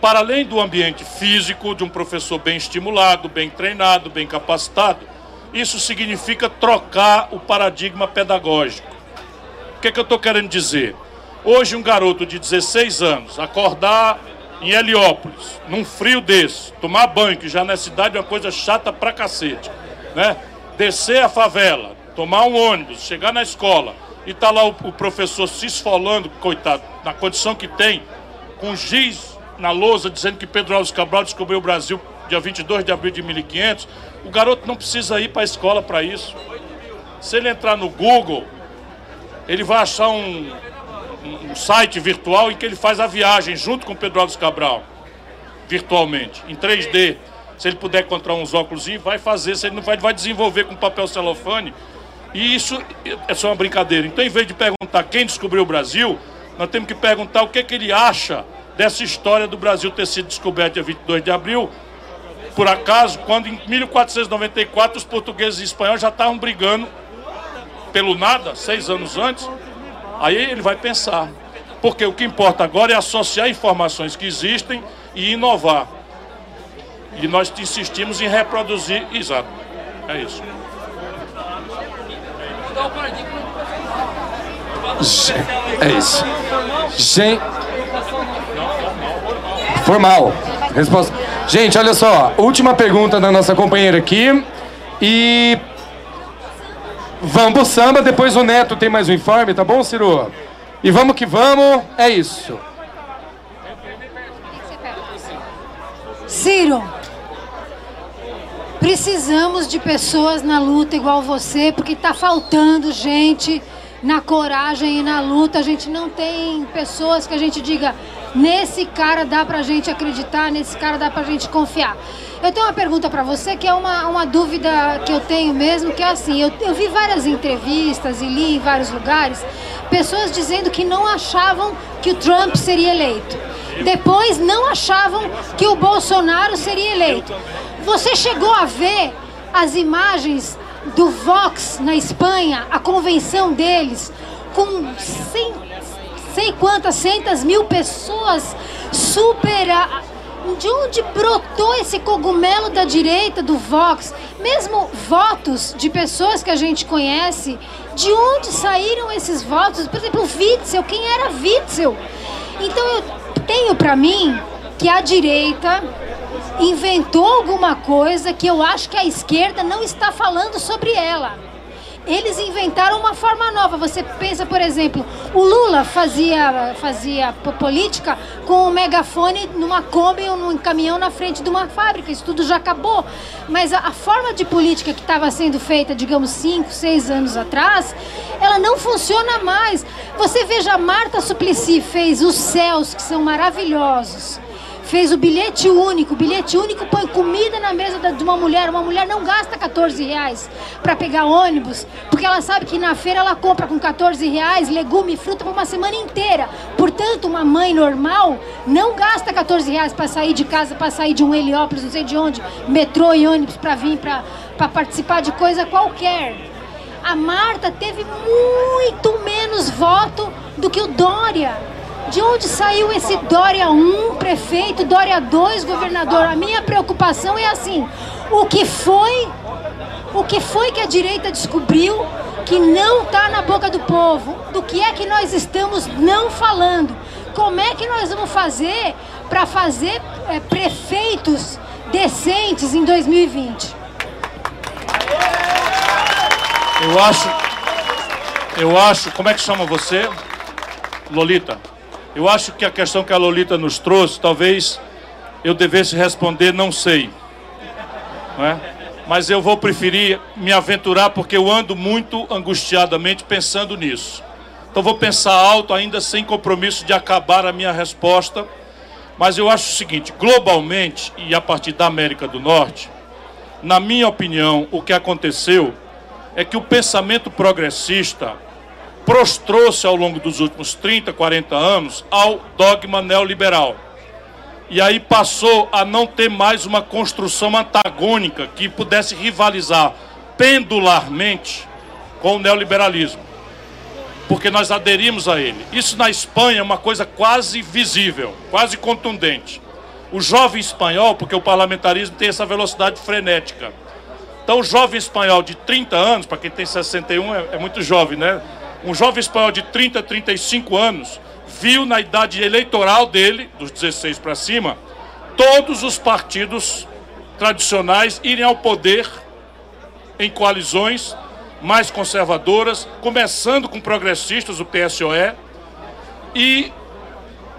para além do ambiente físico, de um professor bem estimulado, bem treinado, bem capacitado, isso significa trocar o paradigma pedagógico. O que, é que eu estou querendo dizer? Hoje, um garoto de 16 anos acordar em Heliópolis, num frio desse, tomar banho, que já na cidade é uma coisa chata pra cacete, né? Descer a favela, tomar um ônibus, chegar na escola e tá lá o, o professor se esfolando, coitado, na condição que tem, com giz na lousa dizendo que Pedro Alves Cabral descobriu o Brasil dia 22 de abril de 1500, o garoto não precisa ir para a escola para isso. Se ele entrar no Google, ele vai achar um, um, site virtual em que ele faz a viagem junto com Pedro Alves Cabral, virtualmente, em 3D. Se ele puder encontrar uns óculos, vai fazer. Se ele não vai, vai desenvolver com papel celofane. E isso é só uma brincadeira. Então, em vez de perguntar quem descobriu o Brasil, nós temos que perguntar o que, é que ele acha dessa história do Brasil ter sido descoberto dia 22 de abril, por acaso, quando em 1494 os portugueses e espanhóis já estavam brigando pelo nada, seis anos antes, aí ele vai pensar. Porque o que importa agora é associar informações que existem e inovar. E nós insistimos em reproduzir. Exato. É isso. É isso. Gente. Formal. Resposta. Gente, olha só. Última pergunta da nossa companheira aqui. E. Vamos pro samba, depois o Neto tem mais um informe, tá bom, Ciro? E vamos que vamos. É isso. Ciro, precisamos de pessoas na luta igual você, porque está faltando gente na coragem e na luta. A gente não tem pessoas que a gente diga, nesse cara dá pra gente acreditar, nesse cara dá pra gente confiar. Eu tenho uma pergunta para você que é uma, uma dúvida que eu tenho mesmo, que é assim, eu, eu vi várias entrevistas e li em vários lugares, pessoas dizendo que não achavam que o Trump seria eleito. Depois não achavam que o Bolsonaro seria eleito. Você chegou a ver as imagens do Vox na Espanha, a convenção deles, com cem, sei quantas, centas mil pessoas super. De onde brotou esse cogumelo da direita do Vox? Mesmo votos de pessoas que a gente conhece, de onde saíram esses votos? Por exemplo, Witzel, quem era Witzel? Então eu tenho para mim que a direita inventou alguma coisa que eu acho que a esquerda não está falando sobre ela. Eles inventaram uma forma nova. Você pensa, por exemplo, o Lula fazia, fazia política com um megafone numa Kombi ou num caminhão na frente de uma fábrica. Isso tudo já acabou. Mas a, a forma de política que estava sendo feita, digamos, cinco, seis anos atrás, ela não funciona mais. Você veja, a Marta Suplicy fez os céus, que são maravilhosos fez o bilhete único. O bilhete único põe comida na mesa de uma mulher. Uma mulher não gasta 14 reais para pegar ônibus, porque ela sabe que na feira ela compra com 14 reais legume e fruta para uma semana inteira. Portanto, uma mãe normal não gasta 14 reais para sair de casa, para sair de um Heliópolis, não sei de onde, metrô e ônibus para vir para participar de coisa qualquer. A Marta teve muito menos voto do que o Dória. De onde saiu esse Dória 1, prefeito, Dória 2, governador? A minha preocupação é assim: o que foi, o que foi que a direita descobriu que não está na boca do povo? Do que é que nós estamos não falando? Como é que nós vamos fazer para fazer é, prefeitos decentes em 2020? Eu acho, eu acho, como é que chama você? Lolita. Eu acho que a questão que a Lolita nos trouxe, talvez eu devesse responder não sei. Não é? Mas eu vou preferir me aventurar porque eu ando muito angustiadamente pensando nisso. Então vou pensar alto ainda sem compromisso de acabar a minha resposta. Mas eu acho o seguinte, globalmente e a partir da América do Norte, na minha opinião, o que aconteceu é que o pensamento progressista prostrou-se ao longo dos últimos 30, 40 anos ao dogma neoliberal. E aí passou a não ter mais uma construção antagônica que pudesse rivalizar pendularmente com o neoliberalismo. Porque nós aderimos a ele. Isso na Espanha é uma coisa quase visível, quase contundente. O jovem espanhol, porque o parlamentarismo tem essa velocidade frenética. Então, o jovem espanhol de 30 anos, para quem tem 61 é, é muito jovem, né? Um jovem espanhol de 30, 35 anos viu na idade eleitoral dele, dos 16 para cima, todos os partidos tradicionais irem ao poder em coalizões mais conservadoras, começando com progressistas, o PSOE, e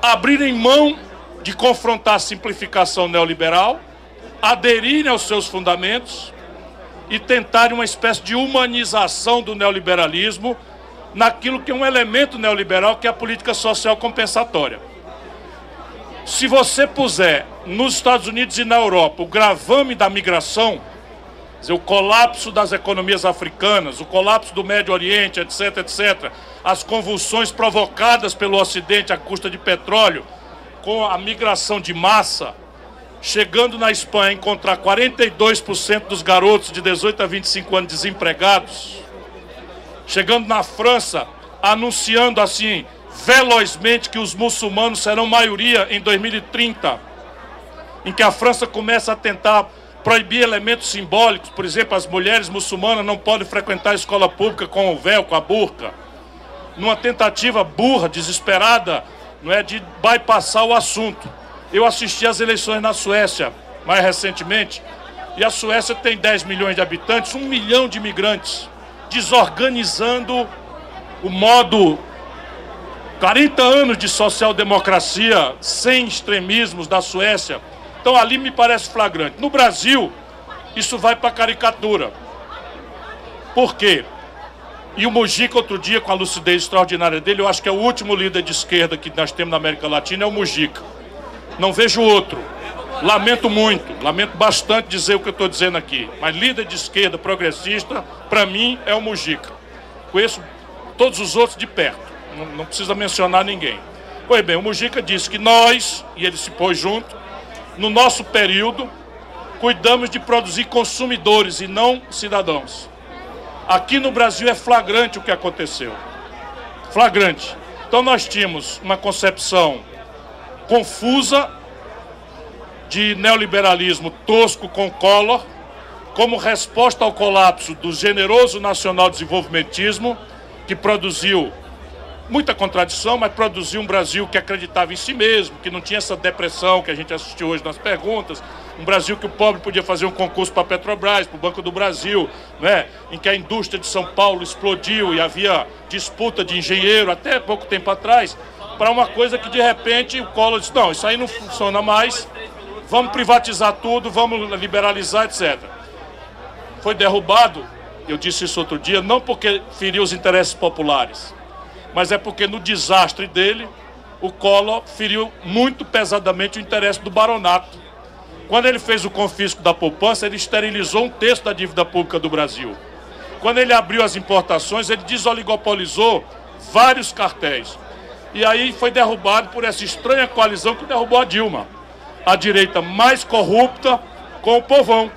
abrirem mão de confrontar a simplificação neoliberal, aderirem aos seus fundamentos e tentarem uma espécie de humanização do neoliberalismo naquilo que é um elemento neoliberal, que é a política social compensatória. Se você puser nos Estados Unidos e na Europa o gravame da migração, dizer, o colapso das economias africanas, o colapso do Médio Oriente, etc., etc., as convulsões provocadas pelo Ocidente à custa de petróleo, com a migração de massa, chegando na Espanha encontrar 42% dos garotos de 18 a 25 anos desempregados, chegando na França anunciando assim velozmente que os muçulmanos serão maioria em 2030, em que a França começa a tentar proibir elementos simbólicos, por exemplo, as mulheres muçulmanas não podem frequentar a escola pública com o véu, com a burca, numa tentativa burra, desesperada, não é de bypassar o assunto. Eu assisti às eleições na Suécia, mais recentemente, e a Suécia tem 10 milhões de habitantes, um milhão de imigrantes, desorganizando o modo 40 anos de social-democracia sem extremismos da Suécia. Então ali me parece flagrante. No Brasil, isso vai para caricatura. Por quê? E o Mujica, outro dia, com a lucidez extraordinária dele, eu acho que é o último líder de esquerda que nós temos na América Latina, é o Mujica. Não vejo outro. Lamento muito, lamento bastante dizer o que eu estou dizendo aqui. Mas líder de esquerda progressista, para mim, é o Mujica. Conheço todos os outros de perto. Não, não precisa mencionar ninguém. Pois bem, o Mujica disse que nós, e ele se pôs junto, no nosso período, cuidamos de produzir consumidores e não cidadãos. Aqui no Brasil é flagrante o que aconteceu. Flagrante. Então nós tínhamos uma concepção confusa de neoliberalismo tosco com Collor, como resposta ao colapso do generoso nacional desenvolvimentismo, que produziu muita contradição, mas produziu um Brasil que acreditava em si mesmo, que não tinha essa depressão que a gente assistiu hoje nas perguntas, um Brasil que o pobre podia fazer um concurso para a Petrobras, para o Banco do Brasil, né? em que a indústria de São Paulo explodiu e havia disputa de engenheiro até pouco tempo atrás, para uma coisa que de repente o Collor disse, não, isso aí não funciona mais, vamos privatizar tudo, vamos liberalizar, etc. Foi derrubado, eu disse isso outro dia, não porque feriu os interesses populares, mas é porque no desastre dele, o Collor feriu muito pesadamente o interesse do baronato. Quando ele fez o confisco da poupança, ele esterilizou um terço da dívida pública do Brasil. Quando ele abriu as importações, ele desoligopolizou vários cartéis. E aí foi derrubado por essa estranha coalizão que derrubou a Dilma. A direita mais corrupta com o povão.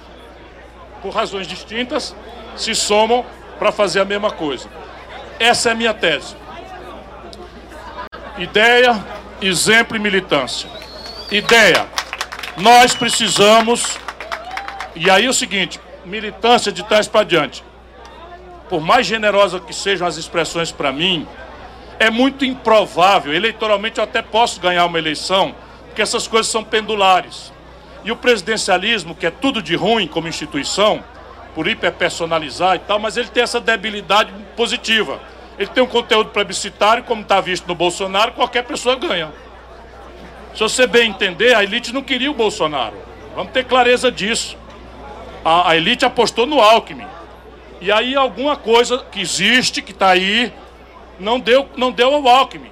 Por razões distintas, se somam para fazer a mesma coisa. Essa é a minha tese. Ideia, exemplo e militância. Ideia. Nós precisamos. E aí é o seguinte: militância de trás para diante. Por mais generosa que sejam as expressões para mim, é muito improvável. Eleitoralmente eu até posso ganhar uma eleição, porque essas coisas são pendulares. E o presidencialismo, que é tudo de ruim como instituição, por hiperpersonalizar e tal, mas ele tem essa debilidade positiva ele tem um conteúdo plebiscitário, como está visto no Bolsonaro, qualquer pessoa ganha. Se você bem entender, a elite não queria o Bolsonaro. Vamos ter clareza disso. A, a elite apostou no Alckmin. E aí alguma coisa que existe, que está aí, não deu, não deu ao Alckmin.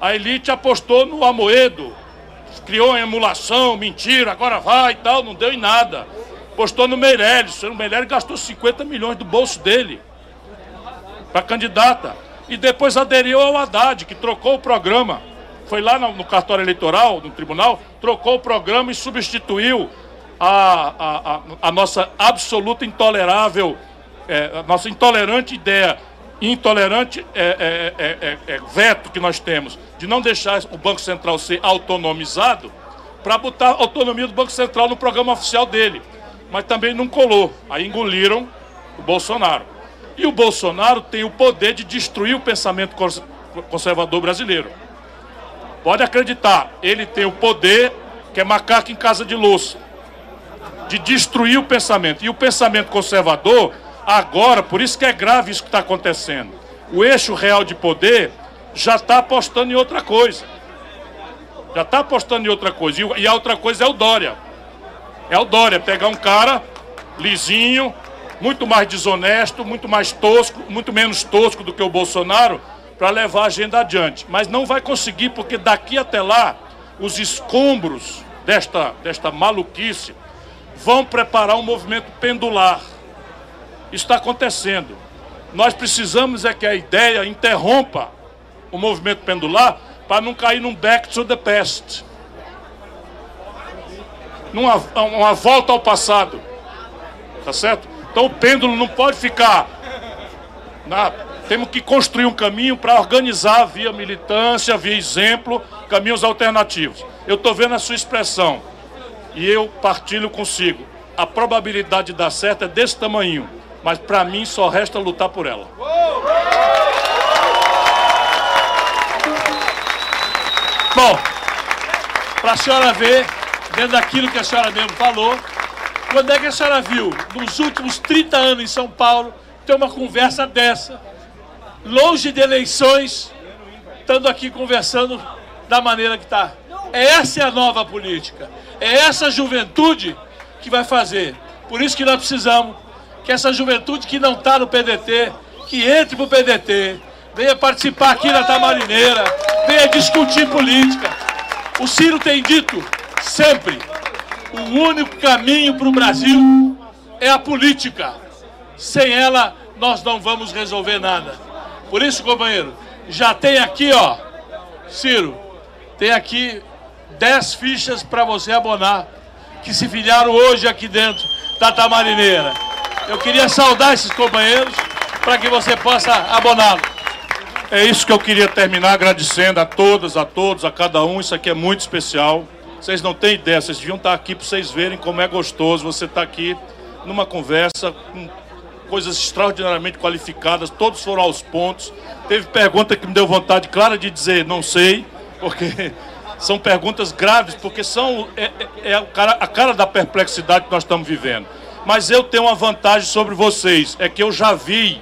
A elite apostou no Amoedo. Criou emulação, mentira, agora vai e tal, não deu em nada. Apostou no Meirelles. O Meirelles gastou 50 milhões do bolso dele para candidata. E depois aderiu ao Haddad, que trocou o programa. Foi lá no, no cartório eleitoral, no tribunal, trocou o programa e substituiu a, a, a, a nossa absoluta intolerável, é, a nossa intolerante ideia, intolerante é, é, é, é, veto que nós temos de não deixar o Banco Central ser autonomizado para botar a autonomia do Banco Central no programa oficial dele. Mas também não colou. Aí engoliram o Bolsonaro. E o Bolsonaro tem o poder de destruir o pensamento conservador brasileiro. Pode acreditar, ele tem o poder, que é macaco em casa de louça, de destruir o pensamento. E o pensamento conservador, agora, por isso que é grave isso que está acontecendo. O eixo real de poder já está apostando em outra coisa. Já está apostando em outra coisa. E a outra coisa é o Dória. É o Dória, pegar um cara lisinho, muito mais desonesto, muito mais tosco, muito menos tosco do que o Bolsonaro, para levar a agenda adiante. Mas não vai conseguir, porque daqui até lá, os escombros desta, desta maluquice vão preparar um movimento pendular. Está acontecendo. Nós precisamos é que a ideia interrompa o movimento pendular para não cair num back to the past. Numa uma volta ao passado. Tá certo? Então o pêndulo não pode ficar. Na, temos que construir um caminho para organizar via militância, via exemplo, caminhos alternativos. Eu estou vendo a sua expressão e eu partilho consigo. A probabilidade de dar certo é desse tamanho, mas para mim só resta lutar por ela. Bom, para a senhora ver, dentro daquilo que a senhora mesmo falou, quando é que a senhora viu, nos últimos 30 anos em São Paulo, ter uma conversa dessa, longe de eleições, estando aqui conversando da maneira que está? Essa é a nova política. É essa juventude que vai fazer. Por isso que nós precisamos que essa juventude que não está no PDT, que entre para o PDT, venha participar aqui na Tamarineira, venha discutir política. O Ciro tem dito sempre: o único caminho para o Brasil é a política. Sem ela, nós não vamos resolver nada. Por isso, companheiro, já tem aqui, ó, Ciro, tem aqui 10 fichas para você abonar, que se filiaram hoje aqui dentro da Tamarineira. Eu queria saudar esses companheiros para que você possa aboná-los. É isso que eu queria terminar agradecendo a todas, a todos, a cada um. Isso aqui é muito especial. Vocês não têm ideia, vocês deviam estar aqui para vocês verem como é gostoso você estar aqui numa conversa com coisas extraordinariamente qualificadas, todos foram aos pontos. Teve pergunta que me deu vontade clara de dizer não sei, porque são perguntas graves, porque são é, é, é a, cara, a cara da perplexidade que nós estamos vivendo. Mas eu tenho uma vantagem sobre vocês, é que eu já vi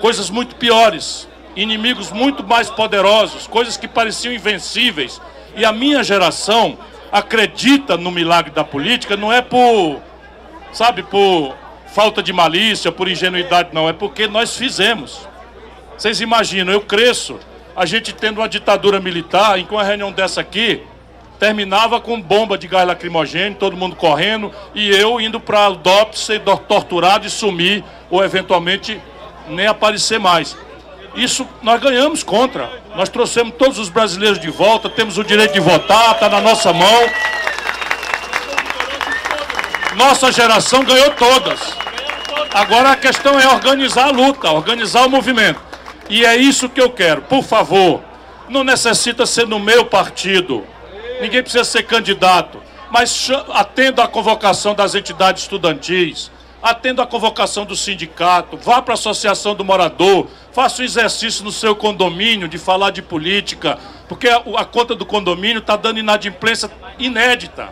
coisas muito piores inimigos muito mais poderosos, coisas que pareciam invencíveis. E a minha geração acredita no milagre da política, não é por, sabe, por falta de malícia, por ingenuidade, não, é porque nós fizemos. Vocês imaginam, eu cresço, a gente tendo uma ditadura militar, em que uma reunião dessa aqui terminava com bomba de gás lacrimogêneo, todo mundo correndo, e eu indo para o DOP ser torturado e sumir, ou eventualmente nem aparecer mais. Isso nós ganhamos contra. Nós trouxemos todos os brasileiros de volta, temos o direito de votar, está na nossa mão. Nossa geração ganhou todas. Agora a questão é organizar a luta, organizar o movimento. E é isso que eu quero. Por favor, não necessita ser no meu partido. Ninguém precisa ser candidato. Mas atenda à convocação das entidades estudantis atenda a convocação do sindicato, vá para a associação do morador, faça o exercício no seu condomínio de falar de política, porque a, a conta do condomínio está dando inadimplência inédita.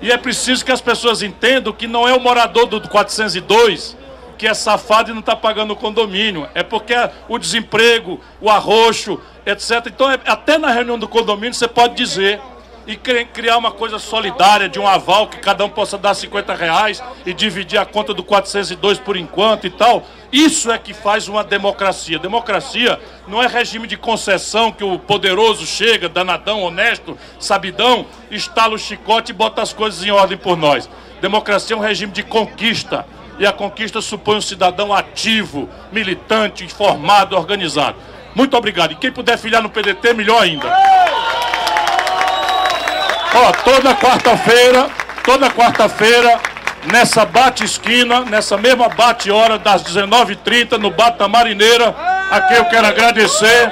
E é preciso que as pessoas entendam que não é o morador do 402 que é safado e não está pagando o condomínio. É porque o desemprego, o arroxo, etc. Então, é, até na reunião do condomínio você pode dizer e criar uma coisa solidária de um aval que cada um possa dar 50 reais e dividir a conta do 402 por enquanto e tal. Isso é que faz uma democracia. Democracia não é regime de concessão que o poderoso chega, danadão, honesto, sabidão, estala o chicote e bota as coisas em ordem por nós. Democracia é um regime de conquista. E a conquista supõe um cidadão ativo, militante, informado, organizado. Muito obrigado. E quem puder filiar no PDT, melhor ainda. Ó, toda quarta-feira, toda quarta-feira, nessa bate-esquina, nessa mesma bate-hora, das 19h30, no Bata Marineira, aqui eu quero agradecer,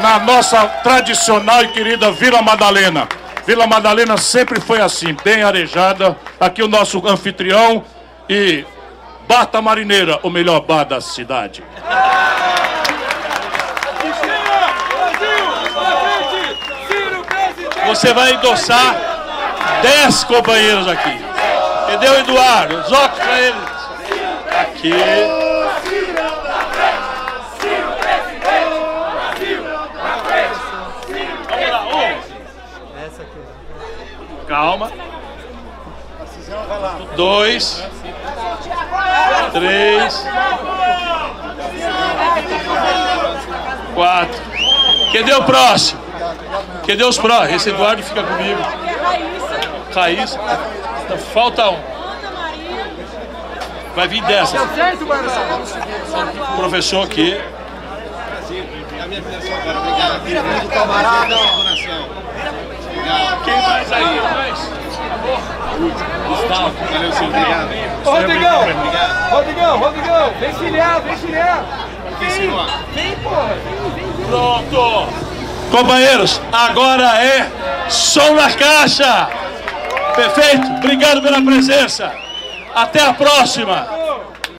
na nossa tradicional e querida Vila Madalena. Vila Madalena sempre foi assim, bem arejada. Aqui o nosso anfitrião e Bata Marineira, o melhor bar da cidade. Você vai endossar 10 companheiros aqui. Entendeu, Eduardo? Os óculos pra eles. Aqui. Vamos lá. Calma. Dois. Três. Quatro. Cadê o próximo? Cadê os próximos? Esse Eduardo fica comigo. Raíssa. Então, falta um. Vai vir dessa. Professor aqui. Quem mais aí? Gustavo, valeu, senhor. Obrigado. Ô, Rodrigão! Rodrigão, Rodrigão! Vem filiar, vem filiar! Vem, vem, porra! Pronto! Companheiros, agora é som na caixa! Perfeito? Obrigado pela presença. Até a próxima!